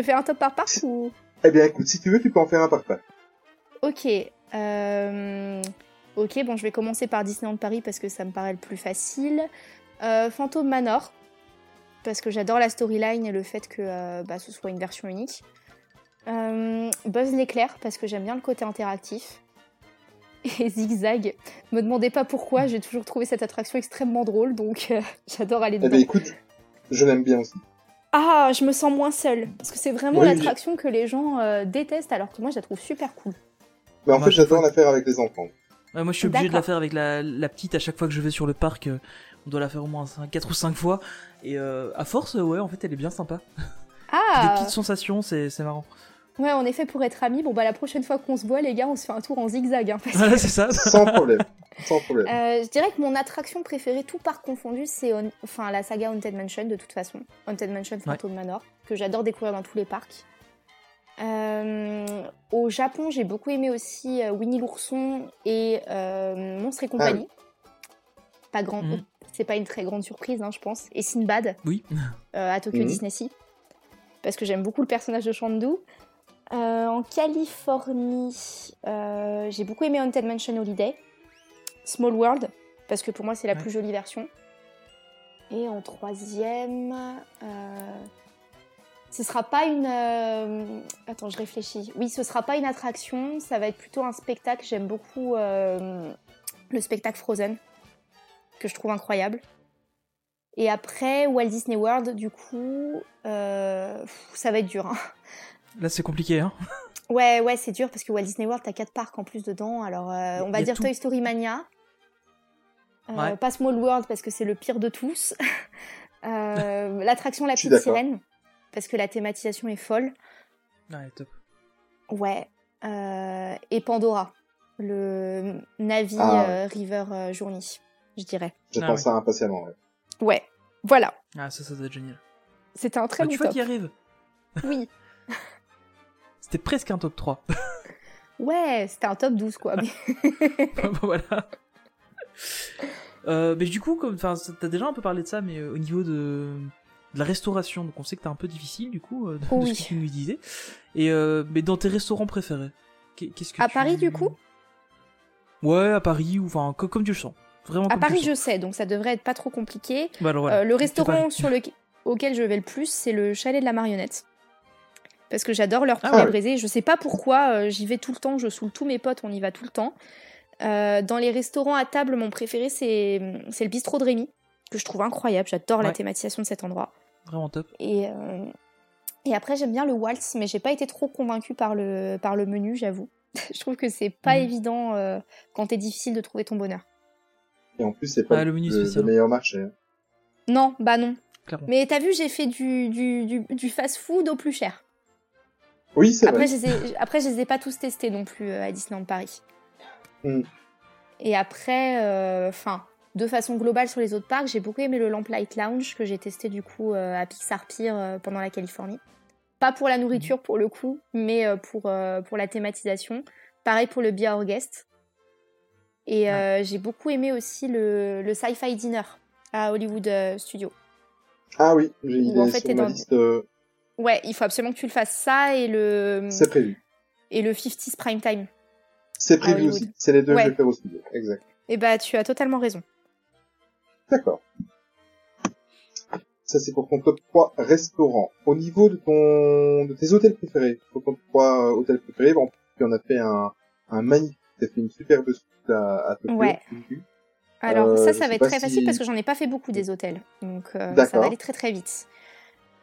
Te fais un top par ou? Eh bien, écoute, si tu veux, tu peux en faire un par parc. Ok. euh, Ok, bon, je vais commencer par Disneyland Paris parce que ça me paraît le plus facile. Euh, Phantom Manor, parce que j'adore la storyline et le fait que euh, bah, ce soit une version unique. Euh, Buzz l'éclair, parce que j'aime bien le côté interactif. Et Zigzag, me demandez pas pourquoi, j'ai toujours trouvé cette attraction extrêmement drôle, donc j'adore aller Eh dedans. bien, écoute, je l'aime bien aussi. Ah, je me sens moins seule, parce que c'est vraiment Oui, l'attraction que les gens euh, détestent, alors que moi je la trouve super cool. Mais en Moi, fait, je- j'adore la faire avec les enfants. Ouais, moi, je suis obligé de la faire avec la, la petite à chaque fois que je vais sur le parc. euh, on doit la faire au moins 4 ou 5 fois. Et euh, à force, ouais, en fait, elle est bien sympa. Des Ah petites sensations, c'est c'est marrant. Ouais, en effet, pour être amis, bon bah la prochaine fois qu'on se voit, les gars, on se fait un tour en zigzag. Hein, Voilà, c'est ça. Sans problème. Sans problème. Euh, je dirais que mon attraction préférée, tout par confondu, c'est On- enfin la saga Haunted Mansion de toute façon. Haunted Mansion, Phantom Manor, que j'adore découvrir dans tous les parcs. Euh, au Japon, j'ai beaucoup aimé aussi euh, Winnie l'ourson et euh, Monstres et compagnie. Pas grand, Mhm. c'est pas une très grande surprise, hein, je pense. Et Sinbad Oui. euh, à Tokyo Mhm. Disney Sea, parce que j'aime beaucoup le personnage de Chandu. Euh, en Californie, euh, j'ai beaucoup aimé Haunted Mansion Holiday, Small World, parce que pour moi c'est la Ouais. plus jolie version. Et en troisième, euh, ce sera pas une. Attends, je réfléchis. Oui, ce sera pas une attraction, ça va être plutôt un spectacle. J'aime beaucoup le spectacle Frozen, que je trouve incroyable. Et après, Walt Disney World, du coup, ça va être dur. hein. Là, c'est compliqué, hein. Ouais, ouais, c'est dur parce que Walt Disney World, t'as quatre parcs en plus dedans. Alors, euh, on va dire tout. Toy Story Mania. Euh, Ouais. Pas Small World parce que c'est le pire de tous. Euh, L'attraction La Je Petite. Sirène parce que la thématisation est folle. Ouais, top. Ouais. Euh, et Pandora, le Navi Ah, euh, River euh, Journey, je dirais. J'attends Ah, ça impatiemment. Ouais. Ouais, voilà. Ah, ça, ça doit être génial. C'était un très Ah, bon tu vois top. qui arrive Oui. C'était presque un top 3. Ouais, c'était un top 12 quoi. mais- voilà. Euh, mais du coup, comme, t'as déjà un peu parlé de ça, mais euh, au niveau de, de la restauration, donc on sait que t'es un peu difficile du coup, euh, de, Oh de oui. ce que tu nous disais. Et mais dans tes restaurants préférés, qu'est- qu'est-ce que À tu- Paris, du coup? Ouais, à Paris ou enfin co- comme tu le sens. Vraiment. À comme tu Paris, je sais, donc ça devrait être pas trop compliqué. Bah alors, voilà. Le restaurant sur le... auquel je vais le plus, c'est le chalet de la marionnette. Parce que j'adore leur Ah poulet ouais. braisé. Je sais pas pourquoi, euh, j'y vais tout le temps, je saoule tous mes potes, on y va tout le temps. Euh, dans les restaurants à table, mon préféré, c'est c'est le bistrot de Rémi, que je trouve incroyable. J'adore la thématisation de cet endroit. Vraiment top. Et, euh, et après, j'aime bien le waltz, mais j'ai pas été trop convaincue par le, par le menu, j'avoue. je trouve que c'est pas Mhm. évident euh, quand t'es difficile de trouver ton bonheur. Et en plus, c'est pas Ah, le menu le, le meilleur marché. hein. Non, bah non. Clairement. Mais t'as vu, j'ai fait du, du, du, du fast-food au plus cher. Oui, c'est Après vrai. je, les ai, après, je les ai pas tous testés non plus euh, à Disneyland Paris. Mm. Et après, euh, de façon globale sur les autres parcs, j'ai beaucoup aimé le Lamplight Lounge que j'ai testé du coup euh, à Pixar Pier euh, pendant la Californie. Pas pour la nourriture pour le coup, mais pour, pour la thématisation. Pareil pour le Be Our Guest. Et j'ai beaucoup aimé aussi le, le Sci-Fi Dinner à Hollywood Studio. Ah oui, j'ai- en fait, dans- liste. Euh, Ouais, il faut absolument que tu le fasses ça et le, C'est prévu. et le 50s Prime Time. C'est prévu aussi. C'est les deux Ouais. que je vais faire au studio. Exact. Et bah, tu as totalement raison. D'accord. Ça, c'est pour ton top 3 restaurant. Au niveau de ton, de tes hôtels préférés, pour ton top 3 euh, hôtels préférés, bon, tu en as fait un, un magnifique, tu as fait une superbe suite à, à Tokyo. Ouais. Alors Euh, ça, je ça va être très si- facile parce que j'en ai pas fait beaucoup des hôtels. Donc euh, ça va aller très très vite.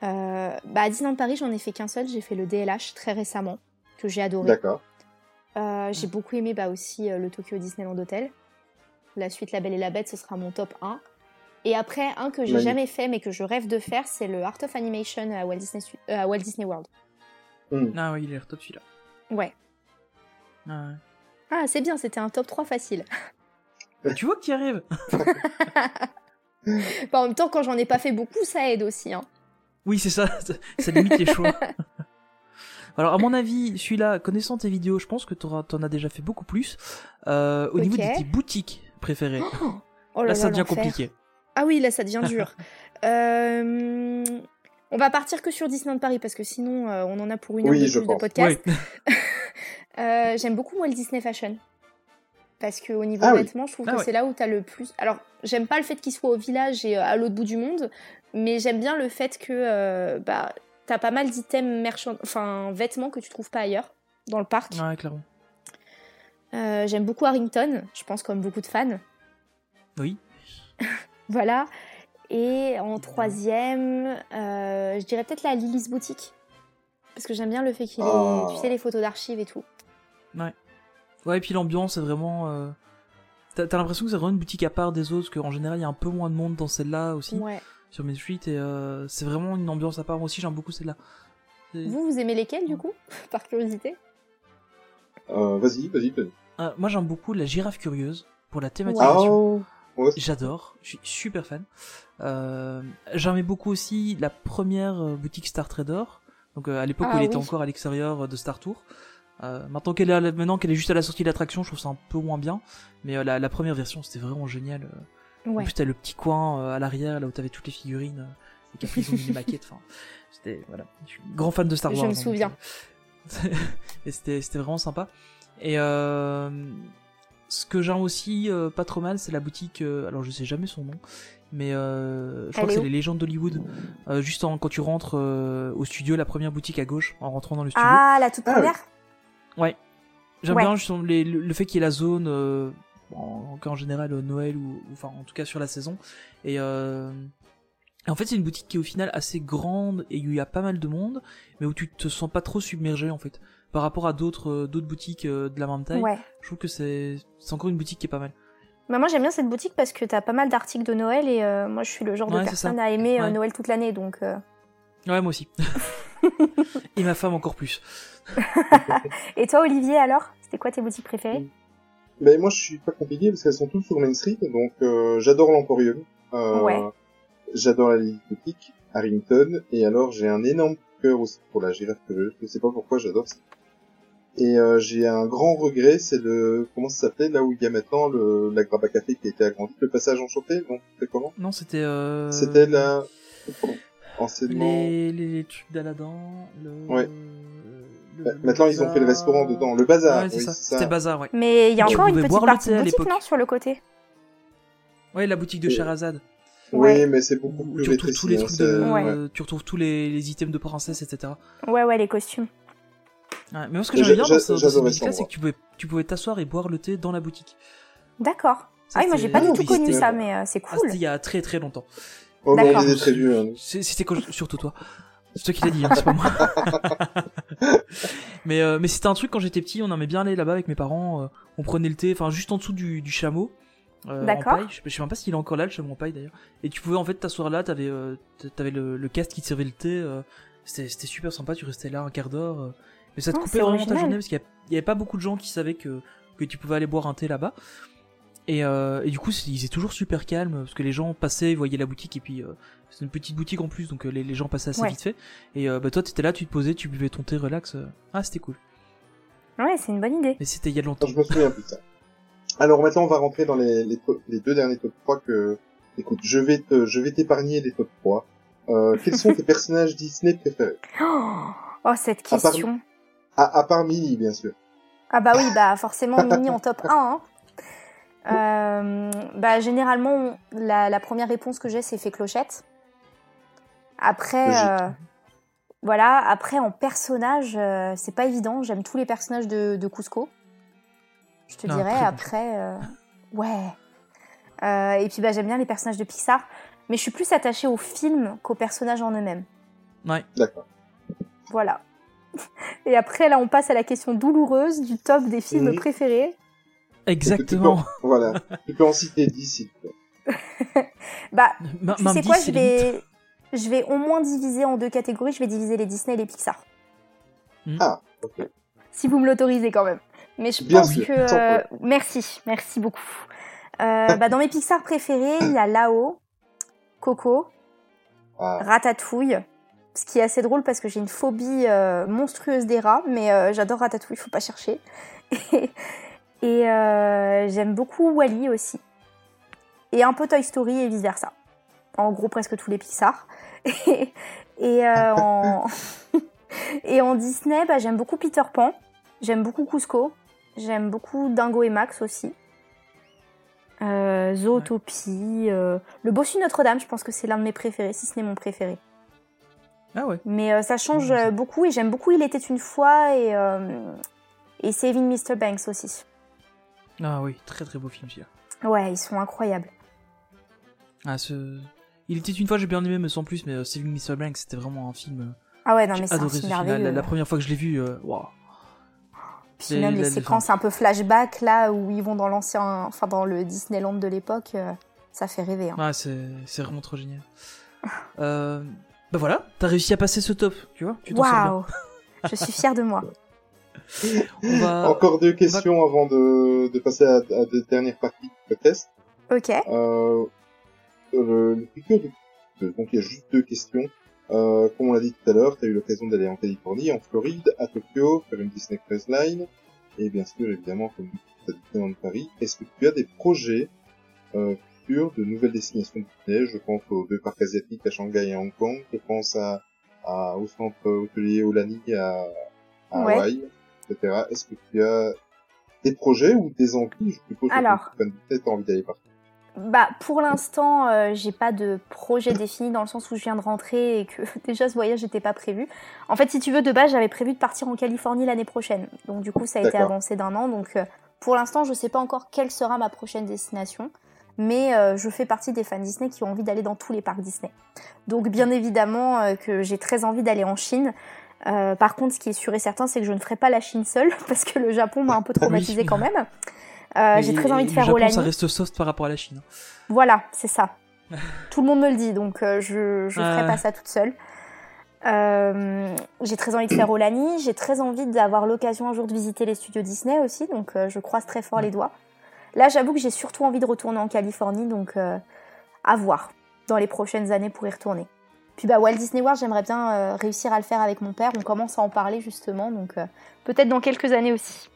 Euh, bah, à Disneyland Paris, j'en ai fait qu'un seul. J'ai fait le DLH très récemment, que j'ai adoré. D'accord. Euh, j'ai beaucoup aimé bah, aussi euh, le Tokyo Disneyland Hotel. La suite La Belle et la Bête, ce sera mon top 1. Et après, un que j'ai jamais fait mais que je rêve de faire, c'est le Art of Animation à Walt Disney, euh, à Walt Disney World. Hmm. Ah oui, il l'air top celui-là. Ouais. Ah, ouais. Ah, c'est bien, c'était un top 3 facile. Bah, tu vois qui arrive Bah, en même temps, quand j'en ai pas fait beaucoup, ça aide aussi. Hein. Oui, c'est ça, ça- ça limite les choix. Alors, à mon avis, celui-là, connaissant tes vidéos, je pense que t'en as déjà fait beaucoup plus. Euh, au niveau de tes boutiques préférées, Oh là là, là, ça devient compliqué. Ah oui, là, ça devient dur. Euh, On va partir que sur Disneyland Paris parce que sinon, euh, on en a pour une heure Oui, de je plus de podcast. Euh, J'aime beaucoup moi le Disney Fashion. Parce que au niveau Ah oui. vêtements, je trouve Ah que c'est là où t'as le plus. Alors, j'aime pas le fait qu'il soit au village et euh, à l'autre bout du monde, mais j'aime bien le fait que euh, bah, t'as pas mal d'items merchand... enfin vêtements que tu trouves pas ailleurs dans le parc. Ouais, clairement. Euh, j'aime beaucoup Harrington, je pense comme beaucoup de fans. Oui. Voilà. Et en troisième, euh, je dirais peut-être la Lily's Boutique. Parce que j'aime bien le fait qu'il ait, Oh. tu sais, les photos d'archives et tout. Ouais, et puis l'ambiance est vraiment. euh, T'as t'as l'impression que c'est vraiment une boutique à part des autres, parce qu'en général, il y a un peu moins de monde dans celle-là aussi, Ouais. sur Main Street, et euh, c'est vraiment une ambiance à part. Moi aussi, j'aime beaucoup celle-là. Vous, vous aimez lesquels du coup Par curiosité? Euh, vas-y, vas-y, vas-y. Euh, moi, j'aime beaucoup la girafe curieuse pour la thématisation. Ouais, c'est- J'adore, je suis super fan. Euh, J'aimais beaucoup aussi la première boutique Star Trader, donc euh, à l'époque Ah où elle était encore à l'extérieur de Star Tour. Euh, maintenant qu'elle est, maintenant qu'elle est juste à la sortie de l'attraction, je trouve ça un peu moins bien. Mais euh, la, la première version, c'était vraiment génial. euh. En Ouais. plus, t'as le petit coin euh, à l'arrière, là où t'avais toutes les figurines, euh, et qu'après ils ont mis les maquettes. Enfin, c'était voilà. Je suis grand fan de Star Je Wars. me donc, souviens. euh, et c'était c'était vraiment sympa. Et euh, ce que j'aime aussi euh, pas trop mal, c'est la boutique. euh, alors je sais jamais son nom, mais euh, je crois que est c'est les légendes d'Hollywood. Euh, juste en, quand tu rentres euh, au studio, la première boutique à gauche, en rentrant dans le studio. Ah, la toute Ah, première J'aime Ouais. bien justement les- le, fait qu'il y ait la zone, euh, en, en général euh, Noël ou, ou- enfin en tout cas sur la saison. Et, euh, en fait c'est une boutique qui est au final assez grande et où il y a pas mal de monde, mais où tu te sens pas trop submergé en fait. Par rapport à d'autres euh, d'autres boutiques euh, de la même taille, Ouais. je trouve que c'est c'est encore une boutique qui est pas mal. Bah, moi j'aime bien cette boutique parce que t'as pas mal d'articles de Noël et euh, moi je suis le genre de Ouais, personne à aimer Ouais. Noël toute l'année donc. euh. Ouais moi aussi. et ma femme encore plus. Et toi Olivier alors? C'était quoi tes boutiques préférées? Mais moi, je suis pas compliqué parce qu'elles sont toutes sur Main Street, donc euh, j'adore l'Emporium. Euh, Ouais. J'adore la Lily Boutique, Harrington, et alors j'ai un énorme cœur aussi pour la girafe peureuse. Je sais pas pourquoi j'adore ça. Et euh, j'ai un grand regret, c'est le comment ça s'appelait là où il y a maintenant le la à café qui a été agrandi, le passage enchanté, non C'était comment? Non c'était euh... C'était la anciennement. les, les, les trucs d'Aladin. Le... Ouais. Le- Bah, Maintenant, ils ont fait le restaurant dedans, le bazar. Ouais, c'est oui, ça. c'est ça. C'était bazar, ouais. Mais il y a encore une petite partie de boutique l'époque. non sur le côté? Ouais, la boutique de Et- Sherazade. Oui, Ouais. mais c'est beaucoup plus tu retrouves tous les hein, trucs de, Ouais. euh, tu retrouves tous les, les items de princesse, etc. Ouais ouais les costumes. Ouais, mais moi, ce que Mais j'aimais j'a- bien dans, ce- j'a- dans cette j'adorais boutique-là, ça, c'est que tu pouvais, tu pouvais t'asseoir et boire le thé dans la boutique. D'accord. Ça, Ah oui moi j'ai pas du tout connu ça mais euh, c'est Ah, cool. c'était il y a très très longtemps. Oh, mais on D'accord. était très vieux. hein. C'était surtout toi. C'est toi qui l'as dit, hein, c'est pas moi. mais euh, mais c'était un truc quand j'étais petit, on aimait bien aller là-bas avec mes parents. euh, on prenait le thé, enfin juste en dessous du, du chameau. euh, en D'accord. paille. Je sais, je sais même pas s'il est encore là, le chameau en paille d'ailleurs. Et tu pouvais en fait t'asseoir là, t'avais euh, t'avais le, le cast qui te servait le thé. euh, c'était c'était super sympa, tu restais là un quart d'heure. euh, mais ça te Ah, coupait c'est vraiment ta original. journée parce qu'il y, a- il y avait pas beaucoup de gens qui savaient que que tu pouvais aller boire un thé là-bas. Et, euh, et du coup, c'est- ils étaient toujours super calmes parce que les gens passaient, ils voyaient la boutique et puis euh, c'est une petite boutique en plus, donc euh, les, les gens passaient assez Ouais. vite fait. Et euh, bah toi, t'étais là, tu te posais, tu buvais ton thé relax. Ah, c'était cool. Ouais c'est une bonne idée. Mais c'était il y a longtemps. Je me souviens plus de ça. Alors maintenant, on va rentrer dans les, les, top- les deux derniers top 3 que... Écoute, je vais te, je vais t'épargner les top 3. Euh, quels sont tes personnages Disney préférés? Oh, oh, cette À part- question. à, à part Minnie, bien sûr. Ah bah oui, bah forcément Mini en top 1. Hein. Euh, bah généralement, la, la première réponse que j'ai, c'est fait clochette. Après, euh, voilà, après en personnage, euh, c'est pas évident. J'aime tous les personnages de, de Cusco. Je te Ah, dirais, après, euh, ouais. Euh, et puis bah j'aime bien les personnages de Pixar. Mais je suis plus attachée aux films qu'aux personnages en eux-mêmes. Ouais. D'accord. Voilà. Et après, là, on passe à la question douloureuse du top des films préférés. Exactement. Voilà. tu peux en citer 10, s'il te plaît. Bah, Ma- tu Même sais 10, quoi, je vais, je vais au moins diviser en deux catégories. Je vais diviser les Disney et les Pixar. Ah, ok. Si vous me l'autorisez quand même. Mais je Bien pense sûr, que... euh, merci, merci beaucoup. Euh, bah, dans mes Pixar préférés, il y a Lao, Coco, Ah, Ratatouille. Ce qui est assez drôle parce que j'ai une phobie euh, monstrueuse des rats, mais euh, j'adore Ratatouille, faut pas chercher. Et, et, euh, j'aime beaucoup Wally aussi. Et un peu Toy Story et vice versa. En gros, presque tous les Pixar. Et, et, euh, en... et en Disney, bah, j'aime beaucoup Peter Pan. J'aime beaucoup Cusco. J'aime beaucoup Dingo et Max aussi. Euh, Zootopie. Le Bossu Notre-Dame, je pense que c'est l'un de mes préférés, si ce n'est mon préféré. Ah ouais. Mais ça change beaucoup et j'aime beaucoup Il était une fois et, et Saving Mr. Banks aussi. Ah oui, très très beau film celui-là. Ouais, ils sont incroyables. Ah ce. Il était une fois, j'ai bien aimé, mais sans plus. Mais euh, Saving Mr. Banks, c'était vraiment un film. euh, Ah ouais, non mais c'est un adoré film ce film. La, première fois que je l'ai vu, euh, waouh. Puis Et même les séquences un peu flashback là où ils vont dans l'ancien, enfin dans le Disneyland de l'époque, euh, ça fait rêver. hein. Ah, c'est c'est vraiment trop génial. euh, bah voilà, t'as réussi à passer ce top, tu vois. Tu. Waouh, je suis fière de moi. On va. Encore deux questions avant de, de passer à, à des dernières parties de test. Ok. Euh, le, le piqûre de- de- donc il y a juste deux questions. Euh, comme on l'a dit tout à l'heure, tu as eu l'occasion d'aller en Californie, en Floride, à Tokyo, faire une Disney Cruise Line, et bien sûr, évidemment, comme tu as dit dans Paris, est-ce que tu as des projets euh, futur de nouvelles destinations Disney? Je pense aux deux parcs asiatiques à Shanghai et Hong Kong. Je pense à, à au centre hôtelier Olani à, à Ouais. Hawaï, etc. Est-ce que tu as des projets ou des envies Je suppose que Alors. tu as envie d'aller partout? Bah, pour l'instant, euh, j'ai pas de projet défini dans le sens où je viens de rentrer et que déjà ce voyage n'était pas prévu. En fait, si tu veux, de base, j'avais prévu de partir en Californie l'année prochaine. Donc, du coup, ça a été avancé d'un an. Donc, euh, pour l'instant, je sais pas encore quelle sera ma prochaine destination. Mais euh, je fais partie des fans Disney qui ont envie d'aller dans tous les parcs Disney. Donc, bien évidemment, euh, que j'ai très envie d'aller en Chine. Euh, par contre, ce qui est sûr et certain, c'est que je ne ferai pas la Chine seule parce que le Japon m'a un peu traumatisé Oui. quand même. Euh, j'ai très envie de faire Olani. ça reste soft par rapport à la Chine. Voilà, c'est ça. Tout le monde me le dit, donc euh, je je ferai Ouais. pas ça toute seule. J'ai très envie de faire Olani, j'ai très envie d'avoir l'occasion un jour de visiter les studios Disney aussi, donc je croise très fort les doigts. Là, j'avoue que j'ai surtout envie de retourner en Californie, donc à voir dans les prochaines années pour y retourner. Puis bah Walt Disney World, j'aimerais bien euh, réussir à le faire avec mon père. On commence à en parler justement, donc euh, peut-être dans quelques années aussi.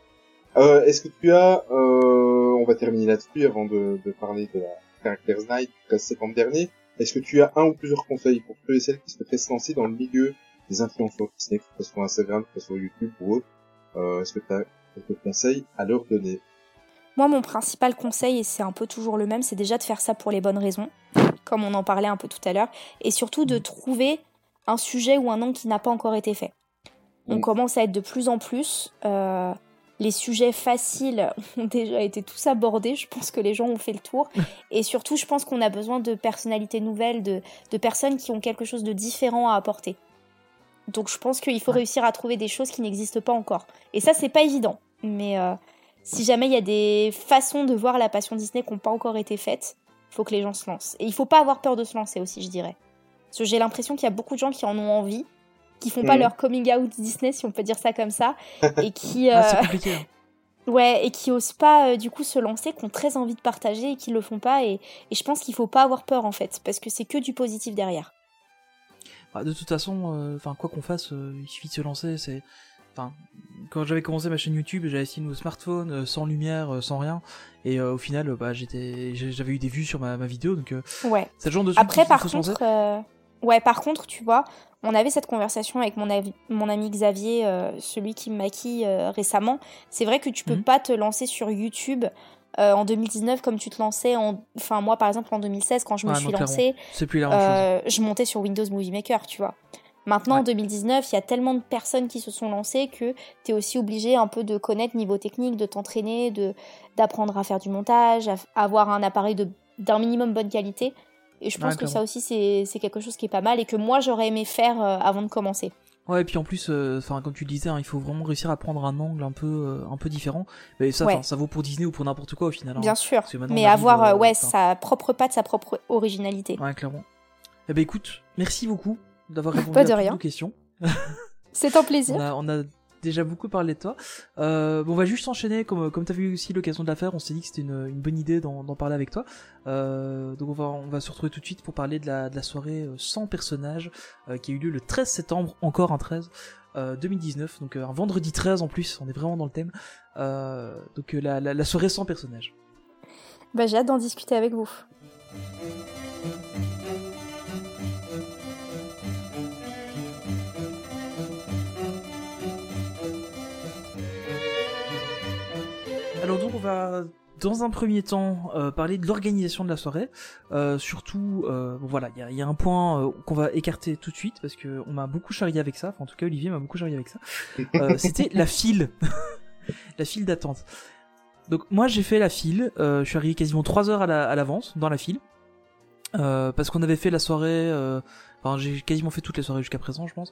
Euh, Est-ce que tu as, euh, on va terminer là-dessus avant de, de parler de la Characters Night du 13 septembre dernier, est-ce que tu as un ou plusieurs conseils pour ceux et celles qui souhaiteraient se lancer dans le milieu des influenceurs Disney, que ce soit Instagram, que ce soit YouTube ou autre? Euh, Est-ce que tu as quelques conseils à leur donner? Moi, mon principal conseil, et c'est un peu toujours le même, c'est déjà de faire ça pour les bonnes raisons, comme on en parlait un peu tout à l'heure, et surtout de trouver un sujet ou un angle qui n'a pas encore été fait. On Mm. commence à être de plus en plus. euh, les sujets faciles ont déjà été tous abordés. Je pense que les gens ont fait le tour. Et surtout, je pense qu'on a besoin de personnalités nouvelles, de, de personnes qui ont quelque chose de différent à apporter. Donc, je pense qu'il faut réussir à trouver des choses qui n'existent pas encore. Et ça, c'est pas évident. Mais euh, si jamais il y a des façons de voir la passion Disney qui n'ont pas encore été faites, faut que les gens se lancent. Et il faut pas avoir peur de se lancer aussi, je dirais. Parce que j'ai l'impression qu'il y a beaucoup de gens qui en ont envie, qui font pas Mhm. leur coming out Disney, si on peut dire ça comme ça, et qui, Ah, c'est euh, compliqué. hein. ouais, et qui osent pas euh, du coup se lancer, qui ont très envie de partager et qui le font pas. Et, et je pense qu'il faut pas avoir peur en fait, parce que c'est que du positif derrière. Bah, de toute façon, euh, quoi qu'on fasse, euh, il suffit de se lancer. C'est, enfin, quand j'avais commencé ma chaîne YouTube, j'avais essayé au smartphone, euh, sans lumière, euh, sans rien, et euh, au final, bah j'étais, j'avais eu des vues sur ma, ma vidéo, donc euh, Ouais. c'est le genre de truc Après, par contre, euh, ouais, par contre, tu vois, on avait cette conversation avec mon, avi- mon ami Xavier, celui qui me maquille récemment. C'est vrai que tu peux Mhm. pas te lancer sur YouTube en 2019 comme tu te lançais en. Enfin, moi, par exemple, en 2016, quand je me suis lancée, je montais sur Windows Movie Maker, tu vois. Maintenant, en Ouais. 2019, il y a tellement de personnes qui se sont lancées que tu es aussi obligé un peu de connaître niveau technique, de t'entraîner, de d'apprendre à faire du montage, à, avoir un appareil de- d'un minimum bonne qualité. Et je pense Ouais, que ça aussi, c'est quelque chose qui est pas mal et que moi, j'aurais aimé faire euh, avant de commencer. Ouais, et puis en plus, euh, comme tu le disais, hein, il faut vraiment réussir à prendre un angle un peu, euh, un peu différent. Mais ça, Ouais. ça vaut pour Disney ou pour n'importe quoi au final. hein. Bien sûr, mais avoir euh, ouais, enfin- sa propre patte, sa propre originalité. Ouais, clairement. Eh ben écoute, merci beaucoup d'avoir répondu Pas à de toutes rien. nos questions. C'est un plaisir. On a, on a déjà beaucoup parlé de toi. Euh, bon, on va juste enchaîner, comme, comme tu as eu aussi l'occasion de la faire, on s'est dit que c'était une, une bonne idée d'en parler avec toi. Euh, donc on va, on va se retrouver tout de suite pour parler de la, de la soirée euh, sans personnages euh, qui a eu lieu le 13 septembre, encore un 13, euh, 2019, donc un vendredi 13 en plus, on est vraiment dans le thème. Donc la, la, la soirée sans personnages. Bah, J'ai hâte d'en discuter avec vous. On va dans un premier temps euh, parler de l'organisation de la soirée. Euh, surtout, euh, bon, voilà, il y a, il y a un point qu'on va écarter tout de suite parce que on m'a beaucoup charrié avec ça. Enfin, en tout cas, Olivier m'a beaucoup charrié avec ça. C'était la file, la file d'attente. Donc moi j'ai fait la file. je suis arrivé quasiment 3 heures à la- à l'avance dans la file parce qu'on avait fait la soirée. Enfin, j'ai quasiment fait toutes les soirées jusqu'à présent, je pense.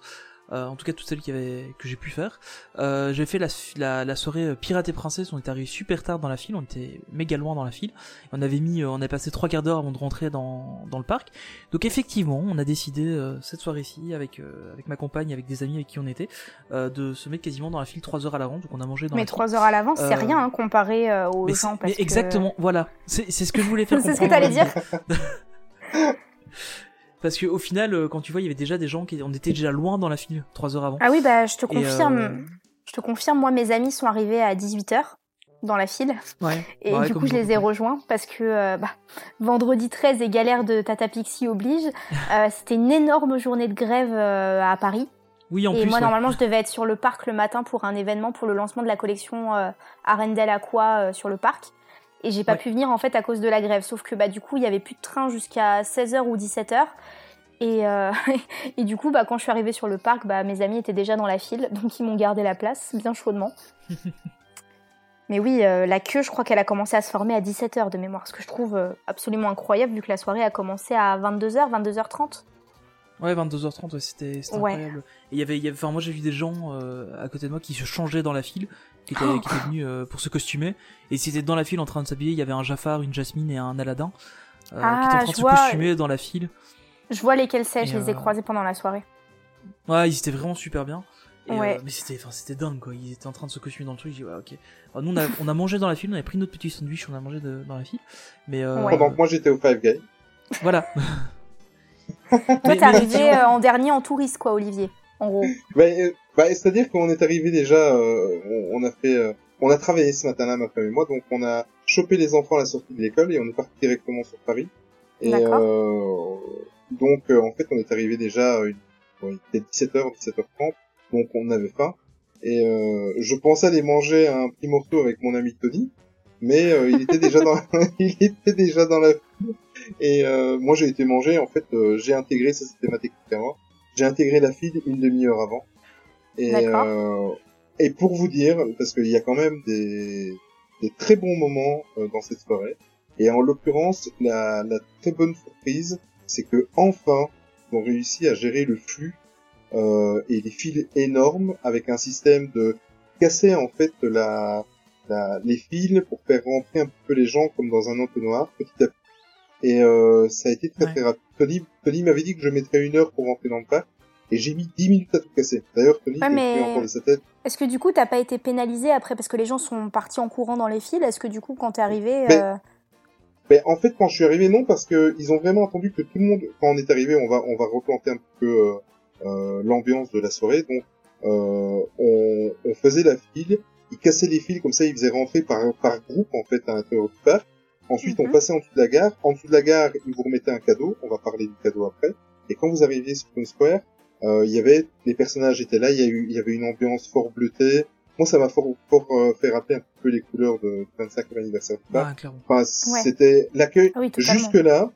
Euh, en tout cas, toutes celles qui avaient, que j'ai pu faire. Euh, j'ai fait la, la, la soirée euh, Pirate et Princesse, on était arrivé super tard dans la file, on était méga loin dans la file. On avait mis, euh, on a passé trois quarts d'heure avant de rentrer dans, dans le parc. Donc effectivement, on a décidé euh, cette soirée-ci avec euh, avec ma compagne, avec des amis avec qui on était, euh, de se mettre quasiment dans la file trois heures à l'avance. Donc on a mangé dans Mais trois heures à l'avance, c'est rien hein, comparé euh, aux Mais, gens. Parce mais exactement, voilà. C'est c'est ce que je voulais faire C'est ce que t'allais dire Parce que au final, euh, quand tu vois, il y avait déjà des gens qui, on était déjà loin dans la file trois heures avant. Ah oui, bah je te confirme. euh, Je te confirme, moi mes amis sont arrivés à 18h. dans la file. Ouais. Et Ouais, du coup, je les ai rejoints parce que euh, bah, vendredi 13 et galère de Tata Pixie oblige. Euh, C'était une énorme journée de grève euh, à Paris. Oui, en et plus. moi, ouais. normalement, je devais être sur le parc le matin pour un événement pour le lancement de la collection Arendelle Aqua sur le parc. Et j'ai pas Ouais. pu venir en fait à cause de la grève. Sauf que bah du coup, il y avait plus de train jusqu'à 16h ou 17h. Et, euh, et du coup, bah, quand je suis arrivée sur le parc, bah, mes amis étaient déjà dans la file, donc ils m'ont gardé la place bien chaudement. Mais oui, euh, la queue, je crois qu'elle a commencé à se former à 17h de mémoire, ce que je trouve euh, absolument incroyable vu que la soirée a commencé à 22h, 22h30. Ouais, 22h30, ouais, c'était Ouais. incroyable. Et y avait, y avait- enfin, moi j'ai vu des gens euh, à côté de moi qui se changeaient dans la file, qui étaient, Oh qui étaient venus euh, pour se costumer. Et c'était dans la file en train de s'habiller, il y avait un Jafar, une Jasmine et un Aladdin euh, Ah, qui étaient en train de se vois. costumer dans la file. Je vois lesquels c'est, je les ai euh, croisés pendant la soirée. Ouais, ils étaient vraiment super bien. Et, Ouais. euh, mais c'était, enfin, c'était dingue quoi. Ils étaient en train de se costumer dans le truc. J'ai dit, ouais, ok. Alors, nous on a, on a mangé dans la file, on avait pris notre petit sandwich, on a mangé de- dans la file. Mais euh, Ouais. Pendant que moi j'étais au Five Guys. voilà. Toi, t'es arrivé euh, en dernier en touriste, quoi, Olivier. En gros. Bah, c'est-à-dire qu'on est arrivé déjà, euh, on, on a fait, euh, on a travaillé ce matin-là, ma femme et moi, donc on a chopé les enfants à la sortie de l'école et on est parti directement sur Paris. Et euh, donc euh, en fait, on est arrivé déjà, euh, bon, il était 17h, 17h30, donc on avait faim. Et euh, je pensais aller manger un petit morceau avec mon ami Tony, mais euh, il était déjà dans, il était déjà dans la file. Et euh, moi, j'ai été manger. En fait, euh, j'ai intégré, ça c'était ma technique à moi. J'ai intégré la file une demi-heure avant. Et, euh, et pour vous dire, parce qu'il y a quand même des, des très bons moments euh, dans cette soirée. Et en l'occurrence, la, la très bonne surprise, c'est que enfin, ils ont réussi à gérer le flux euh, et les fils énormes avec un système de casser en fait la, la, les fils pour faire rentrer un peu les gens comme dans un entonnoir petit à petit. Et euh, ça a été très Ouais. très rapide. Tony, Tony m'avait dit que je mettrais une heure pour rentrer dans le parc et j'ai mis 10 minutes à tout casser. D'ailleurs, Tony, Ouais, mais- encore de sa tête. Est-ce que du coup, t'as pas été pénalisé après parce que les gens sont partis en courant dans les files Est-ce que du coup, quand t'es arrivé. Mais- euh, Ben, en fait, quand je suis arrivé, non, parce que ils ont vraiment attendu que tout le monde, quand on est arrivé, on va, on va replanter un peu euh, euh, l'ambiance de la soirée. Donc, euh, on, on faisait la file, ils cassaient les fils comme ça, ils faisaient rentrer par, par groupe en fait à l'intérieur du parc. Ensuite, on Mhm. passait en dessous de la gare. En dessous de la gare, ils vous remettaient un cadeau. On va parler du cadeau après. Et quand vous arriviez sur Times Square, il y avait les personnages étaient là. Il y a eu, il y avait une ambiance fort bleutée. Moi, ça m'a fort, fort euh, fait rappeler un petit peu les couleurs de 25e anniversaire clairement. Enfin, Ouais. c'était l'accueil. Ah oui. Jusque là,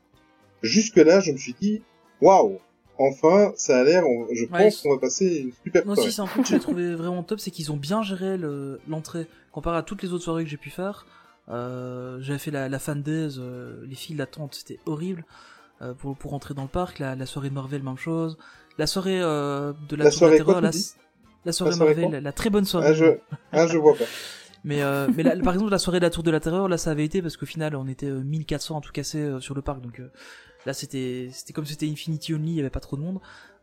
jusque là, je me suis dit, waouh, enfin, ça a l'air. Je Ouais, pense qu'on va passer une super Moi soirée. aussi, c'est un truc que j'ai trouvé vraiment top, c'est qu'ils ont bien géré le- l'entrée. Comparé à toutes les autres soirées que j'ai pu faire, euh, j'avais fait la, la fan days, euh, les files d'attente, c'était horrible. euh, pour, pour entrer dans le parc, la, la soirée Marvel, même chose. La soirée euh, de la, La Tour soirée de la Terreur, la, soirée La soirée Marvel, la, très bonne soirée. Ah, je, ah, je vois pas. Mais, euh, mais là, par exemple, la soirée de la Tour de la Terreur, là, ça avait été parce qu'au final, on était euh, 1400 en tout cassé euh, sur le parc, donc euh, là, c'était, c'était comme c'était Infinity Only, il y avait pas trop de monde.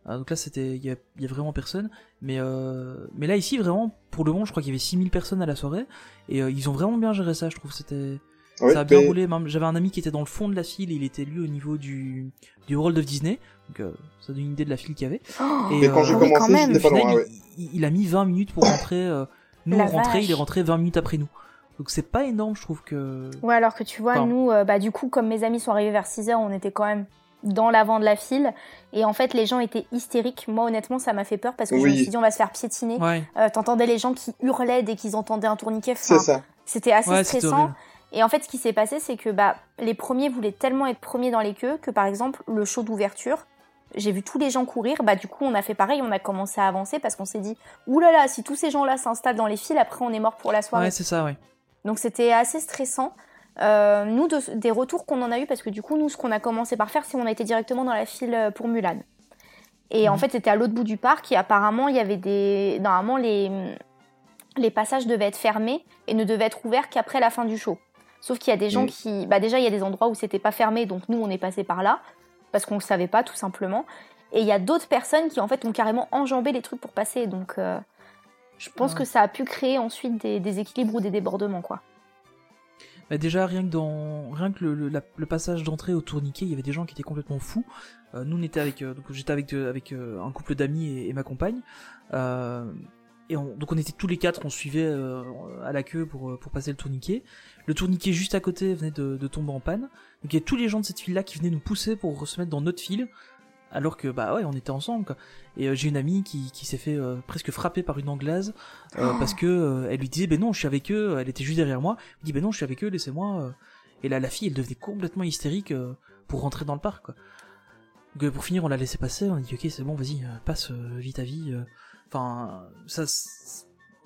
Euh, donc là, c'était, il y, a- il y a vraiment personne. Mais, euh, mais là, ici, vraiment, pour le moment, je crois qu'il y avait 6000 personnes à la soirée, et euh, ils ont vraiment bien géré ça, je trouve. C'était, Ouais, ça a bien mais- roulé. J'avais un ami qui était dans le fond de la file, il était lui au niveau du, du World of Disney, donc euh, ça donne une idée de la file qu'il y avait. Oh, Et, Mais quand euh, j'ai oui, quand commencé, même. j'étais au pas loin, final, ouais. il, il a mis 20 minutes pour rentrer. euh, nous, on rentrait, il est rentré 20 minutes après nous. Donc c'est pas énorme, je trouve que. Ouais, alors que tu vois, Enfin. nous, euh, bah, du coup, comme mes amis sont arrivés vers 6 heures, on était quand même dans l'avant de la file. Et en fait, les gens étaient hystériques. Moi, honnêtement, ça m'a fait peur parce que je me suis dit, on va se faire piétiner. Ouais, Euh, T'entendais les gens qui hurlaient dès qu'ils entendaient un tourniquet. C'est Enfin, ça. C'était assez ouais, stressant. Et en fait, ce qui s'est passé, c'est que bah, les premiers voulaient tellement être premiers dans les queues que, par exemple, le show d'ouverture, j'ai vu tous les gens courir. Bah, du coup, on a fait pareil, on a commencé à avancer parce qu'on s'est dit, oulala, si tous ces gens-là s'installent dans les files, après, on est mort pour la soirée. Ouais, c'est ça, ouais. Donc, c'était assez stressant. Euh, nous, de- des retours qu'on en a eu, parce que du coup, nous, ce qu'on a commencé par faire, c'est qu'on a été directement dans la file euh, pour Mulan. Et en Mhm. fait, c'était à l'autre bout du parc et apparemment, il y avait des. Normalement, les, les passages devaient être fermés et ne devaient être ouverts qu'après la fin du show. Sauf qu'il y a des gens Mhm. qui. Bah, déjà, il y a des endroits où c'était pas fermé, donc nous, on est passé par là, parce qu'on le savait pas, tout simplement. Et il y a d'autres personnes qui, en fait, ont carrément enjambé les trucs pour passer. Donc, euh, je pense Ouais. que ça a pu créer ensuite des, des équilibres ou des débordements, quoi. Bah, déjà, rien que dans, rien que le, le, la- le passage d'entrée au tourniquet, il y avait des gens qui étaient complètement fous. Euh, nous, on était avec, euh, donc j'étais avec, avec un couple d'amis et, et ma compagne. Et on, donc on était tous les quatre, on suivait euh, à la queue pour, euh, pour passer le tourniquet. Le tourniquet juste à côté venait de, de tomber en panne. Donc il y a tous les gens de cette file-là qui venaient nous pousser pour se mettre dans notre file, alors que bah ouais, on était ensemble quoi. Et euh, j'ai une amie qui, qui s'est fait euh, presque frapper par une anglaise euh, parce que euh, elle lui disait ben non, je suis avec eux. Elle était juste derrière moi. Elle dit ben non, je suis avec eux, laissez-moi. Et là, la fille, elle devenait complètement hystérique euh, pour rentrer dans le parc quoi. Donc pour finir, on l'a laissé passer. On a dit ok, c'est bon, vas-y, passe vite à vie. Euh. Enfin, ça.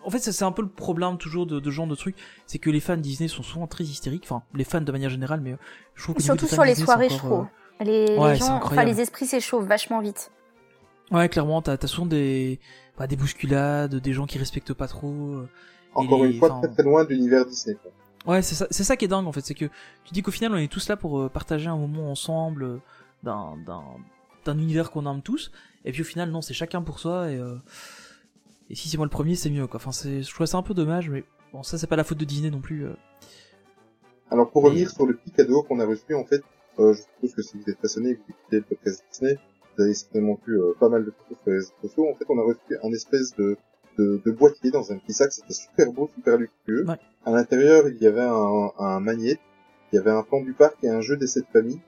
En fait, ça c'est un peu le problème toujours de, de ce genre de trucs, c'est que les fans Disney sont souvent très hystériques. Enfin, les fans de manière générale, mais euh, je trouve que Surtout sur les soirées, je trouve. Les, les Ouais, c'est gens, enfin les esprits s'échauffent vachement vite. Ouais, clairement, t'as souvent des, bah, des bousculades, des gens qui respectent pas trop. euh. Encore les- une fois, enfin, très très loin de l'univers Disney. quoi. Ouais, c'est ça, c'est ça qui est dingue en fait, c'est que tu dis qu'au final on est tous là pour euh, partager un moment ensemble euh, d'un d'un d'un univers qu'on aime tous, et puis au final non, c'est chacun pour soi et euh, et si c'est moi le premier, c'est mieux quoi. Enfin, c'est, je trouve ça un peu dommage, mais bon, ça c'est pas la faute de Disney non plus. euh. Alors pour Mais- revenir sur le petit cadeau qu'on a reçu, en fait, euh, je suppose que si vous êtes passionné et que vous écoutez le podcast Disney, vous avez certainement vu pas mal de photos sur les réseaux sociaux. En fait, on a reçu un espèce de, de, de boîtier dans un petit sac. C'était super beau, super luxueux. Ouais. À l'intérieur, il y avait un, un magnet, il y avait un plan du parc et un jeu des sept familles,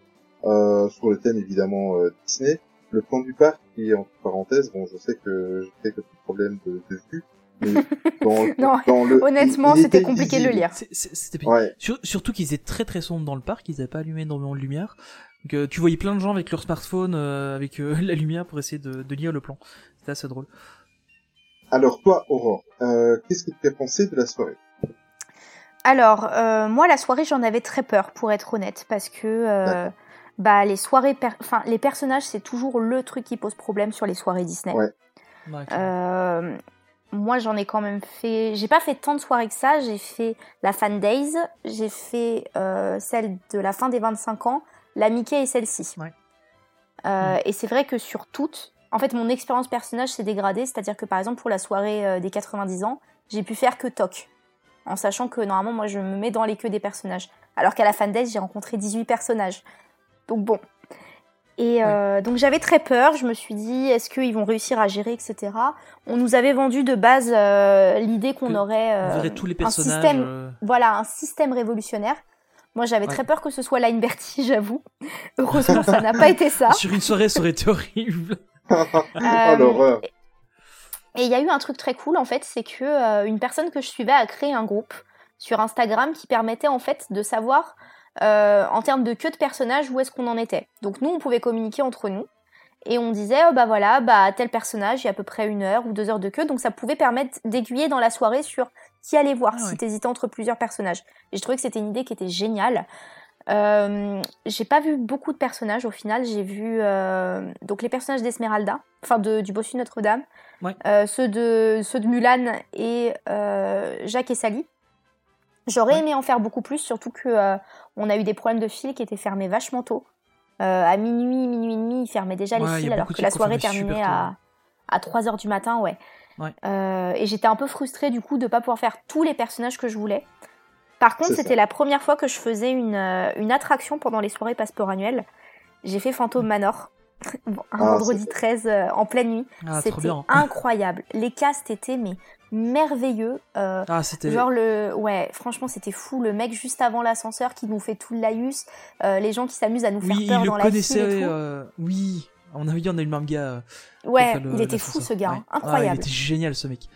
sur le thème évidemment euh, Disney. Le plan du parc, qui est entre parenthèses, bon, je sais que j'ai quelques petits problèmes de, de vue, mais dans, Non, dans le, honnêtement, c'était était compliqué de le lire. Ouais. Sur- surtout qu'ils étaient très très sombres dans le parc, ils avaient pas allumé énormément de lumière. Donc euh, tu voyais plein de gens avec leur smartphone, euh, avec euh, la lumière pour essayer de, de lire le plan. C'était assez drôle. Alors toi, Aurore, euh, qu'est-ce que tu as pensé de la soirée? Alors, euh, moi, la soirée, j'en avais très peur, pour être honnête, parce que euh. Bah, les soirées, per- enfin, les personnages, c'est toujours le truc qui pose problème sur les soirées Disney. Ouais. Euh, moi, j'en ai quand même fait. J'ai pas fait tant de soirées que ça. J'ai fait la Fan Days, j'ai fait euh, celle de la fin des 25 ans, la Mickey et celle-ci. Ouais. Euh. Et c'est vrai que sur toutes, en fait, mon expérience personnage s'est dégradée. C'est-à-dire que par exemple, pour la soirée euh, des 90 ans, j'ai pu faire que Toc. En sachant que normalement, moi, je me mets dans les queues des personnages. Alors qu'à la Fan Days, j'ai rencontré 18 personnages. Donc bon. Et euh, donc j'avais très peur, je me suis dit est-ce qu'ils vont réussir à gérer, etc. On nous avait vendu de base euh, l'idée qu'on aurait On euh, tous les un personnages. système, euh, voilà, un système révolutionnaire. Moi j'avais Ouais. très peur que ce soit Line Bertie, j'avoue. Heureusement ça n'a pas été ça. Sur une soirée, ça aurait été horrible. oh Euh, l'horreur. Et il y a eu un truc très cool en fait, c'est que euh, une personne que je suivais a créé un groupe sur Instagram qui permettait en fait de savoir euh, en termes de queue de personnages où est-ce qu'on en était. Donc nous on pouvait communiquer entre nous et on disait oh, bah voilà bah tel personnage il y a à peu près une heure ou deux heures de queue donc ça pouvait permettre d'aiguiller dans la soirée sur qui aller voir Ah si ouais. t'hésitais entre plusieurs personnages. Et je trouvais que c'était une idée qui était géniale. Euh, j'ai pas vu beaucoup de personnages au final. J'ai vu euh, donc les personnages d'Esmeralda, enfin de, du bossu Notre-Dame, Ouais. euh, ceux de ceux de Mulan et Jacques et Sally. J'aurais Ouais. aimé en faire beaucoup plus, surtout que euh, on a eu des problèmes de fil qui étaient fermés vachement tôt. Euh, à minuit, minuit et demi, ils fermaient déjà Ouais, les fils alors que la soirée terminait à, à 3 heures du matin, ouais. Ouais. Euh, et j'étais un peu frustrée du coup de pas pouvoir faire tous les personnages que je voulais. Par contre, c'était la première fois que je faisais une, une attraction pendant les soirées passeport annuelles. J'ai fait Phantom Manor, un Ah, vendredi c'est- 13 euh, en pleine nuit. Ah, c'était incroyable. Les castes étaient mais merveilleux. Euh, Ah, c'était. Genre le ouais franchement c'était fou le mec juste avant l'ascenseur qui nous fait tout le laïus euh, les gens qui s'amusent à nous faire Oui, peur il dans le la file connaissait. et tout euh, Oui, on a vu, on a eu le même gars. euh, ouais le- il était fou ce gars Ouais. hein, Ah, il incroyable était génial ce mec.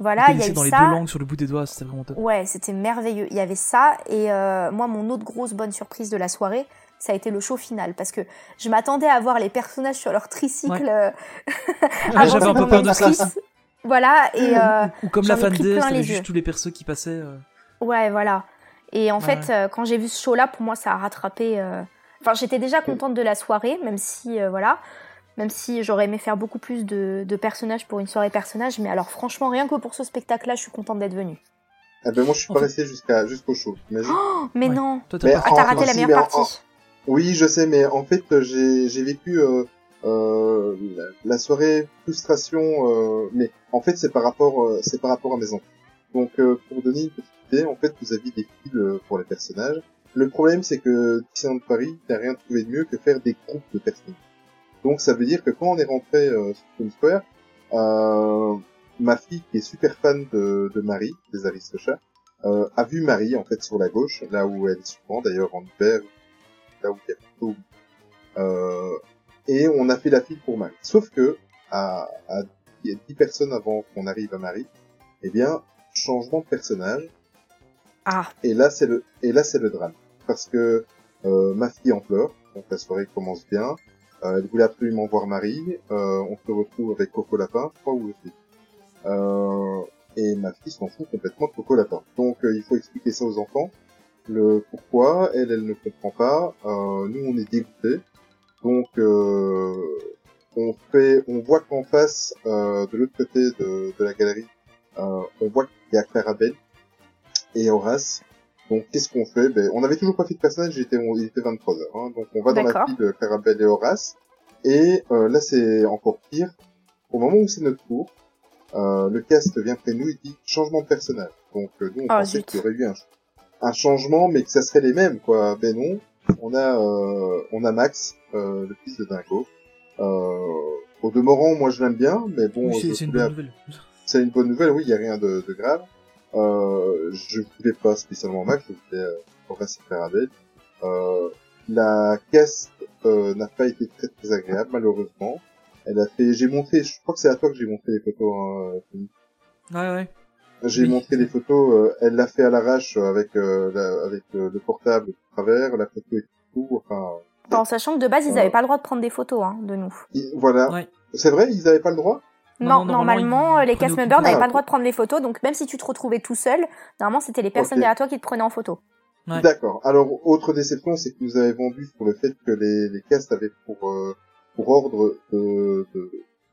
voilà il il y a eu dans les deux langues sur le bout des doigts, c'était vraiment top. ouais c'était merveilleux il y avait ça et euh, moi mon autre grosse bonne surprise de la soirée ça a été le show final parce que je m'attendais à voir les personnages sur leur tricycle Ouais. euh, Ah, J'avais un peu peur de ça. voilà et euh, Ou comme j'en la fan t'avais les juste yeux. tous les persos qui passaient. euh. Ouais, voilà. Et en Ouais, fait, euh, quand j'ai vu ce show-là, pour moi, ça a rattrapé. euh, Enfin, j'étais déjà contente de la soirée, même si, euh, voilà, même si j'aurais aimé faire beaucoup plus de, de personnages pour une soirée personnage. Mais alors, franchement, rien que pour ce spectacle-là, je suis contente d'être venue. Eh ben moi je suis pas resté jusqu'à jusqu'au show. T'imagines Oh, mais Ouais. non Toi, t'as Mais pas Ah, raté la meilleure mais en- partie. Oui, je sais, mais en fait, j'ai vécu euh, euh, la, la soirée frustration, euh, mais en fait, c'est par rapport euh, c'est par rapport à mes enfants. Donc, euh, pour donner une petite idée, en fait, vous aviez des fils euh, pour les personnages. Le problème, c'est que Disneyland Paris n'a rien trouvé de mieux que faire des groupes de personnages. Donc, ça veut dire que quand on est rentré sur Square, ma fille qui est super fan de, de Marie, des Aristochats, a vu Marie en fait sur la gauche, là où elle est souvent d'ailleurs en hiver, là où il y a plutôt euh, et on a fait la file pour Marie. Sauf que à, à 10 personnes avant qu'on arrive à Marie, eh bien changement de personnage. Ah, Et là c'est le et là c'est le drame parce que euh, ma fille en pleure, donc la soirée commence bien. Euh, elle voulait absolument voir Marie. Euh, on se retrouve avec Coco Lapin, je crois ou aussi. Euh, et ma fille s'en fout complètement de Coco Lapin. Donc il faut expliquer ça aux enfants. Le pourquoi, elle, elle ne comprend pas. Euh, nous, on est dégoûtés. Donc euh, on fait, on voit qu'en face, euh, de l'autre côté de, de la galerie, euh, on voit qu'il y a Clarabelle et Horace. Donc qu'est-ce qu'on fait? Ben, On avait toujours pas fait de personnage, il était, il était 23h. Hein, donc on va dans la file de Clarabelle et Horace. Et euh, là c'est encore pire. Au moment où c'est notre tour, euh, le cast vient près de nous et dit changement de personnage. Donc euh, nous on Oh, pensait qu'il y aurait eu un, un changement mais que ça serait les mêmes quoi. Ben non, on a euh, on a Max, euh, le fils de Dingo. Euh, au demeurant, moi je l'aime bien, mais bon, Oui, c'est une bonne nouvelle. c'est une bonne nouvelle, oui, il y a rien de, de grave. Euh, je voulais pas spécialement Max, je voulais euh, Horace Clarabelle. Euh, la caisse euh, n'a pas été très très agréable, malheureusement. Elle a fait, j'ai montré, je crois que c'est à toi que j'ai montré les photos. Hein. Ouais, ouais. J'ai Oui. montré les photos. euh, elle l'a fait à l'arrache euh, avec euh, la- avec euh, le portable de travers, la photo et tout. Enfin, en sachant que de base, ils Euh. n'avaient pas le droit de prendre des photos hein, de nous. il- voilà. Ouais. C'est vrai, ils avaient pas le droit? Non, normalement, ils les cast members n'avaient pas le droit de prendre des photos, donc même si tu te retrouvais tout seul, normalement, c'était les personnes derrière toi qui te prenaient en photo. Ouais. D'accord. Alors, autre déception, c'est que vous avez vendu sur le fait que les, les castes avaient pour, euh, pour ordre de, de,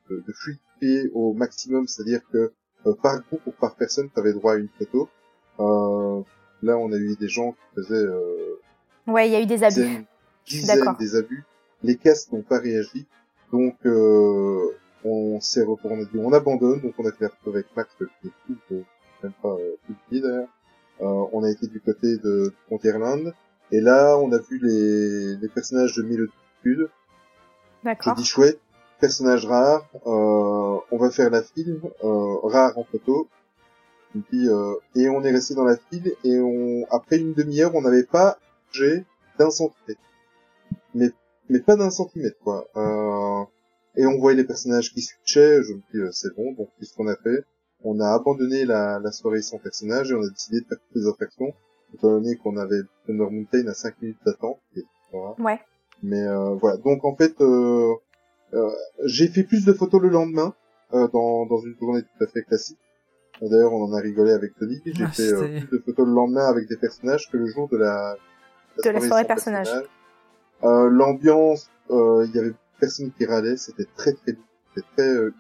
de, de au maximum, c'est-à-dire que euh, par groupe ou par personne, tu avais droit à une photo. Euh, là, on a eu des gens qui faisaient euh, Ouais, il y a eu des abus. dizaines, Je des abus. Les castes n'ont pas réagi. Donc, euh, on s'est re- on a dit, on abandonne. Donc, on a fait avec Max, qui est tout, euh, même pas euh, tout petit d'ailleurs. Euh, on a été du côté de Frontierland. Et là, on a vu les, les personnages de Mille Sud. Je D'accord. dis chouette, personnage rare. Euh, on va faire la file, euh, rare en photo. Et puis, euh, et on est resté dans la file et on, après une demi-heure, on n'avait pas bougé d'un centimètre. Mais, mais pas d'un centimètre, quoi. Euh, et on voyait les personnages qui switchaient. Je me dis, euh, c'est bon. Donc, qu'est-ce qu'on a fait? On a abandonné la, la soirée sans personnage et on a décidé de faire toutes les attractions, étant donné qu'on avait Thunder Mountain à 5 minutes d'attente. Ouais. Mais euh, voilà. Donc en fait, euh, j'ai fait plus de photos le lendemain euh, dans, dans une journée tout à fait classique. Euh, D'ailleurs, on en a rigolé avec Tony. J'ai Ah, fait euh, plus de photos le lendemain avec des personnages que le jour de la, De la soirée personnage. Euh, L'ambiance, euh, il y avait personne qui râlait. C'était très très. C'était très euh.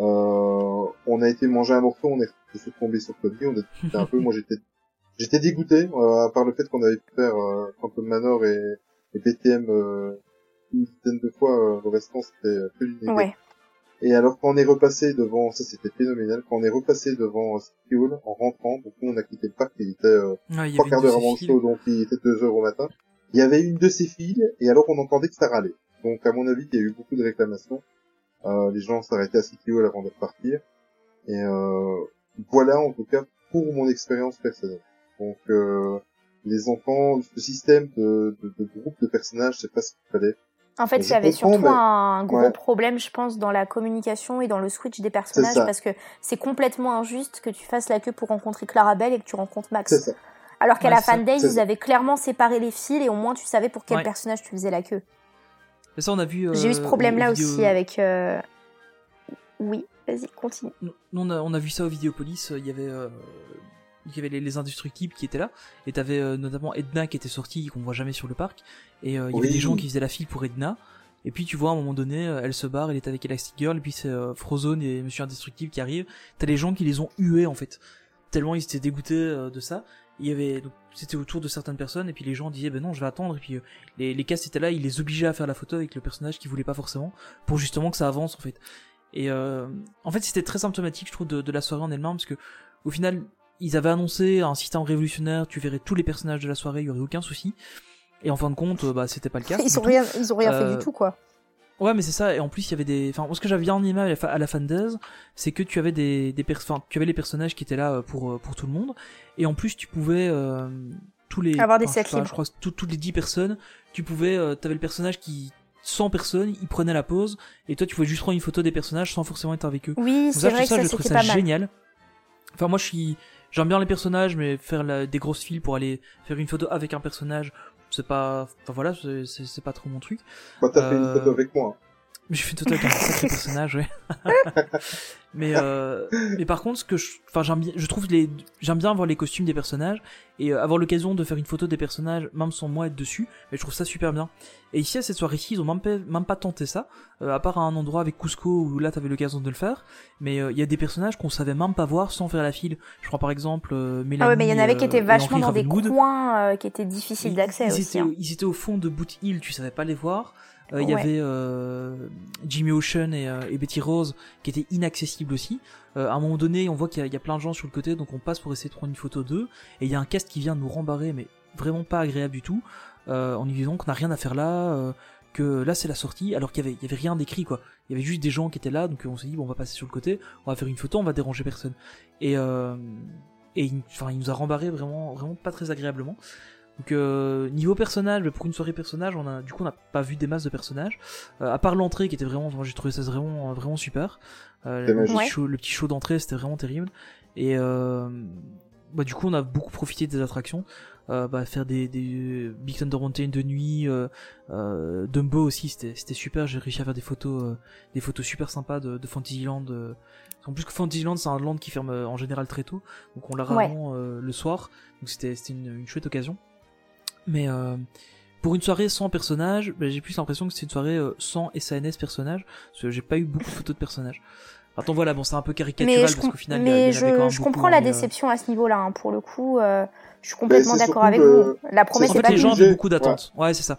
Euh, on a été manger un morceau, on est tombé sur Tony. On a discuté un peu. Moi, j'étais j'étais dégoûté euh, à part le fait qu'on avait pu faire euh, Phantom Manor et, et BTM euh, une dizaine de fois. euh, le restant, c'était euh, du négatif. Ouais. Et alors quand on est repassé devant, ça c'était phénoménal, quand on est repassé devant euh, City Hall en rentrant, donc nous on a quitté le parc, il était euh, Ouais, trois quarts d'heure avant le show, donc il était deux heures au matin. Il y avait une de ces filles, et alors on entendait que ça râlait. Donc à mon avis, il y a eu beaucoup de réclamations. Euh, les gens s'arrêtaient à City Hall avant de repartir. Et euh, voilà en tout cas pour mon expérience personnelle. Donc euh, les enfants, ce système de, de, de groupe de personnages, c'est pas ce qu'il fallait. En fait, il y avait surtout mais- un gros Ouais. problème, je pense, dans la communication et dans le switch des personnages, parce que c'est complètement injuste que tu fasses la queue pour rencontrer Clarabelle et que tu rencontres Max. ça. Alors qu'à Ouais, la. Fan Days, C'est ils avaient clairement séparé les fils et au moins tu savais pour quel Ouais. personnage tu faisais la queue. Mais ça, on a vu. J'ai eu ce euh, problème-là vidéos- aussi avec. euh, Oui, vas-y, continue. Nous, on a, on a vu ça au Vidéopolis, euh, il y avait, euh, il y avait les, les indestructibles qui étaient là, et t'avais euh, notamment Edna qui était sortie, qu'on voit jamais sur le parc, et euh, il y avait des gens qui faisaient la file pour Edna, et puis tu vois à un moment donné, euh, elle se barre, elle est avec Elastigirl, et puis c'est euh, Frozone et Monsieur Indestructible qui arrivent, t'as les gens qui les ont hués en fait, tellement ils étaient dégoûtés euh, de ça, il y avait, donc, c'était autour de certaines personnes, et puis les gens disaient, ben non, je vais attendre, et puis euh, les, les castes étaient là, ils les obligeaient à faire la photo avec le personnage qu'ils voulaient pas forcément, pour justement que ça avance en fait. Et euh, en fait, c'était très symptomatique, je trouve, de, de la soirée en elle-même, parce que au final, ils avaient annoncé un système révolutionnaire, tu verrais tous les personnages de la soirée, il y aurait aucun souci. Et en fin de compte, euh, bah, c'était pas le cas. Ils ont rien, ils ont rien fait Euh, du tout, quoi. Ouais, mais c'est ça. Et en plus, il y avait des. Enfin, ce que j'avais bien aimé à la, fandaise, c'est que tu avais des, des pers- enfin, tu avais les personnages qui étaient là euh, pour euh, pour tout le monde. Et en plus, tu pouvais euh, tous les. Avoir des enfin, je sets sais pas, libres. Je crois tout- toutes les 10 personnes, tu pouvais. Euh, T'avais le personnage qui 100 personnes, il prenait la pause, et toi, tu pouvais juste prendre une photo des personnages sans forcément être avec eux. Oui, c'est ça, vrai trouve que ça, ça je trouve ça pas mal. génial. Enfin, moi, je suis, j'aime bien les personnages, mais faire la- des grosses files pour aller faire une photo avec un personnage, c'est pas, enfin voilà, c'est- pas trop mon truc. Moi, t'as fait une Euh, photo avec moi. Mais j'ai fait une photo avec un sacré personnage, ouais. mais euh, mais par contre, ce que je, enfin j'aime bien, je trouve les, j'aime bien voir les costumes des personnages et euh, avoir l'occasion de faire une photo des personnages, même sans moi être dessus. Et je trouve ça super bien. Et ici à cette soirée-ci, ils ont même pas, même pas tenté ça, euh, à part à un endroit avec Cusco où là t'avais l'occasion de le faire. Mais euh, il y a des personnages qu'on savait même pas voir sans faire la file. Je crois par exemple euh, Mélanie. Ah ouais, mais il y en avait qui étaient vachement dans des coins euh, qui étaient difficiles d'accès ils, aussi. étaient, hein. ils étaient au fond de Boot Hill, tu savais pas les voir. Euh, Il y avait euh, Jimmy Ocean et, euh, et Betty Rose qui étaient inaccessibles aussi. Euh, à un moment donné, on voit qu'il y, a- il y a plein de gens sur le côté, donc on passe pour essayer de prendre une photo d'eux. Et il y a un cast qui vient nous rembarrer, mais vraiment pas agréable du tout, euh, en nous disant qu'on n'a rien à faire là, euh, que là c'est la sortie, alors qu'il y avait, il y avait rien d'écrit quoi. Il y avait juste des gens qui étaient là, donc on s'est dit bon on va passer sur le côté, on va faire une photo, on va déranger personne. Et euh, et il, enfin il nous a rembarré vraiment vraiment pas très agréablement. Donc euh, niveau personnage, mais pour une soirée personnage, on a du coup on n'a pas vu des masses de personnages. Euh, à part l'entrée qui était vraiment, moi, j'ai trouvé ça vraiment vraiment super. Euh, le, petit Ouais. show, le petit show d'entrée c'était vraiment terrible. Et euh, bah du coup on a beaucoup profité des attractions. Euh, bah, faire des, des Big Thunder Mountain de nuit, euh, euh, Dumbo aussi c'était c'était super. J'ai réussi à faire des photos euh, des photos super sympas de, de Fantasyland. euh. En plus que Fantasyland c'est un land qui ferme en général très tôt, donc on l'a Ouais. rarement euh, le soir. Donc c'était c'était une, une chouette occasion. Mais euh, pour une soirée sans personnage, bah, j'ai plus l'impression que c'est une soirée euh, sans SNS personnage, parce que j'ai pas eu beaucoup de photos de personnages. Attends voilà, bon c'est un peu caricatural Mais, je, parce qu'au final il y a- mais il y avait quand je, même je beaucoup, comprends la mais, euh, déception à ce niveau-là. hein. Pour le coup, euh, je suis complètement d'accord avec vous. La promesse En c'est fait, pas les gens avaient beaucoup d'attentes. Ouais, c'est ça.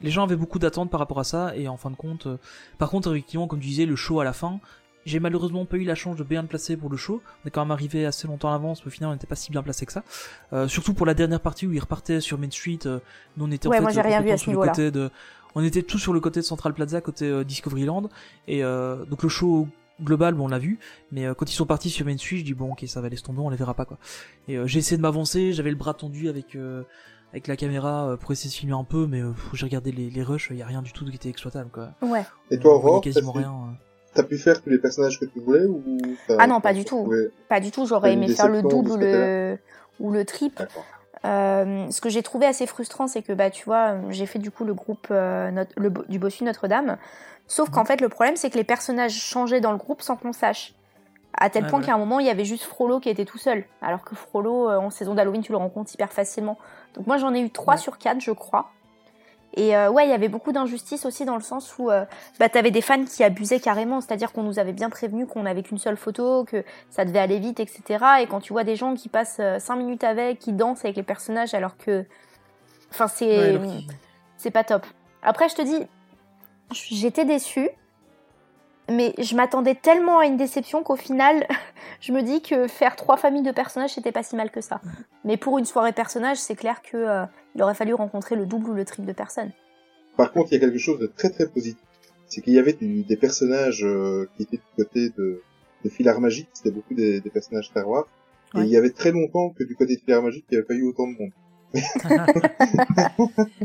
Les gens avaient beaucoup d'attentes par rapport à ça, et en fin de compte, euh, par contre, effectivement, comme tu disais, le show à la fin, j'ai malheureusement pas eu la chance de bien me placer pour le show. On est quand même arrivé assez longtemps à l'avance, mais au final, on n'était pas si bien placé que ça. Euh, surtout pour la dernière partie où ils repartaient sur Main Street, euh, nous on était Ouais, en fait moi, j'ai rien vu à ce sur le côté de, on était tous sur le côté de Central Plaza, côté euh, Discoveryland, et euh, donc le show global, bon, on l'a vu, mais euh, quand ils sont partis sur Main Street, je dis bon, ok, ça va laisser tomber, on les verra pas quoi. Et euh, j'ai essayé de m'avancer, j'avais le bras tendu avec euh, avec la caméra euh, pour essayer de filmer un peu, mais euh, j'ai regardé les, les rushs, il y a rien du tout qui était exploitable quoi. Ouais. Et toi, Aurore, quasiment rien. T'as pu faire tous les personnages que tu voulais ou Ah non, pas du tout. Pas du tout. J'aurais aimé faire le double ou le, ou le triple. Euh, ce que j'ai trouvé assez frustrant, c'est que bah tu vois, j'ai fait du coup le groupe euh, Notre- le, bo- du Bossu Notre-Dame. Sauf Mhm. qu'en fait, le problème, c'est que les personnages changeaient dans le groupe sans qu'on sache. À tel Ouais, point ouais. qu'à un moment, il y avait juste Frollo qui était tout seul. Alors que Frollo, euh, en saison d'Halloween, tu le rencontres hyper facilement. Donc moi, j'en ai eu 3 Ouais. sur 4, je crois. Et euh, ouais, il y avait beaucoup d'injustice aussi dans le sens où euh, bah, t'avais des fans qui abusaient carrément, c'est-à-dire qu'on nous avait bien prévenu qu'on avait qu'une seule photo, que ça devait aller vite, etc. Et quand tu vois des gens qui passent 5 minutes avec, qui dansent avec les personnages alors que... Enfin, c'est Ouais, c'est pas top. Après, je te dis, j'étais déçue, mais je m'attendais tellement à une déception qu'au final, je me dis que faire trois familles de personnages, c'était pas si mal que ça. Mais pour une soirée personnage, c'est clair que euh, il aurait fallu rencontrer le double ou le triple de personnes. Par contre, il y a quelque chose de très très positif. C'est qu'il y avait du- des personnages euh, qui étaient du côté de, de Filar Magique, c'était beaucoup des, des personnages Star Wars. Et Ouais. il y avait très longtemps que du côté de Filar Magique, il n'y avait pas eu autant de monde.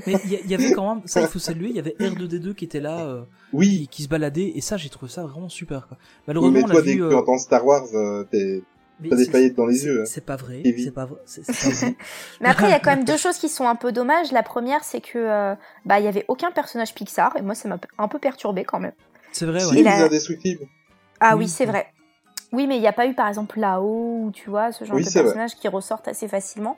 Mais il y, a- avait quand même, ça il faut saluer, il y avait R2D2 qui était là, euh, Oui, qui, qui se baladait, et ça j'ai trouvé ça vraiment super quoi. oui, Malheureusement, mais on toi, l'a dès vu. que euh, tu entends Star Wars, euh, t'es- t'as des paillettes dans les c'est- yeux. hein. C'est pas vrai, c'est pas vrai, c'est c'est pas vrai. Mais après, il y a quand même deux choses qui sont un peu dommages. La première, c'est que euh, bah il y avait aucun personnage Pixar et moi ça m'a un peu perturbé quand même. C'est vrai, Si, ouais. La- les indestructibles. Ah Oui. oui, c'est vrai. Oui, mais il n'y a pas eu par exemple là-haut ou tu vois ce genre Oui, de personnages qui ressortent assez facilement.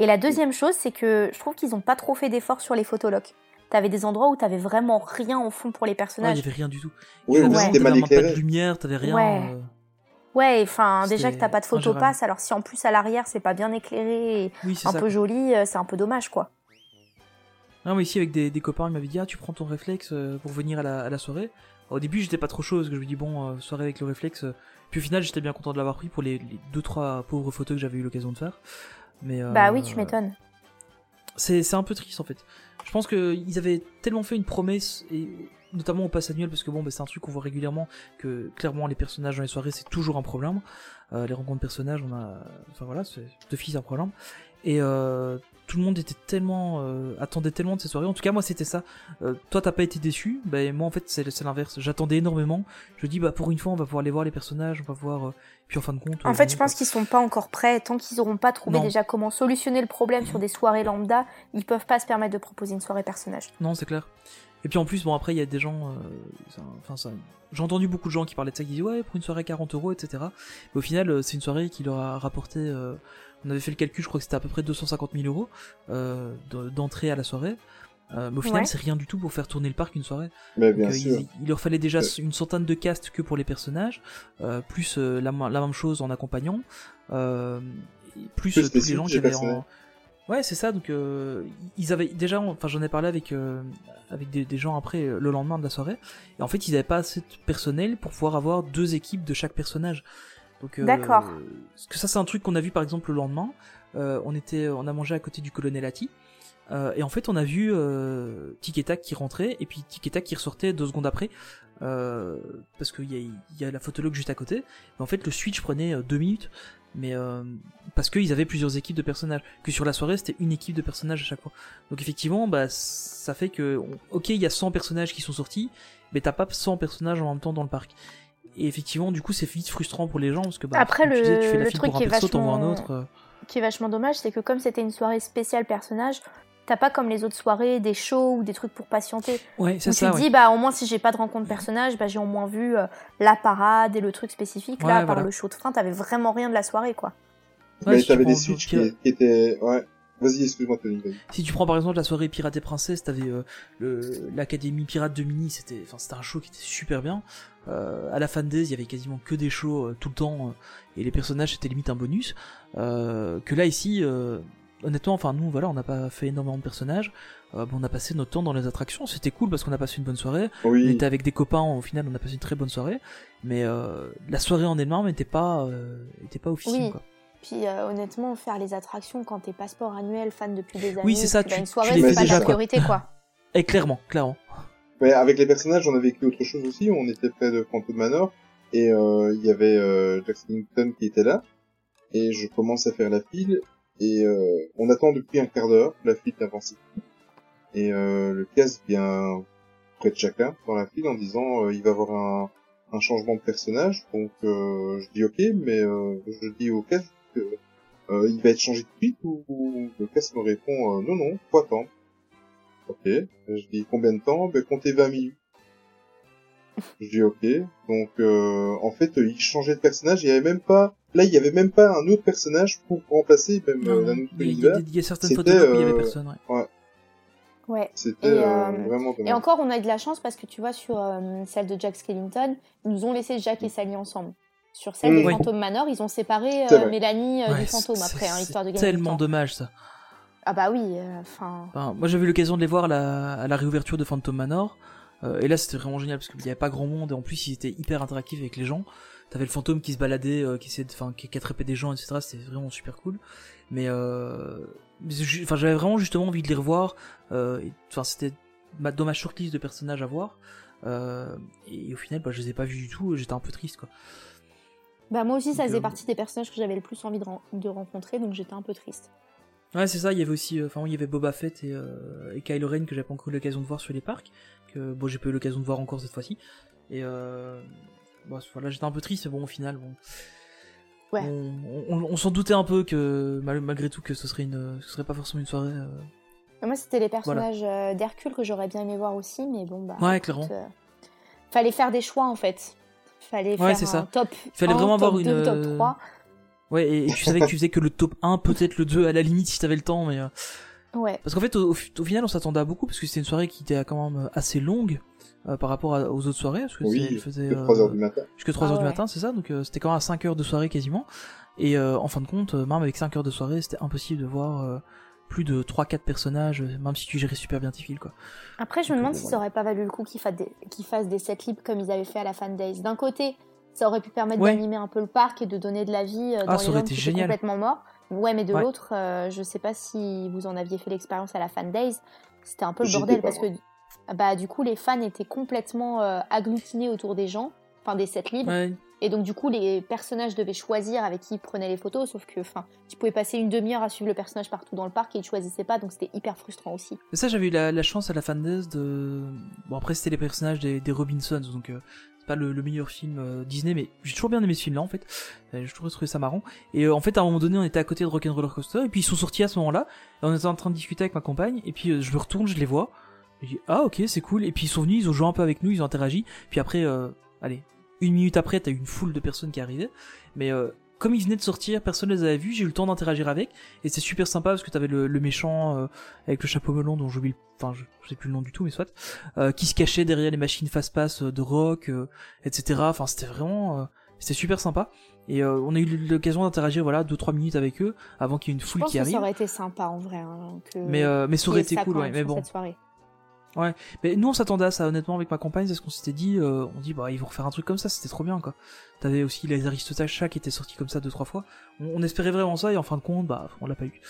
Et la deuxième chose, c'est que je trouve qu'ils ont pas trop fait d'efforts sur les photolocs. T'avais des endroits où t'avais vraiment rien au fond pour les Ouais, il personnages. y avait rien du tout. Oui, Ouais. c'était mal pas de lumière, t'avais rien. Ouais. euh, Ouais, enfin déjà que t'as pas de photo ingérable. passe, alors si en plus à l'arrière c'est pas bien éclairé et Oui, un ça. peu joli, euh, c'est un peu dommage quoi. Non, mais ici, avec des, des copains, ils m'avaient dit, ah, tu prends ton réflexe euh, pour venir à la, à la soirée. Au début, j'étais pas trop chaud, parce que je me dis, bon, euh, soirée avec le réflexe. Puis au final, j'étais bien content de l'avoir pris pour les, les deux, trois pauvres photos que j'avais eu l'occasion de faire. Mais, euh, Bah oui, tu m'étonnes. C'est, un peu triste, en fait. Je pense qu'ils avaient tellement fait une promesse, et notamment au pass annuel parce que bon, bah, c'est un truc qu'on voit régulièrement que clairement les personnages dans les soirées c'est toujours un problème. Euh, les rencontres de personnages, on a, enfin voilà, c'est de fils un problème. Et euh, tout le monde était tellement euh, attendait tellement de ces soirées. En tout cas, moi c'était ça. Euh, toi, t'as pas été déçu. Ben moi en fait c'est l'inverse. J'attendais énormément. Je dis bah pour une fois on va pouvoir aller voir les personnages, on va voir. euh, Puis en fin de compte. En euh, fait, je pense qu'ils sont pas encore prêts. Tant qu'ils auront pas trouvé Non. déjà comment solutionner le problème sur des soirées lambda, ils peuvent pas se permettre de proposer une soirée personnage. Non, c'est clair. Et puis en plus, bon, après, il y a des gens. euh, Enfin, ça. J'ai entendu beaucoup de gens qui parlaient de ça, qui disaient ouais, pour une soirée 40 euros, etc. Mais au final, c'est une soirée qui leur a rapporté. On avait fait le calcul, je crois que c'était à peu près 250 000 euros euh, de- d'entrée à la soirée. Euh, mais au final, Ouais. c'est rien du tout pour faire tourner le parc une soirée. Mais Donc, bien euh, sûr. il, il leur fallait déjà une centaine de castes que pour les personnages, euh, plus euh, la, la même chose en accompagnant, euh, plus, tous les gens qui avaient en... Ouais, c'est ça. Donc euh, ils avaient déjà, enfin j'en ai parlé avec euh, avec des, des gens après euh, le lendemain de la soirée, et en fait ils avaient pas assez de personnel pour pouvoir avoir deux équipes de chaque personnage. Donc euh, D'accord. Parce que ça c'est un truc qu'on a vu par exemple le lendemain. Euh, on était, on a mangé à côté du colonel Atti. Euh, et en fait, on a vu euh, qui rentrait et puis Tic et Tac qui ressortait deux secondes après, euh, parce qu'il y y a la photologue juste à côté. Mais en fait, le switch prenait euh, deux minutes, mais euh, parce qu'ils avaient plusieurs équipes de personnages. Que sur la soirée, c'était une équipe de personnages à chaque fois. Donc effectivement, bah ça fait que, on- ok, il y a 100 personnages qui sont sortis, mais t'as pas 100 personnages en même temps dans le parc. Et effectivement, du coup, c'est vite frustrant pour les gens parce que bah, Après, tu le- disais, tu fais la le file truc pour un qui est perso, un vachement- autre. euh, qui est vachement dommage, c'est que comme c'était une soirée spéciale personnage, t'as pas comme les autres soirées des shows ou des trucs pour patienter. Ouais, Où c'est tu ça. te ouais. dis, bah au moins si j'ai pas de rencontre personnage, bah j'ai au moins vu euh, la parade et le truc spécifique. Là, Ouais, à part voilà. le show de frein, t'avais vraiment rien de la soirée, quoi. Ouais, mais si tu t'avais des switches qui étaient, ouais. Vas-y, excuse-moi. Si tu prends par exemple la soirée Pirate et Princesse, t'avais euh, le- l'académie pirate de Mini, c'était, enfin c'était un show qui était super bien. Euh, à la fan days, il y avait quasiment que des shows euh, tout le temps euh, et les personnages c'était limite un bonus. Euh, que là ici, euh, honnêtement, enfin nous voilà, on n'a pas fait énormément de personnages. Euh, bon, on a passé notre temps dans les attractions, c'était cool parce qu'on a passé une bonne soirée. On Oui. était avec des copains, au final on a passé une très bonne soirée. Mais euh, la soirée en elle-même n'était pas, euh, était pas officielle. Oui. Quoi. Puis euh, honnêtement, faire les attractions quand t'es passeport annuel, fan depuis des années, Oui, c'est ça, puis, tu- une soirée, c'est pas déjà, ta quoi. priorité, quoi. Et clairement, clairement. Mais avec les personnages, on a vécu autre chose aussi. On était près de Phantom Manor et euh, il y avait euh, Jack Skellington qui était là. Et je commence à faire la file et euh, on attend depuis un quart d'heure. La file n'avance plus. Et euh, le casse vient près de chacun dans la file en disant euh, il va y avoir un, un changement de personnage. Donc euh, je dis ok, mais euh, je dis au casse euh, il va être changé de suite ou, ou le casse me répond euh, non non, faut attendre. Ok. Je dis combien de temps? Ben comptez 20 minutes. Je dis ok. Donc euh, en fait il changeait de personnage. Il y avait même pas. Là il y avait même pas un autre personnage pour remplacer même Non, euh, l'anneau de il y, a- il y a certaines photos où il y avait euh, personne. Ouais. Ouais. C'était Et, euh, euh, vraiment. Et encore, on a eu de la chance parce que tu vois, sur euh, celle de Jack Skellington, ils nous ont laissé Jack et Sally ensemble. Sur celle Mm. de Oui. Phantom Manor, ils ont séparé C'est euh. Mélanie euh, Ouais, du fantôme c'est- après, hein, c'est histoire de gagner du tellement dommage ça. Ah bah oui, euh, enfin... Moi j'avais eu l'occasion de les voir à la, à la réouverture de Phantom Manor. euh, et là c'était vraiment génial parce qu'il n'y avait pas grand monde et en plus ils étaient hyper interactifs avec les gens. T'avais le fantôme qui se baladait, euh, qui essayait de, enfin, qui, qui attrapait des gens, etc. C'était vraiment super cool. Mais euh, enfin j'avais vraiment justement envie de les revoir. euh, et- Enfin c'était ma, dans ma shortlist de personnages à voir. Euh, et au final bah, je les ai pas vus du tout. J'étais un peu triste quoi. Bah moi aussi, ça faisait euh, partie des personnages que j'avais le plus envie de, ren- de rencontrer, donc j'étais un peu triste. Ouais, c'est ça. Il y avait aussi, euh, enfin, il y avait Boba Fett et, euh, et Kylo Ren que j'avais pas encore eu l'occasion de voir sur les parcs, que bon, j'ai pas eu l'occasion de voir encore cette fois-ci. Et euh, bon, voilà, j'étais un peu triste, mais bon, au final, bon, Ouais. on, on- on s'en doutait un peu que mal- malgré tout que ce serait une, ce serait pas forcément une soirée. Moi, c'était les personnages d'Hercule que j'aurais bien aimé voir aussi, mais bon, bah... Ouais, clairement. fallait faire des choix, en fait. Fallait Ouais, faire c'est un ça. top Il fallait un, vraiment top avoir 2, une, top euh, 3. Ouais, et, et tu savais que tu faisais que le top 1, peut-être le 2 à la limite si t'avais le temps, mais euh, Ouais. Parce qu'en fait, au, au fi- au final, on s'attendait à beaucoup parce que c'était une soirée qui était quand même assez longue euh, par rapport à- aux autres soirées. Parce que Oui, elle faisait que euh, 3 heures du matin. jusque 3 Ah heures du ouais. matin, c'est ça Donc euh, c'était quand même à 5 heures de soirée quasiment. Et euh, en fin de compte, euh, même avec 5 heures de soirée, c'était impossible de voir euh, plus de 3-4 personnages, euh, même si tu gérais super bien tes files, quoi. Après, je me demande euh, si ça aurait pas valu le coup qu'ils fassent des, qu'ils fassent des sets libres comme ils avaient fait à la Fan Days. D'un côté, ça aurait pu permettre Ouais. d'animer un peu le parc et de donner de la vie euh, dans Ah, ça les aurait landes été qui étaient génial. complètement morts. Ouais, mais de Ouais. l'autre, euh, je sais pas si vous en aviez fait l'expérience à la Fan Days. C'était un peu le bordel parce que bah du coup les fans étaient complètement euh, agglutinés autour des gens, enfin des sets libres. Ouais. Et donc du coup les personnages devaient choisir avec qui ils prenaient les photos, sauf que enfin tu pouvais passer une demi-heure à suivre le personnage partout dans le parc et ils choisissaient pas, donc c'était hyper frustrant aussi. Mais ça, j'avais eu la, chance à la fandaise de. Bon, après, c'était les personnages des, Robinsons, donc euh, c'est pas le, le meilleur film euh, Disney, mais j'ai toujours bien aimé ce film-là, en fait. J'ai toujours trouvé ça marrant. Et euh, en fait, à un moment donné, on était à côté de Rock'n'Roller Coaster, et puis ils sont sortis à ce moment-là, et on était en train de discuter avec ma compagne, et puis euh, je me retourne, je les vois, je dis, ah, ok, c'est cool, et puis ils sont venus, ils ont joué un peu avec nous, ils ont interagi, puis après, allez, une minute après, t'as eu une foule de personnes qui arrivaient, mais euh, comme ils venaient de sortir, personne les avait vus, j'ai eu le temps d'interagir avec, et c'est super sympa parce que t'avais le, le méchant euh, avec le chapeau melon dont j'oublie, le- enfin je, je sais plus le nom du tout, mais soit, euh, qui se cachait derrière les machines fast-pass de rock, euh, etc. Enfin c'était vraiment, euh, c'était super sympa. Et euh, on a eu l'occasion d'interagir voilà deux trois minutes avec eux avant qu'il y ait une Je foule pense qui que arrive. ça aurait été sympa en vrai. hein, que... Mais euh, mais ça aurait ait été cool, ouais. Mais bon, cette soirée. Mais nous on s'attendait à ça honnêtement avec ma compagne, c'est ce qu'on s'était dit. euh, on dit bah ils vont refaire un truc comme ça, c'était trop bien quoi. T'avais aussi les Aristotacha qui étaient sortis comme ça deux trois fois. On, on espérait vraiment ça et en fin de compte bah on l'a pas eu.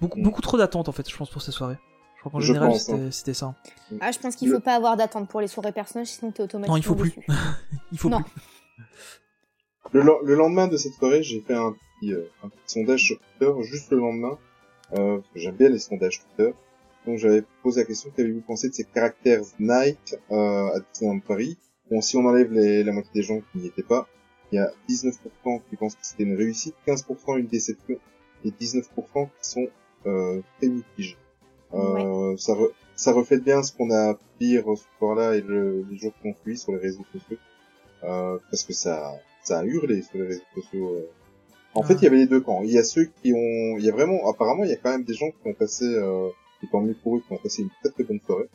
Beaucoup Mm. beaucoup trop d'attentes en fait, je pense pour ces soirées. Je crois qu'en général pense, hein. c'était ça. Ah, je pense qu'il faut pas avoir d'attente pour les soirées personnages, sinon t'es automatiquement Non, il faut plus. Il faut Non. plus. Le, le- le lendemain de cette soirée, j'ai fait un petit, euh, un petit sondage sur Twitter, juste le lendemain. Euh, parce que j'aime bien les sondages Twitter. Donc j'avais posé la question, qu'avez-vous pensé de ces caractères Night euh, à Disneyland Paris? Bon, si on enlève les, la moitié des gens qui n'y étaient pas, il y a 19% qui pensent que c'était une réussite, 15% une déception, et 19% qui sont euh, très mitigés. Euh, ça, re- ça reflète bien ce qu'on a pu dire ce soir-là et le, les jours qui ont suivi sur les réseaux sociaux. Euh, parce que ça, ça a hurlé sur les réseaux sociaux. euh. En fait, il y avait les deux camps. Il y a ceux qui ont, il y a vraiment, apparemment, il y a quand même des gens qui ont passé, euh, et tant mieux pour eux, qui ont passé une très très bonne soirée,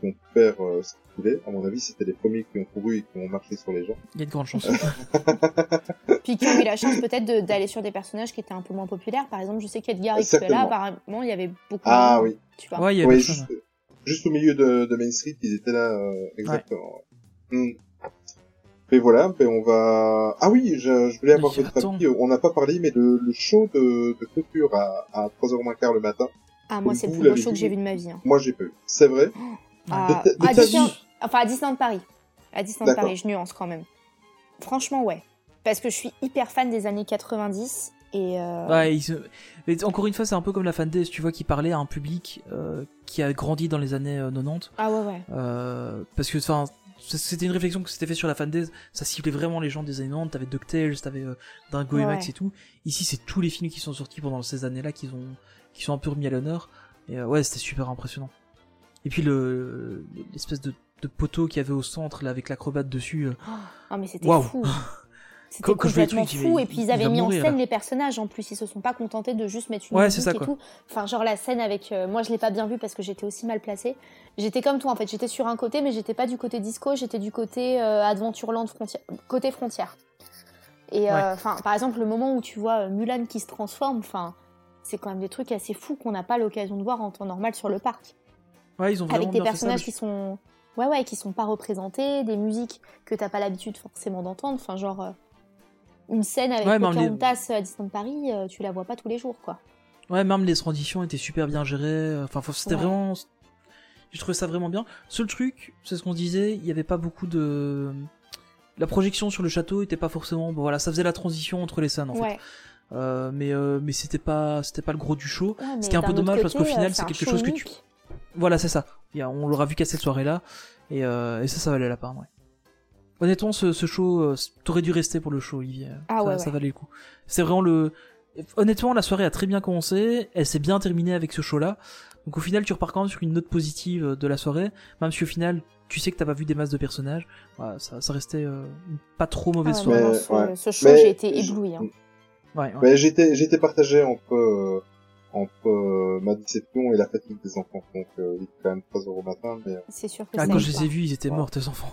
qui ont pu faire euh, ce qu'ils voulaient. À mon avis, c'était les premiers qui ont couru et qui ont marché sur les gens. Il y a de grandes chances. Puis qui ont eu la chance peut-être de- d'aller sur des personnages qui étaient un peu moins populaires. Par exemple, je sais qu'Edgar là, apparemment, il y avait beaucoup Ah de oui. tu vois. ouais, il y a Ouais, personne. juste, juste au milieu de, de Main Street, ils étaient là, euh, exactement. Hmm. Et voilà, ben on va... Ah oui, je, je voulais avoir Mais votre avis. On n'a pas parlé, mais le, le show de, de clôture à, à 3h moins quart le matin, Ah, moi, c'est le plus beau show que j'ai vu de ma vie. hein. moi j'ai pas eu. C'est vrai À, De de à Disneyland- Enfin, à Disneyland Paris. À Disneyland D'accord. Paris, je nuance quand même. Franchement, ouais. Parce que je suis hyper fan des années 90 et euh, Ouais, se- mais encore une fois, c'est un peu comme la fandaise, tu vois, qui parlait à un public euh, qui a grandi dans les années euh, 90. ah ouais ouais. Euh, parce que, enfin, c'était une réflexion que s'était fait sur la fandaise. Ça ciblait vraiment les gens des années 90. T'avais DuckTales, t'avais euh, Dingo et Max et tout. Ici, c'est tous les films qui sont sortis pendant ces années-là qui ont, qui sont un peu remis à l'honneur. Et euh, ouais, c'était super impressionnant. Et puis le l'espèce de, de poteau qu'il y avait au centre là avec l'acrobate dessus. euh, Ah mais c'était fou. C'était complètement fou et puis il ils avaient va mis en scène là. les personnages en plus ils se sont pas contentés de juste mettre une Ouais, musique c'est ça, et quoi. tout. Enfin genre la scène avec euh, moi je l'ai pas bien vue parce que j'étais aussi mal placée. J'étais comme toi en fait, j'étais sur un côté mais j'étais pas du côté disco, j'étais du côté euh, Adventureland frontière côté frontière. Et euh, Ouais. enfin par exemple le moment où tu vois Mulan qui se transforme, enfin c'est quand même des trucs assez fous qu'on n'a pas l'occasion de voir en temps normal sur le parc. Ouais, ils ont avec des ça, personnages qui sont ouais ouais qui sont pas représentés des musiques que t'as pas l'habitude forcément d'entendre enfin genre euh, une scène avec Ouais, on les- Pocahontas à Disneyland Paris euh, tu la vois pas tous les jours quoi Ouais, même les transitions étaient super bien gérées. Enfin, c'était Ouais. vraiment. J'ai trouvé ça vraiment bien. Seul truc, c'est ce qu'on disait, il y avait pas beaucoup de. La projection sur le château était pas forcément. Bon, voilà, ça faisait la transition entre les scènes en fait. Euh, mais euh, mais c'était pas c'était pas le gros du show. Ouais, qui est un peu dommage parce qu'au final, euh, c'est quelque show chose que tu-. Voilà, c'est ça. Il y a- on l'aura vu qu'à cette soirée-là et, euh, et ça, ça valait la peine. Ouais. Honnêtement, ce, ce show, t'aurais dû rester pour le show, Olivier. Ah ça, ouais, ça valait le coup. C'est vraiment le. Honnêtement, la soirée a très bien commencé. Elle s'est bien terminée avec ce show-là. Donc au final, tu repars quand même sur une note positive de la soirée, même si au final, tu sais que t'as pas vu des masses de personnages. Voilà, ça, ça restait euh, une pas trop Ah mauvaise ouais, soirée. Mais, ce, ouais. ce show j'ai été ébloui hein. Ouais, ouais. Ouais, j'étais j'étais partagé entre euh, entre euh, ma déception et la fatigue des enfants. Donc euh, il était quand même 3 euros au matin, mais c'est sûr que Ah, quand je les ai vus, ils étaient Ouais. morts, tes enfants.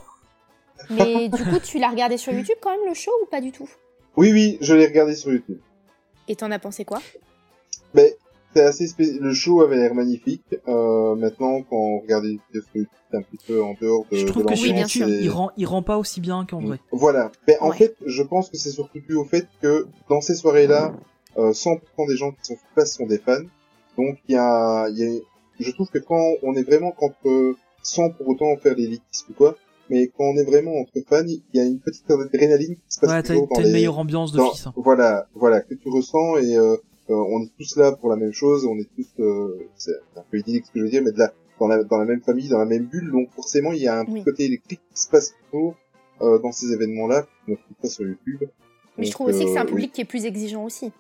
mais du coup tu l'as regardé sur YouTube quand même le show ou pas du tout? Oui oui, je l'ai regardé sur YouTube. et t'en as pensé quoi? Mais c'est assez spé... le show avait l'air magnifique. Euh, maintenant quand on regarde les vidéos un petit peu en dehors de, je trouve de que Oui, bien sûr. il rend, il rend pas aussi bien qu'en vrai. Voilà. Mais en Ouais. fait, je pense que c'est surtout dû au fait que dans ces soirées-là, euh, 100% des gens qui sont sur place sont des fans. Donc il y a, il y a, je trouve que quand on est vraiment euh, sans pour autant faire l'élitisme ou quoi. Mais quand on est vraiment entre fans, il y a une petite adrénaline qui se passe Ouais, t'as toujours dans t'as une les, meilleure ambiance dans- d'office. hein. voilà, voilà, que tu ressens et euh, on est tous là pour la même chose, on est tous, euh, c'est un peu idyllique ce que je veux dire, mais de la, dans la, dans la même famille, dans la même bulle, donc forcément il y a un petit Oui. côté électrique qui se passe toujours euh, dans ces événements-là, qu'on ne trouve pas sur YouTube. Mais je trouve aussi que c'est un euh, public qui est plus exigeant aussi.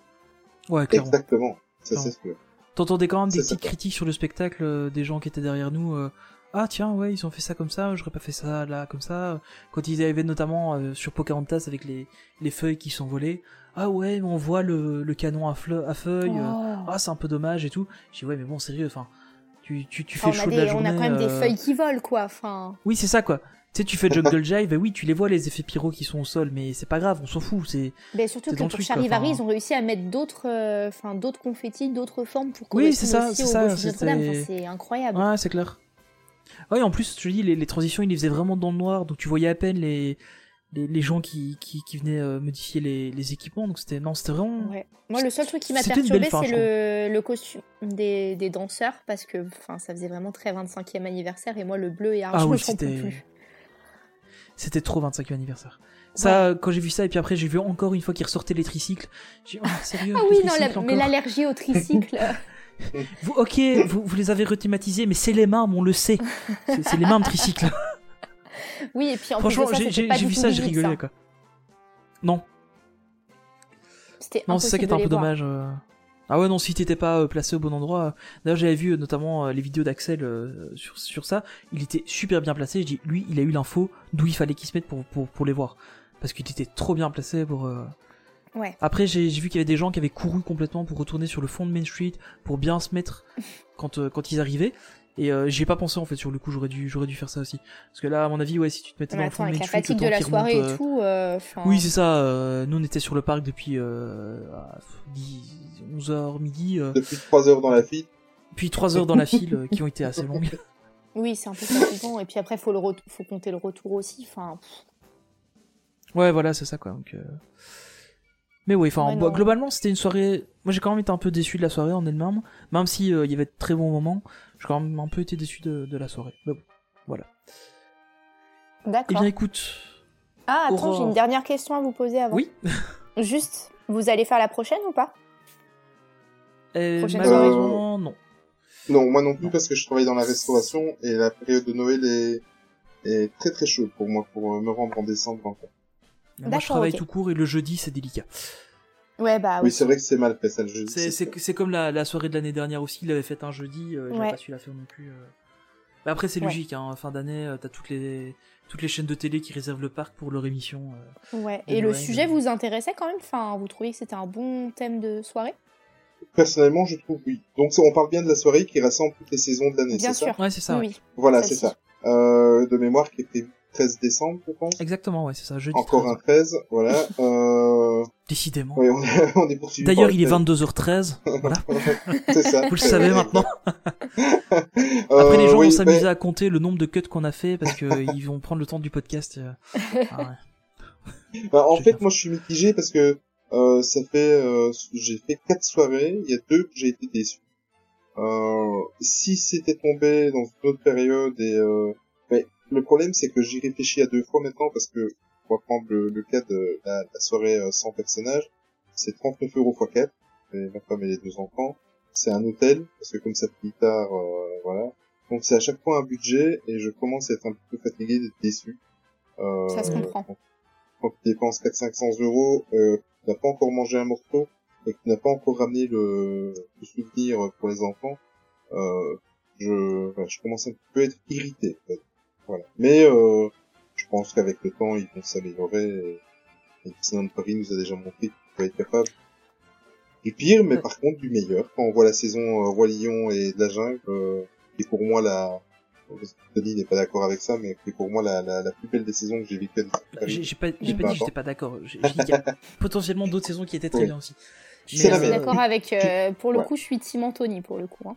Ouais, clairement. exactement, ça c'est sûr. T'entendais quand même des petites critiques sur le spectacle, euh, des gens qui étaient derrière nous. euh, ah tiens, ouais, ils ont fait ça comme ça, j'aurais pas fait ça là comme ça. Quand ils arrivaient notamment euh, sur Pocahontas avec les, les feuilles qui sont volées. Ah ouais, mais on voit le, le canon à, fleu- à feuilles. euh, Oh. ah c'est un peu dommage et tout. J'ai dit ouais mais bon sérieux, enfin tu, tu, tu fais on, chaud de des- la on journée. a quand même des euh, feuilles qui volent, quoi. Enfin, Oui c'est ça quoi. Tu sais tu fais Jungle Jive, et oui tu les vois les effets pyro qui sont au sol, mais c'est pas grave, on s'en fout. C'est mais surtout C'est que dans pour Charivari, ils ont réussi à mettre d'autres, euh, enfin, d'autres confettis, d'autres formes pour Oui, c'est ça, c'est ça, Enfin, c'est incroyable. Ouais, c'est clair. Ouais, en plus, je te dis, les, les transitions, ils les faisaient vraiment dans le noir, donc tu voyais à peine les, les, les gens qui, qui, qui venaient euh, modifier les, les équipements, donc c'était, non, c'était vraiment... Ouais. Moi, le seul truc qui m'a perturbé, c'est le, le costume des, des danseurs, parce que enfin, ça faisait vraiment très 25e anniversaire, et moi, le bleu et argent, Ah oui, peux c'était- plus. C'était trop 25e anniversaire. Ça, quand j'ai vu ça, et puis après, j'ai vu encore une fois qu'ils ressortaient les tricycles. J'ai dit, oh, sérieux Ah oui, non, tricycles la- mais l'allergie au tricycle. Vous, ok, vous, vous les avez rethématisés, mais c'est les mains, on le sait. C'est c'est les mains de tricycle. oui, et puis en Franchement, j'ai vu ça, j'ai rigolé, quoi. Non, Non, c'est ça qui était un peu dommage. euh. Ah ouais, non, si t'étais pas euh, placé au bon endroit. euh. D'ailleurs, j'avais vu notamment les vidéos d'Axel sur, sur ça. Il était super bien placé. Je dis, lui, il a eu l'info d'où il fallait qu'il se mette pour, pour, pour les voir. Parce qu'il était trop bien placé pour. euh. Ouais. Après, j'ai vu qu'il y avait des gens qui avaient couru complètement pour retourner sur le fond de Main Street pour bien se mettre quand, quand ils arrivaient. Et euh, j'y ai pas pensé en fait sur le coup, j'aurais dû, j'aurais dû faire ça aussi. Parce que là, à mon avis, ouais, si tu te mettais Mais dans le fond avec la fatigue de la soirée remonte, et euh, tout. euh, oui, c'est ça. euh, nous, on était sur le parc depuis euh, à 10, 11h midi, euh, Depuis trois heures dans la file, puis 3 heures dans la file qui ont été assez longues. Oui, c'est un peu fatigant. Et puis après, faut le faut compter le retour aussi. Enfin, Ouais, voilà, c'est ça quoi. Donc, euh, Mais oui, enfin, Ouais, bah, globalement, c'était une soirée. Moi, j'ai quand même été un peu déçu de la soirée en elle-même, même si euh, il y avait de très bons moments. J'ai quand même un peu été déçu de, de la soirée. Mais bon, voilà. Eh d'accord. bien, écoute. ah, attends, Aurore. j'ai une dernière question à vous poser avant. Oui. Juste, vous allez faire la prochaine ou pas? Euh, Prochaine malheureusement, non. Non, moi non plus parce que je travaille dans la restauration et la période de Noël est, est très très chaude pour moi pour me rendre en décembre encore. Moi, je travaille tout court et le jeudi, c'est délicat. Ouais, bah oui, oui. c'est vrai que c'est mal fait ça le jeudi. C'est, comme la, la soirée de l'année dernière aussi, il avait fait un jeudi, euh, Ouais. pas su la faire non plus. euh. Après, c'est Ouais. logique, hein, fin d'année, euh, t'as toutes les, toutes les chaînes de télé qui réservent le parc pour leur émission. euh. Ouais. Et le Noël, sujet vous intéressait quand même? Enfin, vous trouviez que c'était un bon thème de soirée? Personnellement, je trouve oui. Donc on parle bien de la soirée qui rassemble toutes les saisons de l'année, Bien c'est sûr. ça Ouais, c'est ça. ouais. Oui. Voilà, c'est ça. Euh, de mémoire qui est prévu 13 décembre, je pense. Exactement, ouais, c'est ça, jeudi. Encore 13. un 13, voilà. Euh... Décidément. Oui, on est, on est poursuivi. D'ailleurs, il est le 22h13. voilà. 13. C'est ça. Vous le savez Euh, maintenant. euh, Après, les gens oui, vont s'amuser mais- à compter le nombre de cuts qu'on a fait parce que euh, ils vont prendre le temps du podcast. euh. Ah ouais. Bah, en fait, moi, je suis mitigé parce que euh, ça fait, euh, j'ai fait quatre soirées. Il y a deux que j'ai été déçu. Euh, si c'était tombé dans une autre période et, euh, le problème, c'est que j'y réfléchis à deux fois maintenant parce que, on va prendre le, le cas de la, la soirée euh, sans personnage, c'est 39 euros x 4, et ma femme et les deux enfants. C'est un hôtel parce que comme ça finit tard, euh, voilà. Donc c'est à chaque fois un budget et je commence à être un peu fatigué d'être déçu. Euh, Ça se comprend. quand tu dépenses 400-500 euros, euh, tu n'as pas encore mangé un morceau et que tu n'as pas encore ramené le, le souvenir pour les enfants, euh, je, voilà, je commence un peu à être irrité. en fait. Voilà. Mais euh, je pense qu'avec le temps, ils vont s'améliorer. Et, et Disneyland Paris nous a déjà montré qu'il pouvait être capable du pire, mais Ouais. par contre du meilleur. Quand on voit la saison euh, Roi Lion et de la jungle, euh, qui est pour moi la... Denis n'est pas d'accord avec ça, mais qui est pour moi la, la, la plus belle des saisons que j'ai vécues. J'ai pas, j'ai pas dit que j'étais pas d'accord. J'ai j'ai dit qu'il y a potentiellement d'autres saisons qui étaient très bien aussi. C'est la Je suis d'accord avec. euh, pour le Ouais. coup, je suis Tim Anthony pour le coup. hein.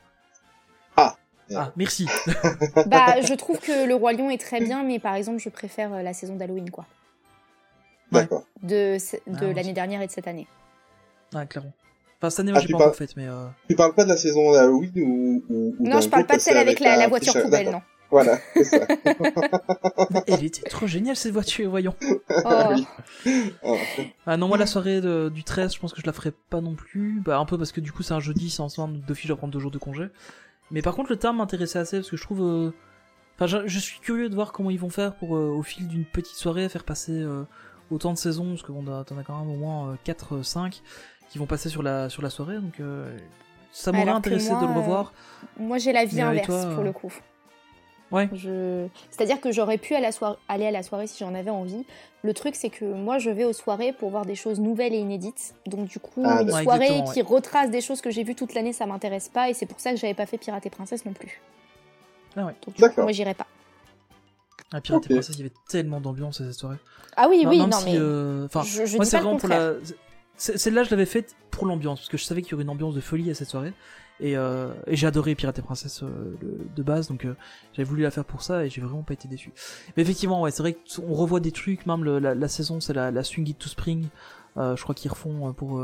Ah, merci. bah, je trouve que le Roi Lion est très bien, mais par exemple, je préfère euh, la saison d'Halloween, quoi. D'accord. De, Ah, l'année dernière et de cette année. Ouais, clairement. Enfin, cette année, Ah, moi, j'ai tu pas parles- encore fait, mais euh... Tu parles pas de la saison d'Halloween ou, ou, ou Non, je parle pas de celle avec la, la voiture poubelle, non. Voilà, c'est ça. Elle était trop géniale cette voiture, voyons. Oh. Oui. Oh. Ah non, moi la soirée de- du 13, je pense que je la ferai pas non plus. Bah un peu parce que du coup c'est un jeudi, c'est en semaine, donc d'office je dois prendre deux jours de congé. Mais par contre le terme m'intéressait assez parce que je trouve... euh, Enfin je, je suis curieux de voir comment ils vont faire pour euh, au fil d'une petite soirée faire passer euh, autant de saisons, parce que bon, t'en as quand même au moins 4-5 qui vont passer sur la, sur la soirée, donc euh, ça m'aurait Alors que intéressé moi, de le revoir. Moi, j'ai la vie inverse toi, pour le coup. Ouais. Je... C'est-à-dire que j'aurais pu à la soirée- aller à la soirée si j'en avais envie. Le truc, c'est que moi, je vais aux soirées pour voir des choses nouvelles et inédites. Donc, du coup, Ah, une ouais, soirée qui retrace des choses que j'ai vues toute l'année, ça m'intéresse pas. Et c'est pour ça que j'avais pas fait Pirate et Princesse non plus. Ah ouais. Donc, du coup, moi, j'irai pas. À Pirate et Princesse, il y avait tellement d'ambiance à cette soirée. Ah oui, Non, oui, non, si, mais. euh, Enfin, je, je moi dis c'est vraiment pour la. Celle-là, je l'avais faite pour l'ambiance, parce que je savais qu'il y aurait une ambiance de folie à cette soirée. Et, euh, et j'ai adoré Pirate et Princesse euh, de base, donc euh, j'avais voulu la faire pour ça et j'ai vraiment pas été déçu. Mais effectivement, ouais, c'est vrai qu'on revoit des trucs, même le- la, la saison, c'est la, la Swing It to Spring, je crois qu'ils refont pour,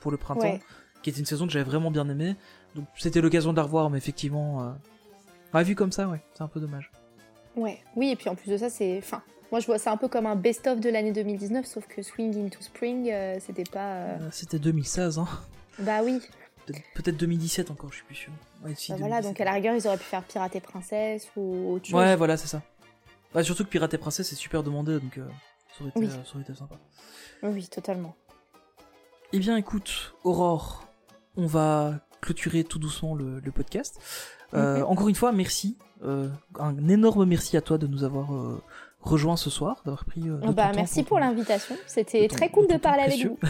pour le printemps, Ouais. qui était une saison que j'avais vraiment bien aimée. Donc c'était l'occasion de la revoir, mais effectivement, ouais, vu comme ça, ouais, c'est un peu dommage. Ouais, oui, et puis en plus de ça, c'est. Enfin, moi je vois ça un peu comme un best-of de l'année 2019, sauf que Swing into Spring, euh, c'était pas. euh, Euh, C'était 2016, hein. Bah oui, Peut-être- peut-être 2017 encore, je suis plus sûr. Ouais, si, bah voilà, 2017. donc à la rigueur, ils auraient pu faire Pirate et Princesse ou autre chose. Ouais, voilà, c'est ça. Bah, surtout que Pirate et Princesse est super demandé, donc euh, ça, aurait été, Oui. ça aurait été sympa. Oui, totalement. Eh bien, écoute, Aurore, on va clôturer tout doucement le, le podcast. Euh, Mhm. Encore une fois, merci. Euh, un énorme merci à toi de nous avoir euh, rejoints ce soir, d'avoir pris. euh, de bah merci pour l'invitation, c'était très cool de parler avec vous.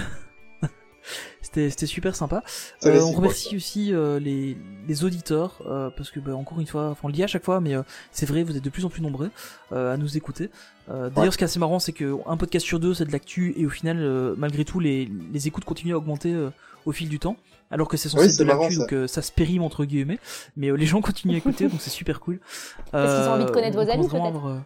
C'était c'était super sympa. Euh, on remercie aussi euh, les, les auditeurs euh, parce que bah, encore une fois, enfin on le dit à chaque fois, mais euh, c'est vrai, vous êtes de plus en plus nombreux euh, à nous écouter. Euh, D'ailleurs, Ouais. ce qui est assez marrant, c'est que un podcast sur deux, c'est de l'actu, et au final, euh, malgré tout, les, les écoutes continuent à augmenter euh, au fil du temps, alors que c'est censé Oui, être c'est de l'actu, donc euh, ça se périme entre guillemets, mais euh, les gens continuent à écouter, donc c'est super cool. Parce qu'ils ont envie de connaître on vos amis, peut-être.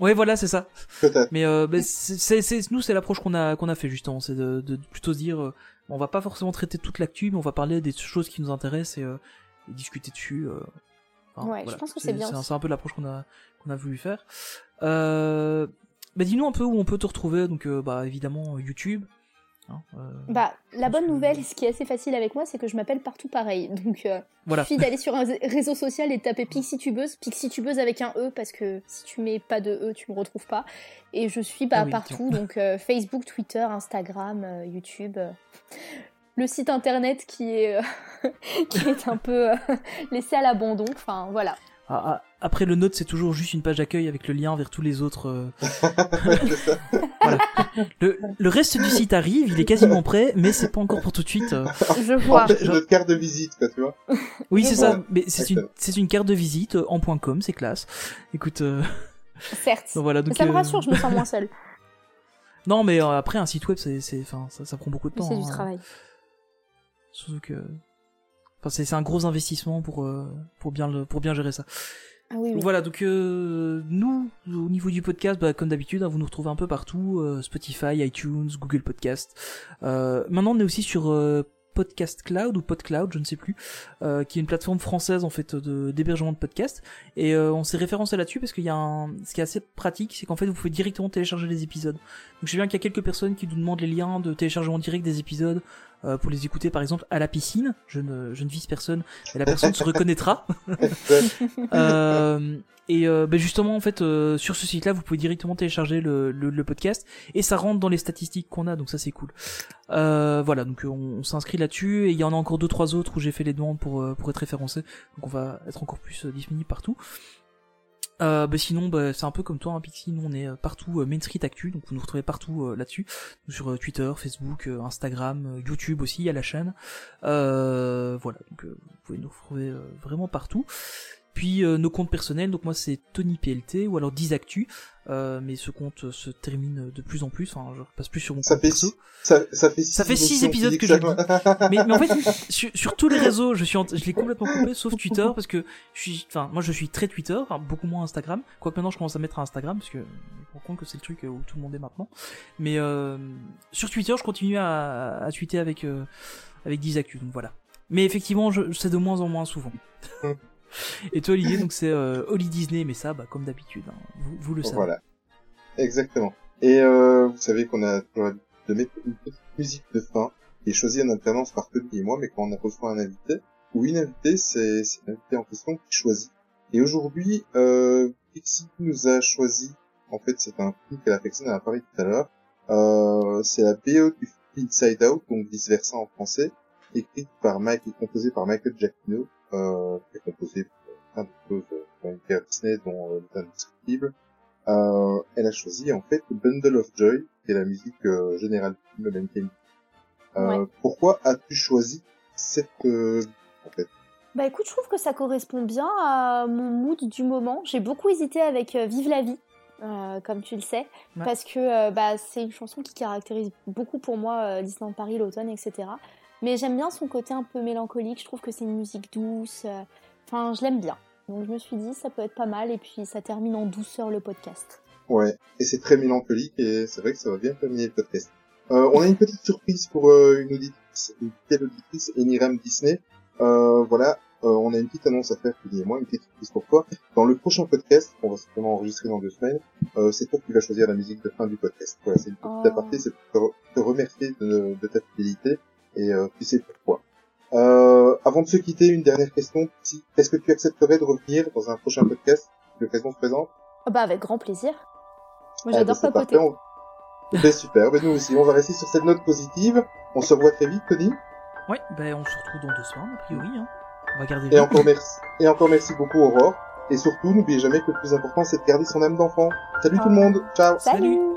Ouais, voilà, c'est ça. Peut-être. Mais euh, bah, c'est, c'est, c'est- nous, c'est l'approche qu'on a qu'on a fait justement, c'est de, de plutôt se dire, euh, on va pas forcément traiter toute l'actu, mais on va parler des choses qui nous intéressent et, euh, et discuter dessus. euh. Enfin, Ouais, je pense que c'est bien C'est, un- aussi. c'est un peu l'approche qu'on a qu'on a voulu faire. Euh, bah, dis-nous un peu où on peut te retrouver. Donc, euh, bah évidemment euh, YouTube. Hein, euh, Bah, la bonne que- nouvelle, ce qui est assez facile avec moi, c'est que je m'appelle partout pareil. Donc, euh, voilà. suffit d'aller sur un réseau social et de taper Pixie Tubeuse. Pixie Tubeuse avec un E, parce que si tu mets pas de E, tu me retrouves pas. Et je suis bah, Ah oui, partout, donc euh, Facebook, Twitter, Instagram, euh, YouTube. le site internet qui est, qui est un peu laissé à l'abandon. Enfin, voilà. Ah, ah, après, le note, c'est toujours juste une page d'accueil avec le lien vers tous les autres. euh, voilà. Le, le reste du site arrive, il est quasiment prêt, mais c'est pas encore pour tout de suite. euh. Je vois. C'est notre carte de visite, quoi, tu vois. Oui, c'est Ouais. ça. Mais c'est une, Excellent. c'est une carte de visite euh, en point .com, c'est classe. Écoute, euh, Certes. donc voilà. Mais Donc, ça me euh, rassure, je me sens moins seule. Non, mais euh, après un site web, c'est, c'est, enfin, ça, ça prend beaucoup de temps. c'est du hein. travail. Surtout que, enfin, c'est, c'est un gros investissement pour euh, pour bien le, pour bien gérer ça. Ah Voilà, donc euh, nous, au niveau du podcast, bah, comme d'habitude, hein, vous nous retrouvez un peu partout, euh, Spotify, iTunes, Google Podcast. Euh, maintenant, on est aussi sur euh, Podcast Cloud ou PodCloud, je ne sais plus, euh, qui est une plateforme française en fait de d'hébergement de podcasts. Et on s'est référencé là-dessus parce qu'il y a un, ce qui est assez pratique, c'est qu'en fait, vous pouvez directement télécharger les épisodes. Donc je sais bien qu'il y a quelques personnes qui nous demandent les liens de téléchargement direct des épisodes euh, pour les écouter, par exemple à la piscine. Je ne, je ne vise personne, mais la personne se reconnaîtra. Euh, et euh, ben justement en fait euh, sur ce site là vous pouvez directement télécharger le, le, le podcast. Et ça rentre dans les statistiques qu'on a donc ça c'est cool. Euh, voilà donc euh, on, on s'inscrit là-dessus. Et il y en a encore deux trois autres où j'ai fait les demandes pour pour être référencé. Donc on va être encore plus disponible partout euh, bah sinon bah, c'est un peu comme toi hein, Pixie. Nous on est euh, partout euh, Main Actu donc vous nous retrouvez partout euh, là-dessus. Sur euh, Twitter Facebook Instagram YouTube aussi à la chaîne. Voilà donc vous pouvez nous retrouver vraiment partout puis euh, nos comptes personnels, donc moi c'est Tony PLT ou alors 10 Actu, euh, mais ce compte euh, se termine de plus en plus, enfin je repasse plus sur mon Ça compte fait, perso. six- ça, ça fait six, Ça fait six épisodes que je Mais, mais en fait, sur, sur tous les réseaux, je suis, en- je l'ai complètement coupé, sauf Twitter, parce que je suis, enfin, moi je suis très Twitter, enfin, beaucoup moins Instagram. Quoique maintenant je commence à mettre à Instagram, parce que je me rends compte que c'est le truc où tout le monde est maintenant. Mais euh, sur Twitter, je continue à, à tweeter avec euh, avec 10 actus, donc voilà. Mais effectivement, je, c'est de moins en moins souvent. Et toi, Olivier, donc c'est euh, Holly Disney, mais ça, bah, comme d'habitude, hein, vous, vous le savez. Voilà. Exactement. Et euh, vous savez qu'on a de mettre une petite musique de fin qui est choisie en alternance par Tony et moi, mais quand on reçoit un invité, ou une invitée, c'est c'est l'invité en question qui choisit. Et aujourd'hui, euh, Pixie nous a choisi, en fait c'est un film qu'elle affectionne, elle a parlé tout à l'heure, euh, c'est la BO du film Inside Out, donc vice versa en français, écrite par Mike et composée par Michael Giacchino, euh, qui a composé plein de choses euh, l'univers Disney, dont euh, Les Indescriptibles. Euh, elle a choisi en fait Bundle of Joy, qui est la musique euh, générale du film de Ben Euh, Ouais. Pourquoi as-tu choisi cette euh, en fait? Bah écoute, je trouve que ça correspond bien à mon mood du moment. J'ai beaucoup hésité avec Vive la vie, euh, comme tu le sais, Ouais. parce que euh, bah, c'est une chanson qui caractérise beaucoup pour moi euh, Disneyland Paris, l'automne, etc. Mais j'aime bien son côté un peu mélancolique. Je trouve que c'est une musique douce. Enfin, je l'aime bien. Donc je me suis dit, ça peut être pas mal. Et puis ça termine en douceur le podcast. Ouais, et c'est très mélancolique et c'est vrai que ça va bien terminer le podcast. Euh, on a une petite surprise pour euh, une auditrice, une fidèle auditrice, Eniram Disney. Euh, voilà, euh, on a une petite annonce à faire, Kenny et moi, une petite surprise pour toi. Dans le prochain podcast, qu'on va certainement enregistrer dans deux semaines, euh, c'est toi qui vas choisir la musique de fin du podcast. Voilà, c'est une petite Oh. aparté, c'est pour te, te remercier de, de ta fidélité et euh, tu sais pourquoi. Euh, avant de se quitter, une dernière question. Si, est-ce que tu accepterais de revenir dans un prochain podcast si l'occasion se présente? Ah bah avec grand plaisir. Moi ah, j'adore bah, c'est papoter. parfait, on- Ben, super, ben, nous aussi, on va rester sur cette note positive. On se revoit très vite, Tony. Ouais, ben on se retrouve dans deux semaines, a priori. Hein. On va garder Et encore merci. Et encore merci beaucoup, Aurore. Et surtout, n'oubliez jamais que le plus important, c'est de garder son âme d'enfant. Salut tout le monde. Ciao. Salut. Salut.